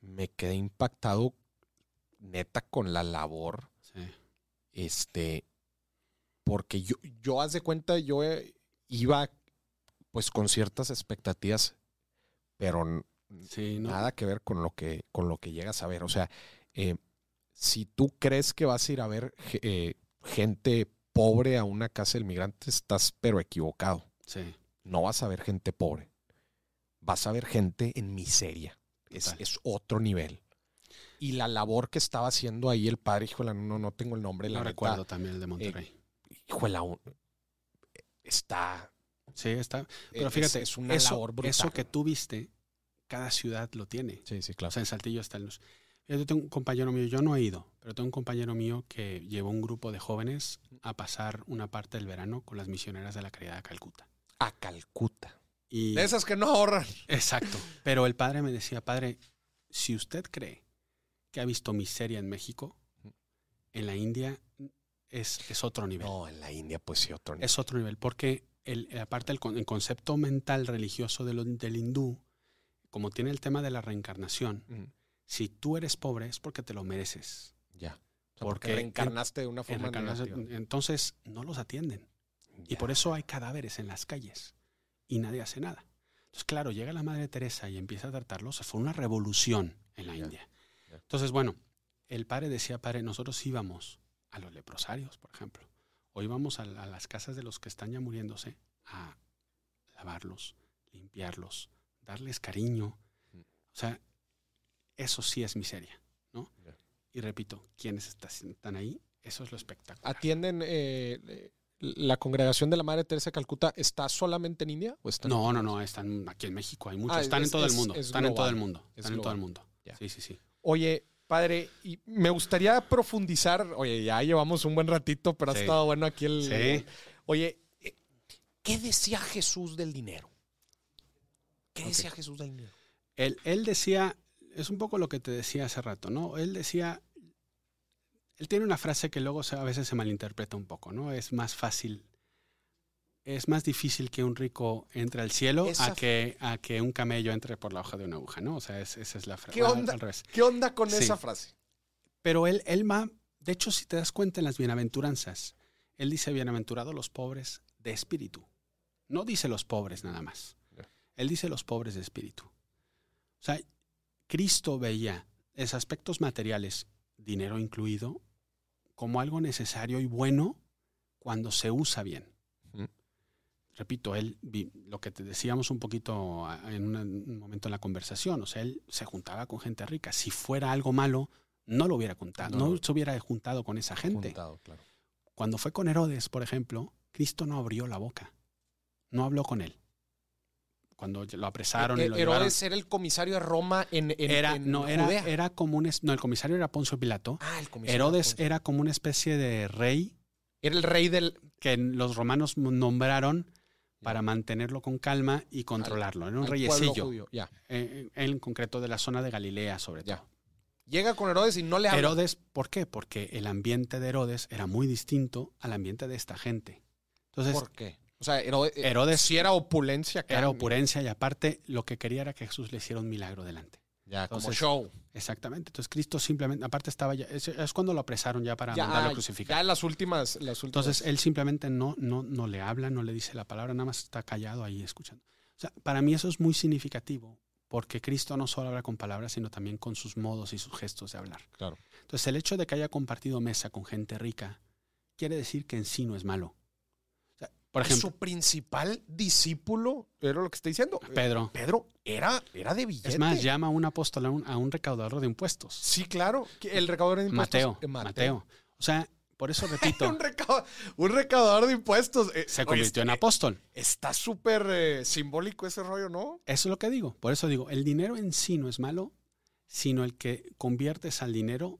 Me quedé impactado, neta, con la labor. Sí. Este, porque yo, yo haz de cuenta, yo eh, iba pues con ciertas expectativas, pero Sí, ¿no? nada que ver con lo que, con lo que llegas a ver. O sea, eh, si tú crees que vas a ir a ver eh, gente pobre a una casa del migrante, estás pero equivocado. Sí. no vas a ver gente pobre. Vas a ver gente en miseria. Es, es otro nivel. Y la labor que estaba haciendo ahí el padre, híjole, no, no tengo el nombre, la neta, recuerdo también el de Monterrey. híjole, aún- está. Sí, está. Pero es- fíjate, es, una eso, labor brutal. eso que tú viste, cada ciudad lo tiene. Sí, sí, O claro. sea, en Saltillo están los... Yo tengo un compañero mío, yo no he ido, pero tengo un compañero mío que llevó un grupo de jóvenes a pasar una parte del verano con las misioneras de la caridad a Calcuta. A Calcuta. Y, De esas que no ahorran. Exacto. Pero el padre me decía, padre, si usted cree que ha visto miseria en México, en la India es, es otro nivel. No, en la India, pues sí, otro nivel. Es otro nivel, porque el, aparte el, con- el concepto mental religioso de lo- del hindú, como tiene el tema de la reencarnación, si tú eres pobre es porque te lo mereces. Ya. O sea, Porque porque reencarnaste de una En forma negativa. entonces no los atienden. Y por eso hay cadáveres en las calles y nadie hace nada. Entonces, claro, llega la Madre Teresa y empieza a tratarlos. Fue una revolución en la Ya, India. ya. Entonces, bueno, el padre decía, padre, nosotros íbamos a los leprosarios, por ejemplo, o íbamos a, a las casas de los que están ya muriéndose a lavarlos, limpiarlos, darles cariño. Mm. O sea, eso sí es miseria, ¿no? Y repito, quienes está- están ahí, eso es lo espectacular. ¿Atienden eh, la congregación de la Madre Teresa de Calcuta? ¿Está solamente en India? ¿O está en- No, no, no, están aquí en México, hay muchos, Ah, están es- en todo es- el mundo, es están en todo el mundo, Es están en todo el mundo. Sí, sí, sí. Oye, padre, y me gustaría profundizar. Oye, ya llevamos un buen ratito, pero ha estado bueno aquí el. Sí. Oye, eh, ¿qué decía Jesús del dinero? ¿Qué decía Jesús del dinero? Él, él decía, es un poco lo que te decía hace rato, ¿no? Él decía, él tiene una frase que luego a veces se malinterpreta un poco, ¿no? Es más fácil, es más difícil que un rico entre al cielo Esa- a que, a que un camello entre por la hoja de una aguja, ¿no? O sea, es- esa es la frase. ¿Qué onda? Al revés. ¿Qué onda con Sí. esa frase? Pero él, él va, de hecho, si te das cuenta en las bienaventuranzas, él dice, bienaventurados los pobres de espíritu. No dice los pobres nada más. Él dice los pobres de espíritu. O sea, Cristo veía esos aspectos materiales, dinero incluido, como algo necesario y bueno cuando se usa bien. Repito, él, vi- lo que te decíamos un poquito en un momento en la conversación, o sea, él se juntaba con gente rica. Si fuera algo malo, no lo hubiera contado, No se hubiera juntado con esa gente. Juntado, claro. Cuando fue con Herodes, por ejemplo, Cristo no abrió la boca, no habló con él. Cuando lo apresaron y Eh, lo Herodes era el comisario de Roma en, en- era, en no, era, Judea. era como un, no, el comisario era Poncio Pilato. ah, el comisario. Herodes era como una especie de rey Era el rey del. que los romanos nombraron para mantenerlo con calma y controlarlo. Era un al reyecillo, judío. Ya. eh, él en concreto de la zona de Galilea sobre Ya. todo. Llega con Herodes y no le habla. Herodes, ¿por qué? Porque el ambiente de Herodes era muy distinto al ambiente de esta gente. Entonces, ¿Por qué? O sea, Herodes, Herodes- sí era opulencia. era opulencia y aparte lo que quería era que Jesús le hiciera un milagro delante. Ya, como show. Exactamente. Entonces Cristo simplemente, aparte estaba ya, es, es cuando lo apresaron ya para Ya, mandarlo a ya crucificar. en las últimas. Las últimas Entonces él simplemente no, no, no le habla, no le dice la palabra, nada más está callado ahí escuchando. O sea, para mí eso es muy significativo, porque Cristo no solo habla con palabras, sino también con sus modos y sus gestos de hablar. Claro. Entonces el hecho de que haya compartido mesa con gente rica quiere decir que en sí no es malo. Por ejemplo, su principal discípulo, era lo que está diciendo. Pedro. Pedro era, era de billete. Es más, llama a un apóstol a un, a un recaudador de impuestos. Sí, claro. El recaudador de impuestos. Mateo, eh, Mateo. O sea, por eso [laughs] repito, un, recau- un recaudador de impuestos. eh, se oye, convirtió en apóstol. Está súper eh, simbólico ese rollo, ¿no? Eso es lo que digo. Por eso digo, el dinero en sí no es malo, sino el que conviertes al dinero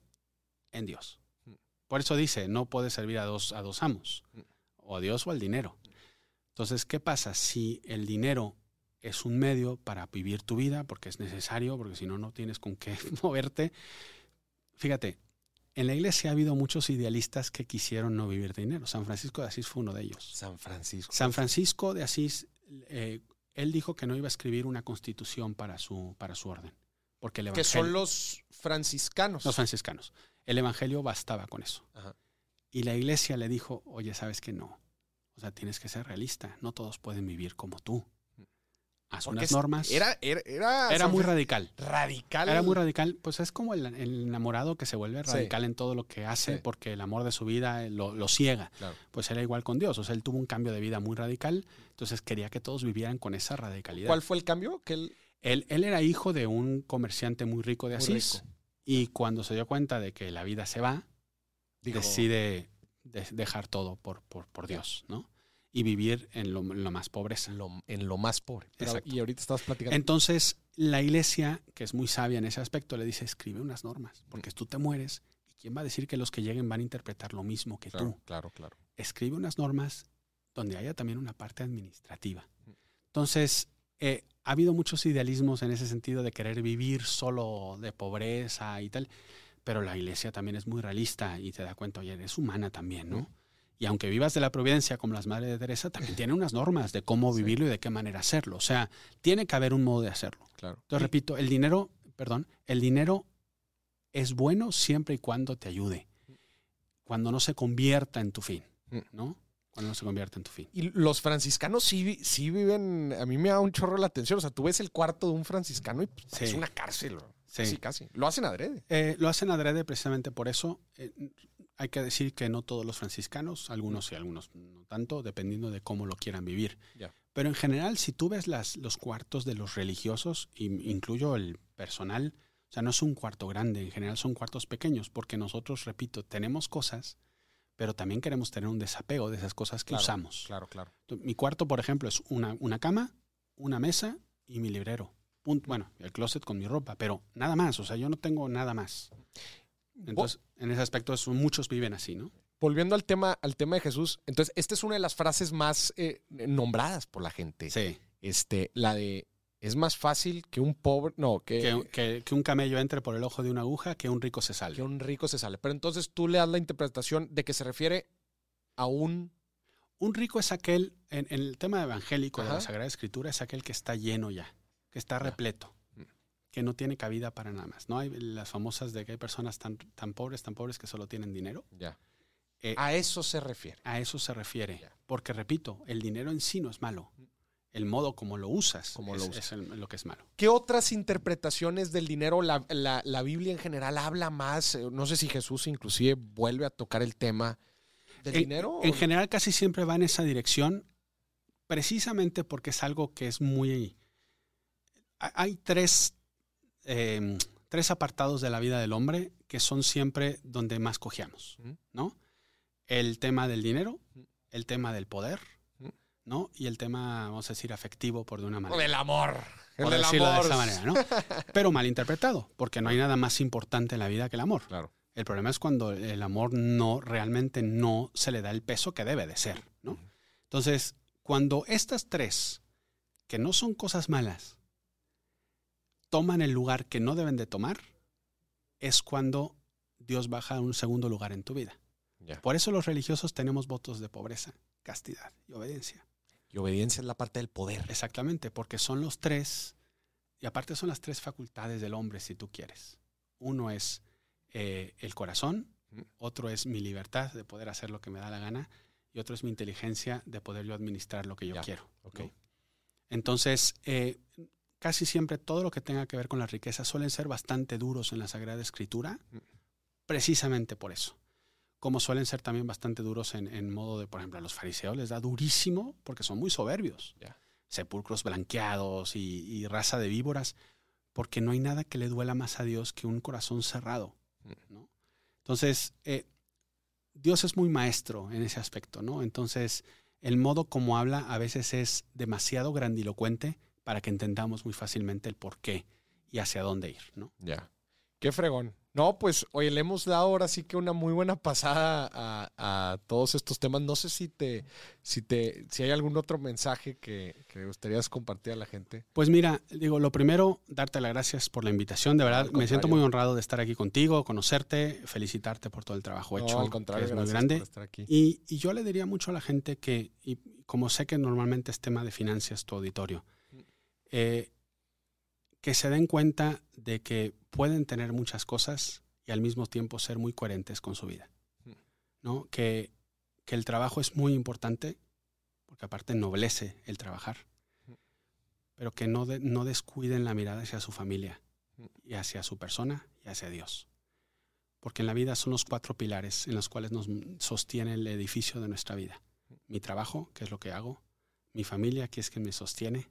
en Dios. Mm. Por eso dice, no puedes servir a dos, a dos amos, Mm. o a Dios o al dinero. Entonces, ¿qué pasa si el dinero es un medio para vivir tu vida, porque es necesario, porque si no, no tienes con qué [laughs] moverte? Fíjate, en la iglesia ha habido muchos idealistas que quisieron no vivir de dinero. San Francisco de Asís fue uno de ellos. San Francisco. San Francisco de Asís, eh, él dijo que no iba a escribir una constitución para su, para su orden. Porque el que son los franciscanos. los franciscanos. El evangelio bastaba con eso. Ajá. Y la iglesia le dijo, oye, ¿sabes que no? O sea, tienes que ser realista. No todos pueden vivir como tú. Haz Porque unas normas. Era, era, era, muy radical. radical. Era muy radical. Pues es como el, el enamorado que se vuelve Sí. radical en todo lo que hace Sí. porque el amor de su vida eh, lo, lo ciega. Claro. Pues era igual con Dios. O sea, él tuvo un cambio de vida muy radical. Entonces quería que todos vivieran con esa radicalidad. ¿Cuál fue el cambio? Que él, Él, él era hijo de un comerciante muy rico de Muy Asís. rico. Y cuando se dio cuenta de que la vida se va, dijo, decide de- dejar todo por, por, por Dios, ¿no? Y vivir en lo, en lo más pobreza. lo- en lo más pobre. Pero- y ahorita estabas platicando. Entonces, la iglesia, que es muy sabia en ese aspecto, le dice, escribe unas normas, porque tú te mueres. ¿Y quién va a decir que los que lleguen van a interpretar lo mismo que claro, tú? claro, claro. escribe unas normas donde haya también una parte administrativa. Entonces, eh, ha habido muchos idealismos en ese sentido de querer vivir solo de pobreza y tal, pero la iglesia también es muy realista y te da cuenta, oye, es humana también, ¿no? Y aunque vivas de la providencia como las madres de Teresa, también tiene unas normas de cómo [laughs] Sí. vivirlo y de qué manera hacerlo. O sea, tiene que haber un modo de hacerlo. claro. Entonces, repito, el dinero, perdón, el dinero es bueno siempre y cuando te ayude. Cuando no se convierta en tu fin, Mm. ¿no? Cuando no se convierta en tu fin. Y los franciscanos sí, sí viven, a mí me da un chorro la atención. O sea, tú ves el cuarto de un franciscano y pues, Sí. es una cárcel. Sí. Casi, casi. Lo hacen adrede. Eh, lo hacen adrede precisamente por eso. Eh, hay que decir que no todos los franciscanos, algunos sí, algunos no tanto, dependiendo de cómo lo quieran vivir. Pero en general, si tú ves las, los cuartos de los religiosos, y incluyo el personal, o sea, no es un cuarto grande, en general son cuartos pequeños, porque nosotros, repito, tenemos cosas, pero también queremos tener un desapego de esas cosas que Claro, usamos. Claro, claro. Mi cuarto, por ejemplo, es una, una cama, una mesa y mi librero. Punto. Bueno, el closet con mi ropa, pero nada más. O sea, yo no tengo nada más. Entonces, en ese aspecto, eso, muchos viven así, ¿no? Volviendo al tema, al tema de Jesús, entonces, esta es una de las frases más eh, nombradas por la gente. Sí. Este, la de es más fácil que un pobre, no, que, Que, que- que un camello entre por el ojo de una aguja, que un rico se salve. que un rico se sale. Pero entonces tú le das la interpretación de que se refiere a un Un rico es aquel, en, en el tema evangélico de la Sagrada Escritura, es aquel que está lleno ya, que está repleto, Mm. que no tiene cabida para nada más. No hay las famosas de que hay personas tan, tan pobres, tan pobres que solo tienen dinero. ya. Eh, A eso se refiere. a eso se refiere. Ya. Porque, repito, el dinero en sí no es malo. El modo como lo usas Como es, lo usas. es el- lo que es malo. ¿Qué otras interpretaciones del dinero la, la- la Biblia en general habla más? Eh, No sé si Jesús inclusive vuelve a tocar el tema del En- dinero. En general casi siempre va en esa dirección, precisamente porque es algo que es muy... ha- Hay tres, eh, tres apartados de la vida del hombre que son siempre donde más cojeamos. ¿no? El tema del dinero, el tema del poder. ¿No? Y el tema, vamos a decir, afectivo por de una O manera. del amor. El por del decirlo amor. de esa manera, ¿no? [laughs] Pero mal interpretado, porque no hay nada más importante en la vida que el amor. Claro. El problema es cuando el amor no realmente no se le da el peso que debe de ser, ¿no? Entonces, cuando estas tres, que no son cosas malas, toman el lugar que no deben de tomar, es cuando Dios baja a un segundo lugar en tu vida. Ya. Por eso los religiosos tenemos votos de pobreza, castidad y obediencia. Y obediencia es la parte del poder. Exactamente, porque son los tres, y aparte son las tres facultades del hombre, si tú quieres. Uno es eh, el corazón, otro es mi libertad de poder hacer lo que me da la gana, y otro es mi inteligencia de poder yo administrar lo que yo Ya, quiero. ok. ¿no? Entonces, eh, casi siempre todo lo que tenga que ver con la riqueza suelen ser bastante duros en la Sagrada Escritura, precisamente por eso. Como suelen ser también bastante duros en, en modo de, por ejemplo, a los fariseos les da durísimo porque son muy soberbios. Sepulcros blanqueados y, y raza de víboras, porque no hay nada que le duela más a Dios que un corazón cerrado. Mm. ¿no? Entonces, eh, Dios es muy maestro en ese aspecto, ¿no? Entonces, el modo como habla a veces es demasiado grandilocuente para que entendamos muy fácilmente el por qué y hacia dónde ir, ¿no? Ya. Qué fregón. No, pues, oye, le hemos dado ahora sí que una muy buena pasada a, a todos estos temas. No sé si te, si te, si hay algún otro mensaje que, que gustarías compartir a la gente. Pues mira, digo, lo primero, darte las gracias por la invitación, de verdad, me siento muy honrado de estar aquí contigo, conocerte, felicitarte por todo el trabajo No, hecho, al contrario, que es muy grande. por estar aquí. Y, y yo le diría mucho a la gente que, y como sé que normalmente es tema de finanzas tu auditorio, eh, que se den cuenta de que pueden tener muchas cosas y al mismo tiempo ser muy coherentes con su vida. ¿no? Que, que el trabajo es muy importante, porque aparte ennoblece el trabajar, pero que no, de- no descuiden la mirada hacia su familia y hacia su persona y hacia Dios. Porque en la vida son los cuatro pilares en los cuales nos sostiene el edificio de nuestra vida. Mi trabajo, que es lo que hago, mi familia, que es quien me sostiene,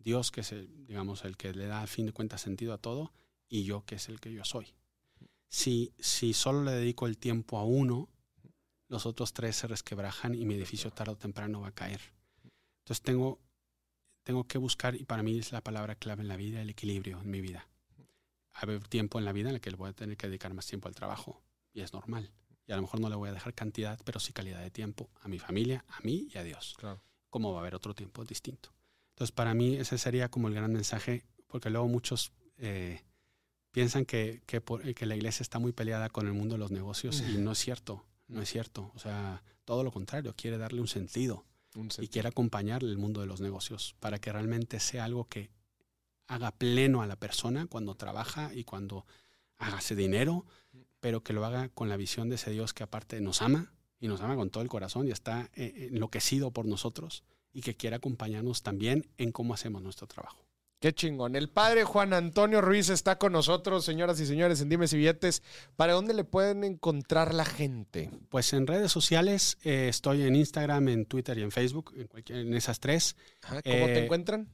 Dios, que es el, digamos, el que le da a fin de cuentas sentido a todo, y yo, que es el que yo soy. Si, si solo le dedico el tiempo a uno, los otros tres se resquebrajan y mi edificio tarde o temprano va a caer. Entonces tengo, tengo que buscar, y para mí es la palabra clave en la vida, el equilibrio en mi vida. Haber tiempo en la vida en el que voy a tener que dedicar más tiempo al trabajo, y es normal. Y a lo mejor no le voy a dejar cantidad, pero sí calidad de tiempo a mi familia, a mí y a Dios Claro. como va a haber otro tiempo distinto. Entonces, para mí ese sería como el gran mensaje, porque luego muchos eh, piensan que, que, por- que la iglesia está muy peleada con el mundo de los negocios y no es cierto, no es cierto. O sea, todo lo contrario, quiere darle un sentido Un y quiere acompañarle el mundo de los negocios para que realmente sea algo que haga pleno a la persona cuando trabaja y cuando haga ese dinero, pero que lo haga con la visión de ese Dios que aparte nos ama y nos ama con todo el corazón y está eh, enloquecido por nosotros y que quiere acompañarnos también en cómo hacemos nuestro trabajo. Qué chingón. El padre Juan Antonio Ruiz está con nosotros, señoras y señores, en Dimes y Billetes. ¿Para dónde le pueden encontrar la gente? Pues en redes sociales eh, estoy en Instagram, en Twitter y en Facebook, en, cualquier- en esas tres. Ajá, ¿Cómo te Eh, encuentran?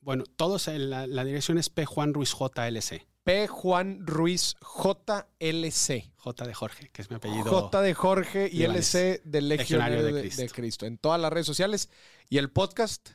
Bueno, todos, en la, la dirección es P. Juan Ruiz JLC. P. Juan Ruiz JLC. J de Jorge, que es mi apellido. J de Jorge y libanés. LC del Legionario Legionario de, de de Cristo. Cristo. En todas las redes sociales. Y el podcast,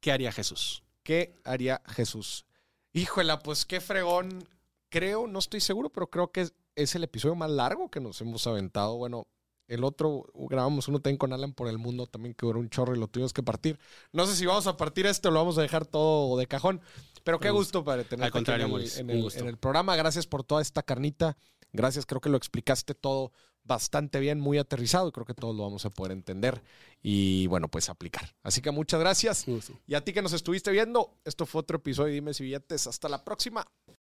¿Qué haría Jesús? ¿qué haría Jesús? Híjola, pues qué fregón. Creo, no estoy seguro, pero creo que es, es el episodio más largo que nos hemos aventado. Bueno, el otro grabamos uno también con Alan por el mundo, también que duró un chorro y lo tuvimos que partir. No sé si vamos a partir este o lo vamos a dejar todo de cajón. Pero qué gusto para tener Al contrario, en, el, Maurice, en un el- gusto. en el programa. Gracias por toda esta carnita. Gracias, creo que lo explicaste todo bastante bien, muy aterrizado y creo que todos lo vamos a poder entender y bueno, pues aplicar. Así que muchas gracias. Y a ti que nos estuviste viendo, esto fue otro episodio de Dime si billetes. Hasta la próxima.